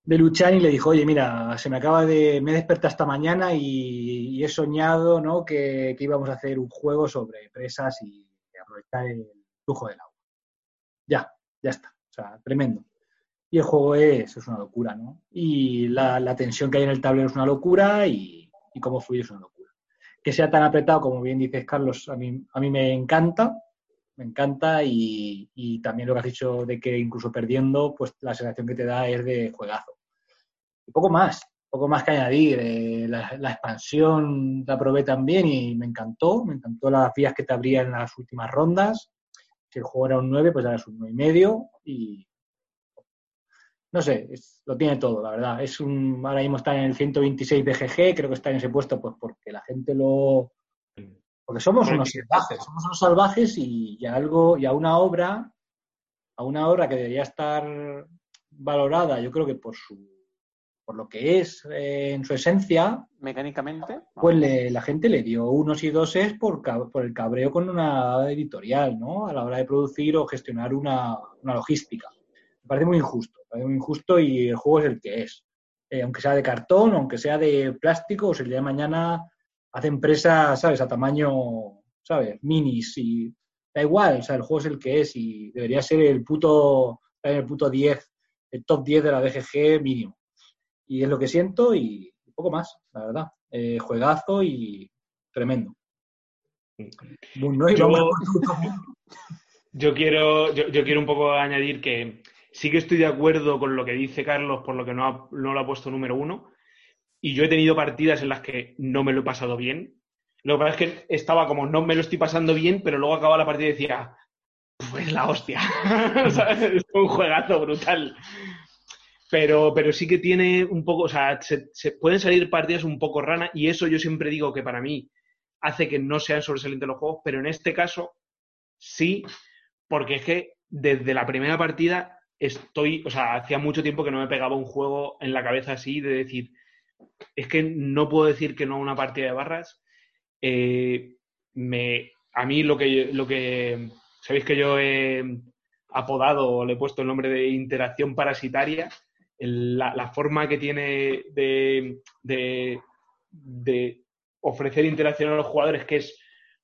de Luchani y le dijo, oye, mira, se me acaba de, me he despertado esta mañana y, he soñado, ¿no? Que, que íbamos a hacer un juego sobre presas y aprovechar el flujo del agua. Ya, ya está. O sea, tremendo. Y el juego es, es una locura, ¿no? Y la, la tensión que hay en el tablero es una locura y, y cómo fluye es una locura. Que sea tan apretado, como bien dices, Carlos, a mí, a mí me encanta, me encanta y, también lo que has dicho de que incluso perdiendo, pues la sensación que te da es de juegazo. Y poco más, poco más que añadir. Eh, la, expansión la probé también y me encantó, me encantó las vías que te abría en las últimas rondas. Si el juego era un 9, pues ahora es un 9 y medio y no sé, es- lo tiene todo, la verdad. Es un, ahora mismo está en el 126 de GG, creo que está en ese puesto pues porque la gente lo, Porque somos unos salvajes, somos unos salvajes y, y a algo, y a una obra, a una obra que debería estar valorada, yo creo que por su por lo que es eh, en su esencia, Mecánicamente. pues le- la gente le dio unos y doses por, por el cabreo con una editorial, ¿no? A la hora de producir o gestionar una, una logística. Me parece muy injusto, me parece muy injusto y el juego es el que es. Eh, aunque sea de cartón, aunque sea de plástico, o si el día de mañana hace empresas, ¿sabes? A tamaño, ¿sabes? Minis y da igual, o sea, el juego es el que es y debería ser el puto, el puto 10, el top 10 de la BGG mínimo. Y es lo que siento y poco más, la verdad. Eh, juegazo y tremendo. Y *laughs* Yo- quiero, yo, yo quiero un poco añadir que sí que estoy de acuerdo con lo que dice Carlos por lo que no, ha- no lo ha puesto número uno. Y yo he tenido partidas en las que no me lo he pasado bien. Lo que pasa es que estaba como, no me lo estoy pasando bien, pero luego acababa la partida y decía, pues la hostia. *laughs* Es un juegazo brutal. Pero, pero sí que tiene un poco, o sea, se, se pueden salir partidas un poco rana y eso yo siempre digo que para mí hace que no sean sobresalientes los juegos, pero en este caso sí, porque es que desde la primera partida estoy, o sea, hacía mucho tiempo que no me pegaba un juego en la cabeza así de decir, es que no puedo decir que no a una partida de barras. Eh, me, a mí lo que, lo que, sabéis que yo he apodado o le he puesto el nombre de interacción parasitaria, la forma que tiene de, de, de ofrecer interacción a los jugadores, que es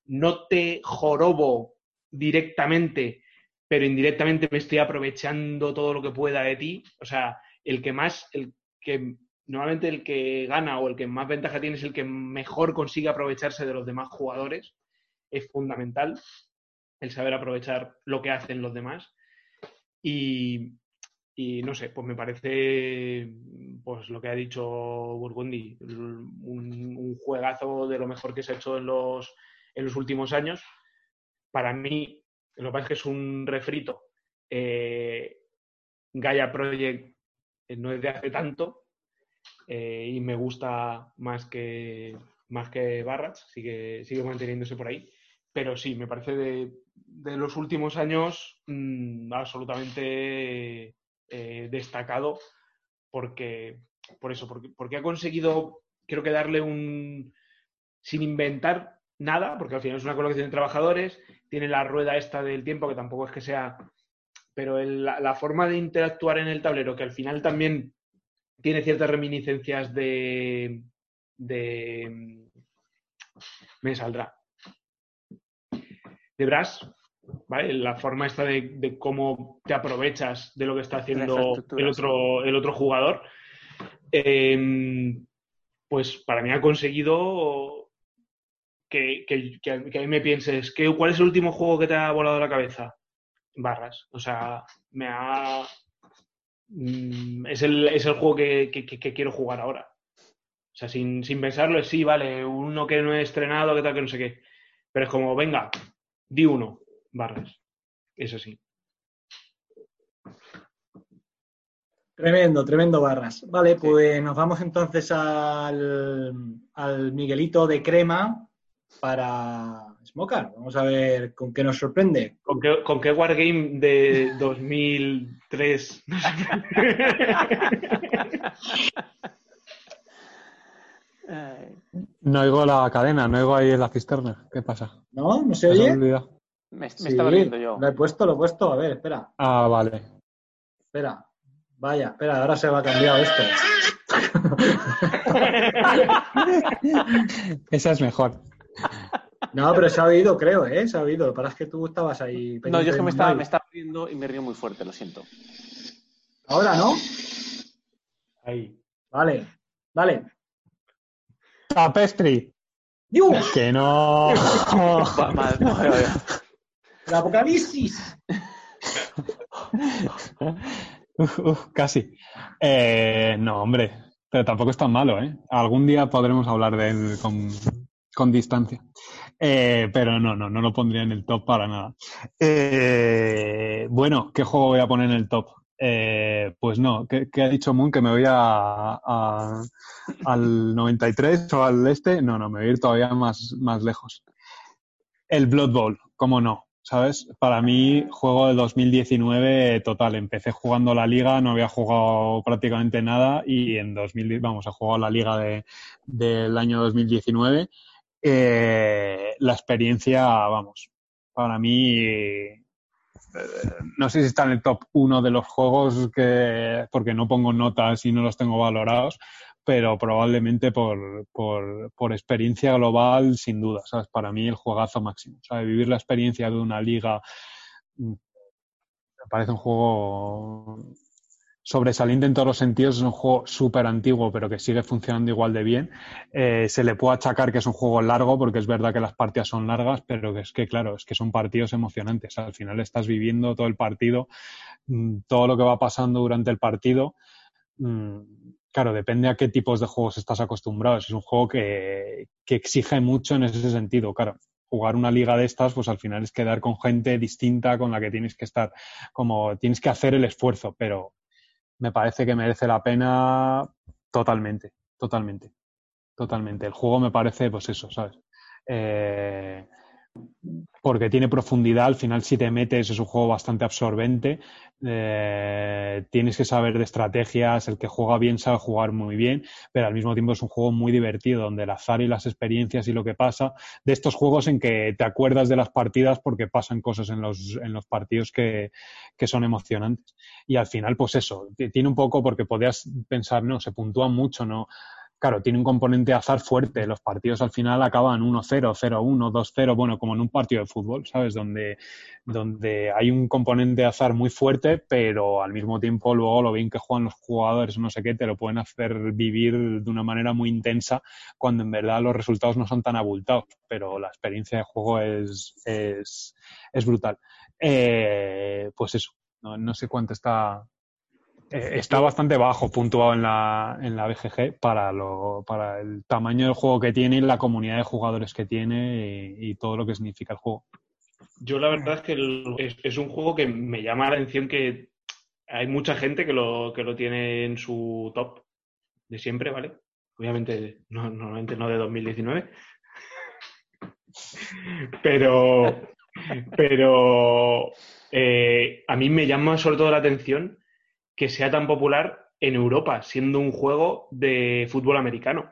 no te jorobo directamente, pero indirectamente me estoy aprovechando todo lo que pueda de ti. O sea, el que más, el que normalmente el que gana o el que más ventaja tiene es el que mejor consigue aprovecharse de los demás jugadores. Es fundamental el saber aprovechar lo que hacen los demás. Y, no sé, pues me parece, pues lo que ha dicho Burgundy, un, un juegazo de lo mejor que se ha hecho en los, en los últimos años. Para mí, lo que pasa es que es un refrito. Eh, Gaia Project eh, no es de hace tanto eh, y me gusta más que, más que Barrats, sigue, sigue manteniéndose por ahí. Pero sí, me parece de, de los últimos años mm, absolutamente eh, destacado porque, por eso, porque, porque ha conseguido, creo que darle un, sin inventar nada, porque al final es una colocación de trabajadores, tiene la rueda esta del tiempo, que tampoco es que sea, pero la forma de interactuar en el tablero, que al final también tiene ciertas reminiscencias de, de me saldrá, de Brass, ¿vale? La forma esta de, de cómo te aprovechas de lo que está haciendo el otro, el otro jugador. Eh, pues para mí ha conseguido que, que, que a mí me pienses, ¿qué, ¿cuál es el último juego que te ha volado la cabeza? Barras. O sea, me ha... mm, Es el, es el juego que, que- que- que quiero jugar ahora. O sea, sin, sin pensarlo, es sí, vale, uno que no he estrenado, que tal, que no sé qué. Pero es como, venga, di uno, barras. Eso sí. Tremendo, tremendo barras. Vale, pues nos vamos entonces al, al Miguelito de crema para Smoker. Vamos a ver con qué nos sorprende. ¿Con qué, con qué Wargame de *laughs* 2003? *laughs* No oigo la cadena, no oigo ahí en la cisterna. ¿Qué pasa? ¿No? ¿No se ¿Te has oye? olvidado? me, me Sí, estaba riendo yo. Lo he puesto, lo he puesto. A ver, espera, Ah, vale. espera. Vaya, espera, ahora se va a cambiar esto. *laughs* Esa es mejor. No, pero se ha oído, creo, ¿eh? Se ha oído. Lo que pasa es que tú estabas ahí. No, yo es que me estaba, me estaba riendo y me río muy fuerte, lo siento. Ahora, ¿no? Ahí. Vale, vale. Tapestry. ¡Dios! Que no. *laughs* ¡El apocalipsis! Uf, uf, casi. Eh, no, hombre, pero tampoco es tan malo, ¿eh? Algún día podremos hablar de él con, con distancia. Eh, pero no, no, no lo pondría en el top para nada. Eh, bueno, ¿qué juego voy a poner en el top? Eh, pues no, ¿qué, ha dicho Moon? ¿Que me voy a, a- al 93 o al este? No, no, me voy a ir todavía más, más lejos. El Blood Bowl, cómo no, ¿sabes? Para mí, juego de 2019 total. Empecé jugando la liga, no había jugado prácticamente nada y en 2000, vamos, he jugado la liga de, del año 2019. Eh, la experiencia, vamos, para mí, eh, no sé si está en el top uno de los juegos que, porque no pongo notas y no los tengo valorados, pero probablemente por, por, por, experiencia global, sin duda, ¿sabes? Para mí el juegazo máximo, ¿sabes? Vivir la experiencia de una liga mm, me parece un juego sobresaliente en todos los sentidos, es un juego súper antiguo, pero que sigue funcionando igual de bien. Eh, se le puede achacar que es un juego largo, porque es verdad que las partidas son largas, pero es que, claro, es que son partidos emocionantes. Al final estás viviendo todo el partido, mm, todo lo que va pasando durante el partido. Mm, claro, depende a qué tipos de juegos estás acostumbrado. Es un juego que, que exige mucho en ese sentido, claro jugar una liga de estas, pues al final es quedar con gente distinta con la que tienes que estar, como tienes que hacer el esfuerzo, pero me parece que merece la pena totalmente, totalmente, totalmente. El juego me parece, pues eso, ¿sabes? Eh, porque tiene profundidad, al final si te metes es un juego bastante absorbente, eh, tienes que saber de estrategias, el que juega bien sabe jugar muy bien, pero al mismo tiempo es un juego muy divertido, donde el azar y las experiencias y lo que pasa, de estos juegos en que te acuerdas de las partidas porque pasan cosas en los, en los partidos que, que son emocionantes. Y al final, pues eso, tiene un poco porque podías pensar, no, se puntúa mucho, ¿no? Claro, tiene un componente azar fuerte. Los partidos al final acaban 1-0, 0-1, 2-0, bueno, como en un partido de fútbol, ¿sabes? Donde, donde hay un componente azar muy fuerte, pero al mismo tiempo luego lo bien que juegan los jugadores, no sé qué, te lo pueden hacer vivir de una manera muy intensa cuando en verdad los resultados no son tan abultados, pero la experiencia de juego es, es, es brutal. Eh, pues eso, no, no sé cuánto está eh, está bastante bajo puntuado en la, en la BGG para, lo, para el tamaño del juego que tiene y la comunidad de jugadores que tiene y, todo lo que significa el juego. Yo la verdad es que es, un juego que me llama la atención que hay mucha gente que lo, que lo tiene en su top de siempre, ¿vale? Obviamente, no, normalmente no de 2019. *laughs* Pero, pero eh, a mí me llama sobre todo la atención que sea tan popular en Europa, siendo un juego de fútbol americano.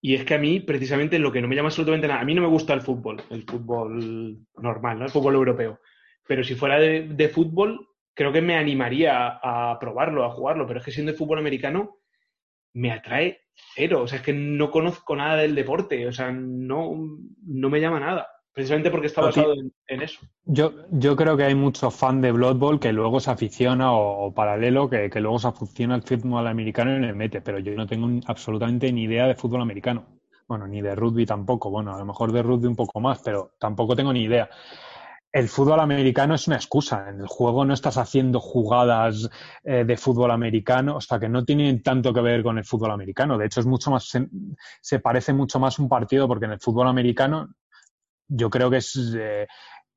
Y es que a mí, precisamente, lo que no me llama absolutamente nada, a mí no me gusta el fútbol, el fútbol normal, ¿no? el fútbol europeo. Pero si fuera de, fútbol, creo que me animaría a, probarlo, a jugarlo. Pero es que siendo de fútbol americano, me atrae cero. O sea, es que no conozco nada del deporte. O sea, no, no me llama nada precisamente porque está basado en, eso. Yo, yo creo que hay mucho fan de Blood Bowl que luego se aficiona o, paralelo, que, luego se aficiona al fútbol americano y le mete, pero yo no tengo absolutamente ni idea de fútbol americano. Bueno, ni de rugby tampoco. Bueno, a lo mejor de rugby un poco más, pero tampoco tengo ni idea. El fútbol americano es una excusa. En el juego no estás haciendo jugadas eh, de fútbol americano, o sea que no tiene tanto que ver con el fútbol americano. De hecho, es mucho más se, se parece mucho más un partido porque en el fútbol americano yo creo que es eh,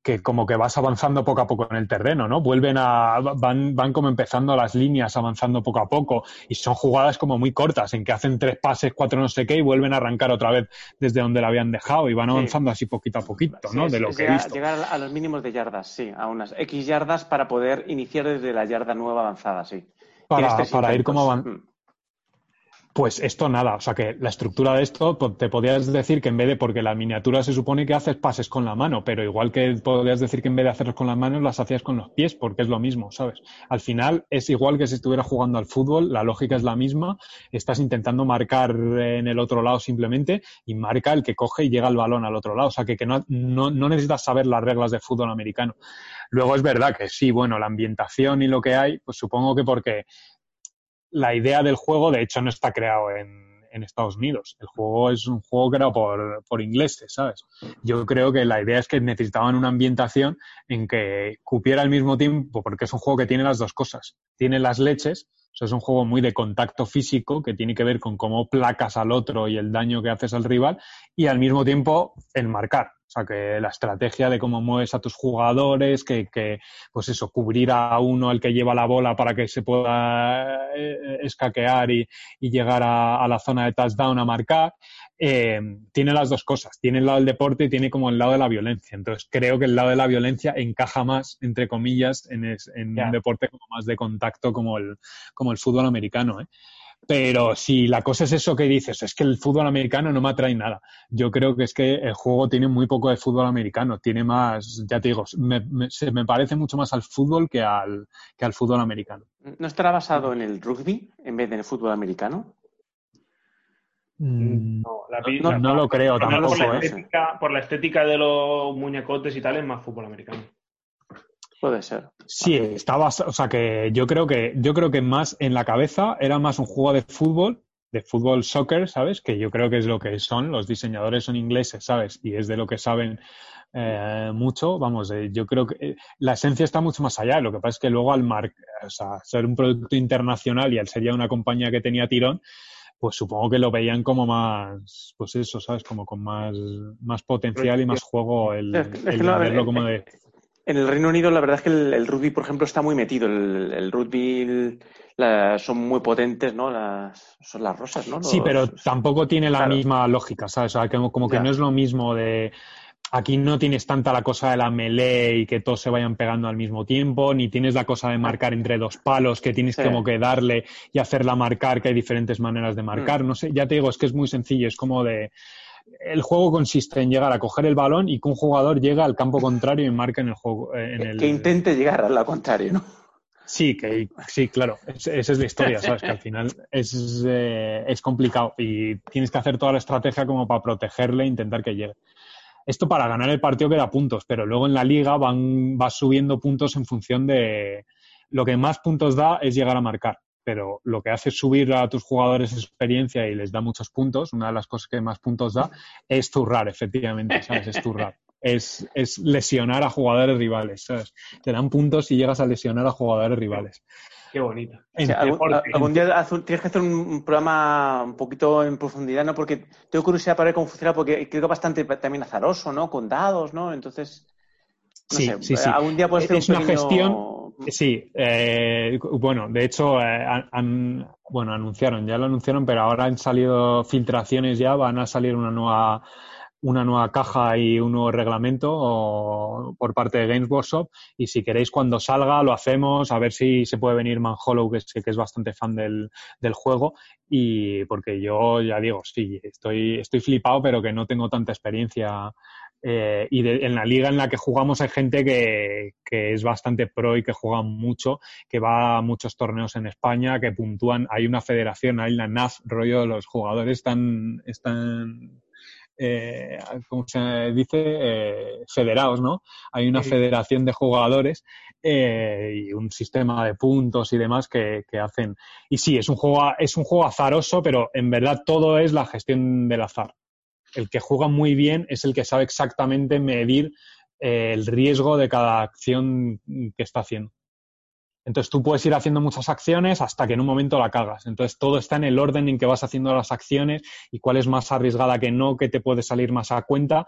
que como que vas avanzando poco a poco en el terreno, ¿no? Vuelven a, van, van como empezando las líneas, avanzando poco a poco, y son jugadas como muy cortas, en que hacen tres pases, cuatro no sé qué, y vuelven a arrancar otra vez desde donde la habían dejado, y van avanzando así poquito a poquito, ¿no? de lo que llegar, llegar a los mínimos de yardas, sí, a unas X yardas para poder iniciar desde la yarda nueva avanzada, sí. Para, para ir como avanzando. Pues esto nada, o sea que la estructura de esto te podrías decir que en vez de, porque la miniatura se supone que haces pases con la mano, pero igual que podrías decir que en vez de hacerlos con las manos las hacías con los pies, porque es lo mismo, ¿sabes? Al final es igual que si estuvieras jugando al fútbol, la lógica es la misma, estás intentando marcar en el otro lado simplemente y marca el que coge y llega el balón al otro lado, o sea que, que no, no, no necesitas saber las reglas de fútbol americano. Luego es verdad que sí, bueno, la ambientación y lo que hay, pues supongo que porque la idea del juego, de hecho, no está creado en, Estados Unidos. El juego es un juego creado por, por, ingleses, ¿sabes? Yo creo que la idea es que necesitaban una ambientación en que cupiera al mismo tiempo, porque es un juego que tiene las dos cosas. Tiene las leches, eso es un juego muy de contacto físico que tiene que ver con cómo placas al otro y el daño que haces al rival, y al mismo tiempo el marcar. O sea, que la estrategia de cómo mueves a tus jugadores, que, que pues eso, cubrir a uno el que lleva la bola para que se pueda eh, escaquear y, y llegar a, a, la zona de touchdown a marcar. eh, tiene las dos cosas. Tiene el lado del deporte y tiene como el lado de la violencia. Entonces creo que el lado de la violencia encaja más, entre comillas, en, un deporte como más de contacto como el, como el fútbol americano. ¿eh? Pero si la cosa es eso que dices, es que el fútbol americano no me atrae nada. Yo creo que es que el juego tiene muy poco de fútbol americano, tiene más, ya te digo, me, se me parece mucho más al fútbol que al, que al fútbol americano. ¿No estará basado en el rugby en vez del fútbol americano? Mm, no, lo creo tampoco. Por la, ¿eh? estética, por la estética de los muñecotes y tal, es más fútbol americano. Puede ser. Sí, estaba, o sea que yo creo que yo creo que más en la cabeza era más un juego de fútbol, de fútbol soccer, ¿sabes? Que yo creo que es lo que son. Los diseñadores son ingleses, ¿sabes? Y es de lo que saben eh, mucho. Vamos, eh, yo creo que eh, la esencia está mucho más allá. Lo que pasa es que luego al mar, o sea, ser un producto internacional y al ser ya una compañía que tenía tirón, pues supongo que lo veían como más, pues eso, ¿sabes? Como con más, más potencial y más juego el, verlo como de en el Reino Unido la verdad es que el, rugby, por ejemplo, está muy metido. El, rugby son muy potentes, ¿no? Las, son las rosas, ¿no? sí, pero tampoco tiene la misma lógica, ¿sabes? O sea, como, que no es lo mismo de... Aquí no tienes tanta la cosa de la melee y que todos se vayan pegando al mismo tiempo, ni tienes la cosa de marcar entre dos palos, que tienes como que darle y hacerla marcar, que hay diferentes maneras de marcar. Mm. No sé, ya te digo, es que es muy sencillo, es como de el juego consiste en llegar a coger el balón y que un jugador llega al campo contrario y marca en el juego. Eh, en el... Que intente llegar al contrario, ¿no? Sí, que, sí, claro, esa es la historia, *laughs* ¿sabes? Que al final es, eh, es complicado y tienes que hacer toda la estrategia como para protegerle e intentar que llegue. Esto para ganar el partido que da puntos, pero luego en la liga van, vas subiendo puntos en función de lo que más puntos da es llegar a marcar pero lo que hace es subir a tus jugadores experiencia y les da muchos puntos, una de las cosas que más puntos da, es turrar, efectivamente, ¿sabes? Es turrar. Es, es lesionar a jugadores rivales, ¿sabes? Te dan puntos y llegas a lesionar a jugadores rivales. Qué bonito. algún, día tienes que hacer un programa un poquito en profundidad, ¿no? Porque tengo curiosidad para ver cómo funciona, porque creo que es bastante también azaroso, ¿no? Con dados, ¿no? Entonces, sí, sí, sí. Algún día puedes es una gestión Sí, eh, bueno, de hecho, eh, han, bueno, anunciaron, ya lo anunciaron, pero ahora han salido filtraciones ya, van a salir una nueva, una nueva caja y un nuevo reglamento por parte de Games Workshop y si queréis cuando salga lo hacemos, a ver si se puede venir Manhollow, que, que es bastante fan del, del juego y porque yo ya digo, sí, estoy, estoy flipado, pero que no tengo tanta experiencia eh, y en la liga en la que jugamos hay gente que, es bastante pro y que juega mucho, que va a muchos torneos en España, que puntúan. Hay una federación, hay la NAF, rollo, los jugadores están, están eh, ¿cómo se dice? Eh, federados, ¿no? Hay una federación de jugadores y un sistema de puntos y demás que, que, hacen. Y sí, es un juego, es un juego azaroso, pero en verdad todo es la gestión del azar el que juega muy bien es el que sabe exactamente medir eh, el riesgo de cada acción que está haciendo. Entonces tú puedes ir haciendo muchas acciones hasta que en un momento la cagas. Entonces todo está en el orden en que vas haciendo las acciones y cuál es más arriesgada que no, que te puede salir más a cuenta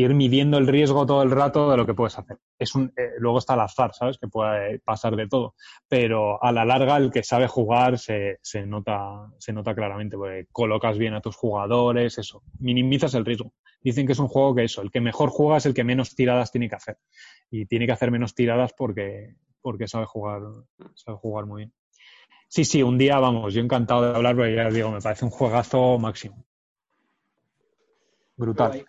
ir midiendo el riesgo todo el rato de lo que puedes hacer. Es un, eh, luego está el azar, ¿sabes? Que puede pasar de todo. Pero a la larga, el que sabe jugar se, se, nota, se nota claramente, porque colocas bien a tus jugadores, eso, minimizas el riesgo. Dicen que es un juego que eso, el que mejor juega es el que menos tiradas tiene que hacer. Y tiene que hacer menos tiradas porque, porque sabe jugar, sabe jugar muy bien. Sí, sí, un día vamos, yo encantado de hablar, porque ya digo, me parece un juegazo máximo. Brutal.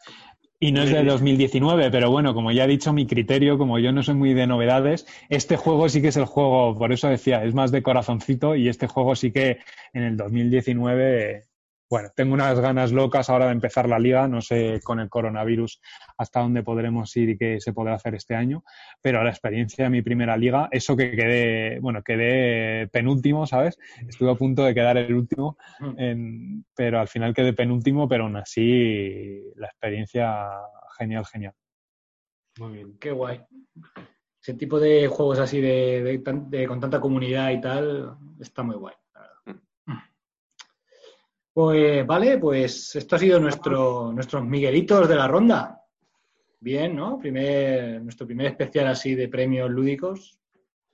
Y no es de 2019, pero bueno, como ya he dicho, mi criterio, como yo no soy muy de novedades, este juego sí que es el juego, por eso decía, es más de corazoncito y este juego sí que en el 2019 bueno, tengo unas ganas locas ahora de empezar la liga. No sé con el coronavirus hasta dónde podremos ir y qué se podrá hacer este año. Pero la experiencia de mi primera liga, eso que quedé, bueno, quedé penúltimo, ¿sabes? Estuve a punto de quedar el último, mm. pero al final quedé penúltimo, pero aún así la experiencia genial, genial. Muy bien, qué guay. Ese tipo de juegos así de con tanta comunidad y tal está muy guay. Pues vale, pues esto ha sido nuestro, nuestros Miguelitos de la ronda. Bien, ¿no? Primer, nuestro primer especial así de premios lúdicos.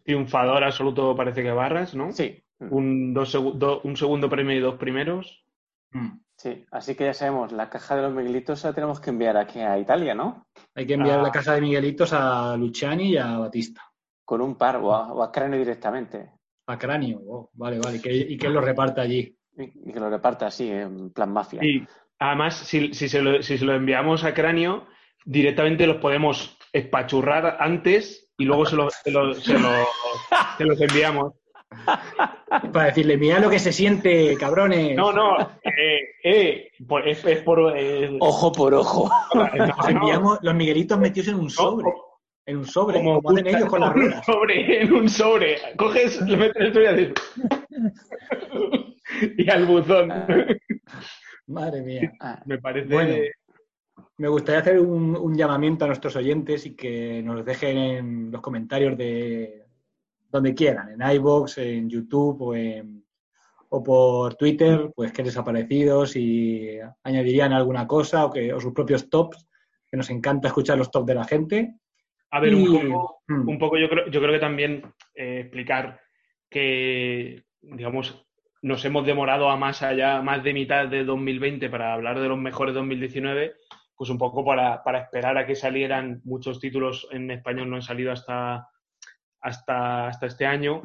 Triunfador absoluto parece que Barras, ¿no? Sí. Un, dos, un segundo premio y dos primeros. Mm. Sí, así que ya sabemos, la caja de los Miguelitos la tenemos que enviar aquí a Italia, ¿no? Hay que enviar Ah. la caja de Miguelitos a Luciani y a Batista. Con un par o a, o a Cráneo directamente. A Cráneo. Oh, vale, vale. que- y que lo reparta allí. Y, y que lo reparta así, en plan mafia. Y además, si, si se lo, si se lo enviamos a Cráneo, directamente los podemos espachurrar antes y luego se, lo- se lo- se lo- se los enviamos. *laughs* Para decirle, mira lo que se siente, cabrones. No, no, eh, eh, por- es, es por... eh, Ojo por ojo. Nos enviamos los Miguelitos metidos en un sobre. En un sobre, como como, hacen ellos con las en un ruedas. sobre, en un sobre. Coges, le metes el sobre y haces- *laughs* *laughs* y al buzón. Ah. Madre mía. Ah, Me parece... Bueno. Me gustaría hacer un, un llamamiento a nuestros oyentes y que nos dejen en los comentarios de donde quieran, en iBox, en YouTube o, en- o por Twitter, pues qué les ha parecido, si añadirían alguna cosa o, que, o sus propios tops, que nos encanta escuchar los tops de la gente. A ver, un poco, Mm. un poco yo creo, yo creo que también eh, explicar que, digamos, nos hemos demorado a más allá, más de mitad de 2020 para hablar de los mejores 2019, pues un poco para, para esperar a que salieran muchos títulos en español no han salido hasta, hasta, hasta este año.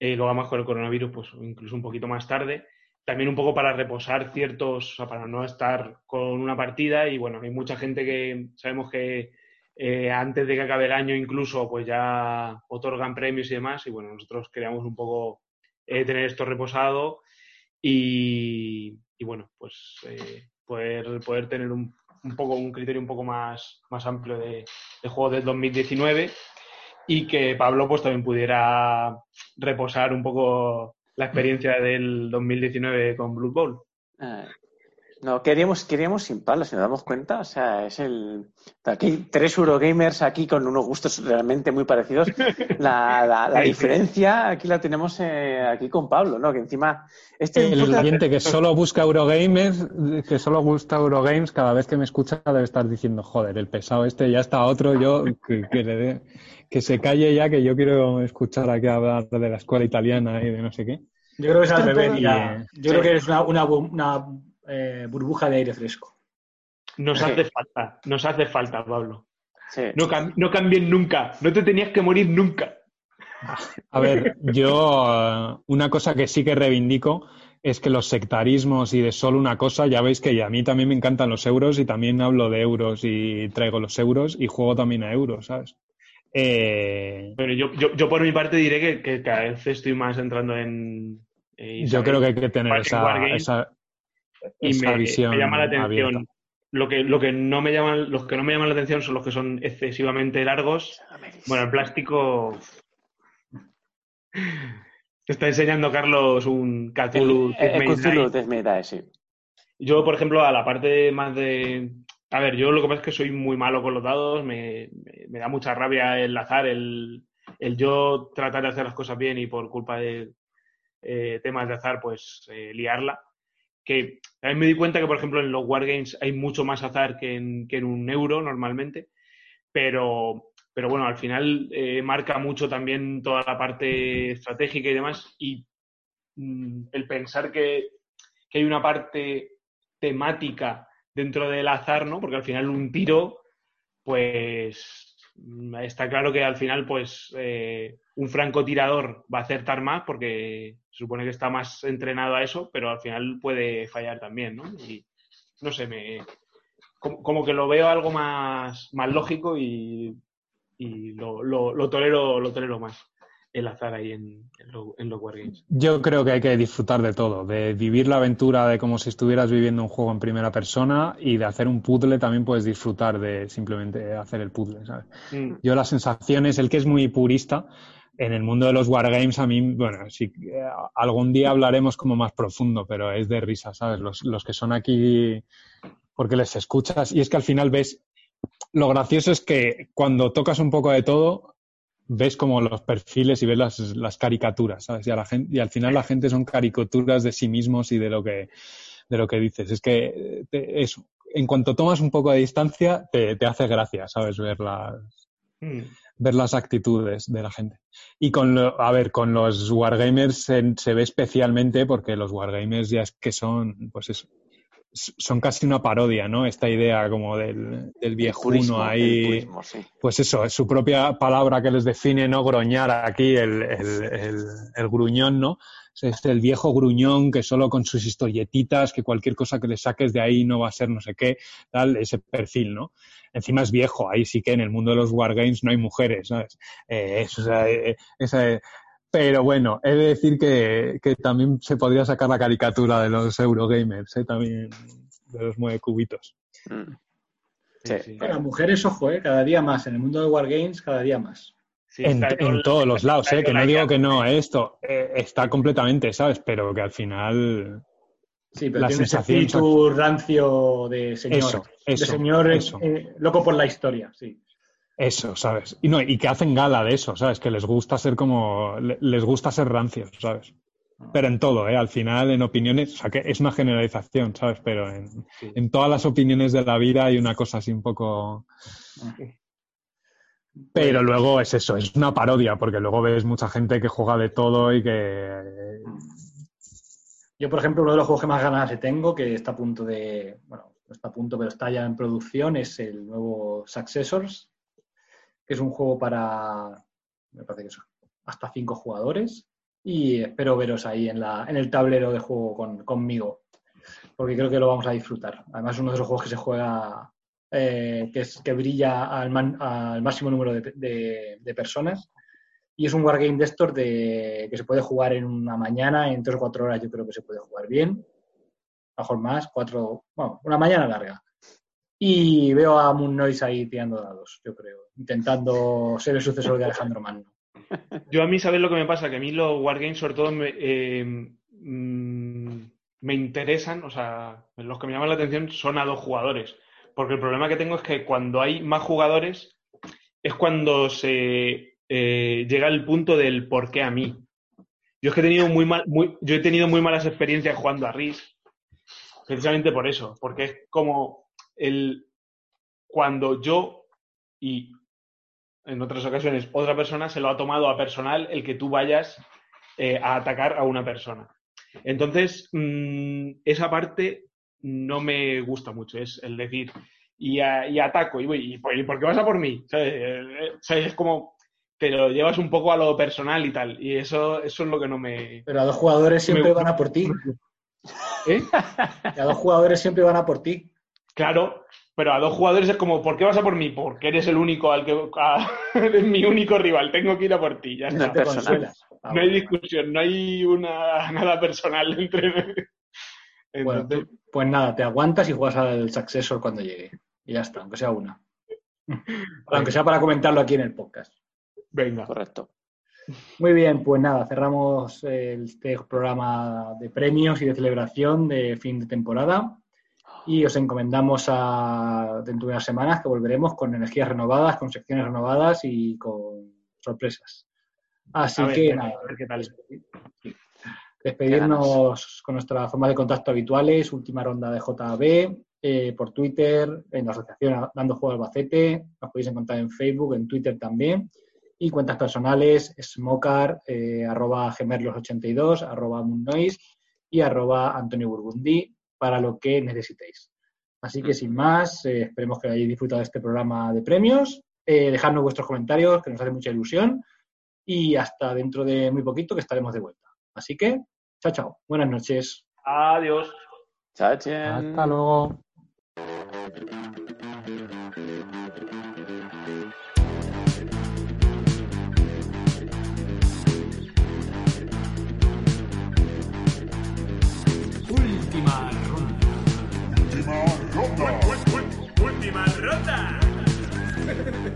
Eh, luego además con el coronavirus, pues incluso un poquito más tarde. También un poco para reposar ciertos, o sea, para no estar con una partida y bueno, hay mucha gente que sabemos que eh, antes de que acabe el año incluso pues ya otorgan premios y demás y bueno, nosotros queríamos un poco eh, tener esto reposado y, y bueno, pues eh, poder, poder tener un, un poco un criterio un poco más, más amplio de, juegos del 2019 y que Pablo pues también pudiera reposar un poco la experiencia del 2019 con Blood Bowl. Ah, No, queríamos, queríamos sin Pablo, si nos damos cuenta. O sea, es el. Aquí hay tres Eurogamers aquí con unos gustos realmente muy parecidos. La, la- diferencia aquí la tenemos eh, aquí con Pablo, ¿no? Que encima. Este El oyente que solo busca Eurogamers, que solo gusta Eurogames, cada vez que me escucha debe estar diciendo, joder, el pesado este ya está otro, yo que, que le dé- que se calle ya, que yo quiero escuchar aquí hablar de la escuela italiana y de no sé qué. Yo creo que es al revés. Yo creo que es una, una, eh, burbuja de aire fresco. Nos Sí. hace falta, nos hace falta, Pablo. Sí. No, cam- no cambien nunca, no te tenías que morir nunca. A ver, yo eh, una cosa que sí que reivindico es que los sectarismos y de solo una cosa, ya veis que a mí también me encantan los euros y también hablo de euros y traigo los euros y juego también a euros, ¿sabes? Eh, Pero yo, yo, yo por mi parte diré que, que cada vez estoy más entrando en... eh, yo creo que hay que tener esa, y me, llama la atención. abierta. Lo que, lo que no me llaman, los que no me llaman la atención son los que son excesivamente largos. Bueno, el plástico. Te está enseñando Carlos un Cthulhu. Sí. Yo, por ejemplo, a la parte más de. A ver, yo lo que pasa es que soy muy malo con los dados, me, me- me da mucha rabia el azar, el, el yo tratar de hacer las cosas bien y por culpa de eh, temas de azar, pues eh, liarla. Que también me di cuenta que, por ejemplo, en los Wargames hay mucho más azar que en, que en un euro normalmente, pero, pero bueno, al final eh, marca mucho también toda la parte estratégica y demás. Y mm, el pensar que, que hay una parte temática dentro del azar, ¿no? Porque al final un tiro, pues está claro que al final, pues eh, un francotirador va a acertar más porque se supone que está más entrenado a eso, pero al final puede fallar también, ¿no? Y no sé, me como, que lo veo algo más, más lógico y, y lo, lo tolero, lo tolero más el azar ahí en, en, lo- en los Wargames. Yo creo que hay que disfrutar de todo, de vivir la aventura de como si estuvieras viviendo un juego en primera persona y de hacer un puzzle también puedes disfrutar de simplemente hacer el puzzle, ¿sabes? Mm. Yo la sensación es el que es muy purista. En el mundo de los wargames, a mí, bueno, sí, eh, algún día hablaremos como más profundo, pero es de risa, ¿sabes? Los, los que son aquí, porque les escuchas, y es que al final ves, lo gracioso es que cuando tocas un poco de todo, ves como los perfiles y ves las, las caricaturas, ¿sabes? Y, a la gente, y al final la gente son caricaturas de sí mismos y de lo que, de lo que dices. Es que te- eso, en cuanto tomas un poco de distancia, te, te hace gracia, ¿sabes? Ver las, Mm. ver las actitudes de la gente. Y con, lo- a ver, con los wargamers se, se ve especialmente porque los wargamers ya es que son, pues eso, son casi una parodia, ¿no? Esta idea como del, del viejuno Purismo, ahí. purismo, sí. Pues eso, es su propia palabra que les define, ¿no? Groñar aquí, el, el, el, el gruñón, ¿no? Es el viejo gruñón que solo con sus historietitas, que cualquier cosa que le saques de ahí no va a ser no sé qué, tal, ese perfil, ¿no? Encima es viejo, ahí sí que en el mundo de los wargames no hay mujeres, ¿sabes? Eh, eso, o sea, eh, esa- pero bueno, he de decir que, que también se podría sacar la caricatura de los Eurogamers, ¿eh? también de los mueve cubitos. Mm. Sí, Sí. sí. Bueno, mujeres, ojo, ¿eh? cada día más. En el mundo de Wargames, cada día más. Sí, En, todos los lados, ¿eh? que no digo que no, esto eh, está completamente, ¿sabes? Pero que al final Sí, pero La tiene sensación, espíritu rancio de señor. Eso, eso, de señor eh, eso. eh, loco por la historia, sí. Eso, ¿sabes? Y, no, y que hacen gala de eso, ¿sabes? Que les gusta ser como. le- Les gusta ser rancios, ¿sabes? Pero en todo, ¿eh? Al final, en opiniones, o sea, que es una generalización, ¿sabes? Pero en, Sí. en todas las opiniones de la vida hay una cosa así un poco. Pero luego es eso, es una parodia, porque luego ves mucha gente que juega de todo y que. Yo, por ejemplo, uno de los juegos que más ganas le tengo, que está a punto de, bueno, no está a punto, pero está ya en producción, es el nuevo Successors, que es un juego para, me parece que son hasta cinco jugadores, y espero veros ahí en, la, en el tablero de juego con- conmigo, porque creo que lo vamos a disfrutar. Además, es uno de esos juegos que se juega, eh, que, es, que brilla al, man- al máximo número de, personas. Y es un wargame de de, que se puede jugar en una mañana, en tres o cuatro horas yo creo que se puede jugar bien. A lo mejor más, cuatro, bueno, una mañana larga. Y veo a Moon Noise ahí tirando dados, yo creo, intentando ser el sucesor de Alejandro Magno. *laughs* Yo a mí, ¿sabes lo que me pasa? Que a mí los wargames, sobre todo, me, eh, mm, me interesan, o sea, los que me llaman la atención son a dos jugadores. Porque el problema que tengo es que cuando hay más jugadores es cuando se eh, llega el punto del por qué a mí. Yo es que he tenido muy mal, muy, yo he tenido muy malas experiencias jugando a RIS, precisamente por eso, porque es como el cuando yo y en otras ocasiones otra persona se lo ha tomado a personal el que tú vayas eh, a atacar a una persona. Entonces, mm, esa parte no me gusta mucho, es el decir, y, a- y ataco, y voy, y, por- ¿y por qué vas a por mí? ¿Sabes? Eh, ¿sabes? Es como, te lo llevas un poco a lo personal y tal, y eso, eso es lo que no me... Pero a dos jugadores siempre Me- van a por ti. ¿Eh? *laughs* A dos jugadores siempre van a por ti. Claro, pero a dos jugadores es como, ¿por qué vas a por mí? Porque eres el único al que... a- *laughs* eres mi único rival, tengo que ir a por ti, ya No está. Ah, No hay discusión, no hay una *laughs* nada personal entre. *laughs* Bueno, Entonces, pues nada, te aguantas y juegas al Successor cuando llegue. Y ya está, aunque sea una. Aunque sea para comentarlo aquí en el podcast. venga. Correcto. Muy bien, pues nada, cerramos el- este programa de premios y de celebración de fin de temporada y os encomendamos a dentro de unas semanas que volveremos con energías renovadas, con secciones renovadas y con sorpresas. Así ver, que nada, a ver qué tal. sí. despedirnos con nuestras formas de contacto habituales, última ronda de JB, eh, por Twitter, en la asociación Dando Juego Albacete, nos podéis encontrar en Facebook, en Twitter también, y cuentas personales, smocar, eh, arroba gemerlos82, arroba y arroba Antonio Burgundi, para lo que necesitéis. Así que sin más, eh, esperemos que hayáis disfrutado de este programa de premios. Eh, dejadnos vuestros comentarios, que nos hace mucha ilusión. Y hasta dentro de muy poquito que estaremos de vuelta. Así que, chao, chao. Buenas noches. Adiós. Chao. Hasta luego. Ha ha ha.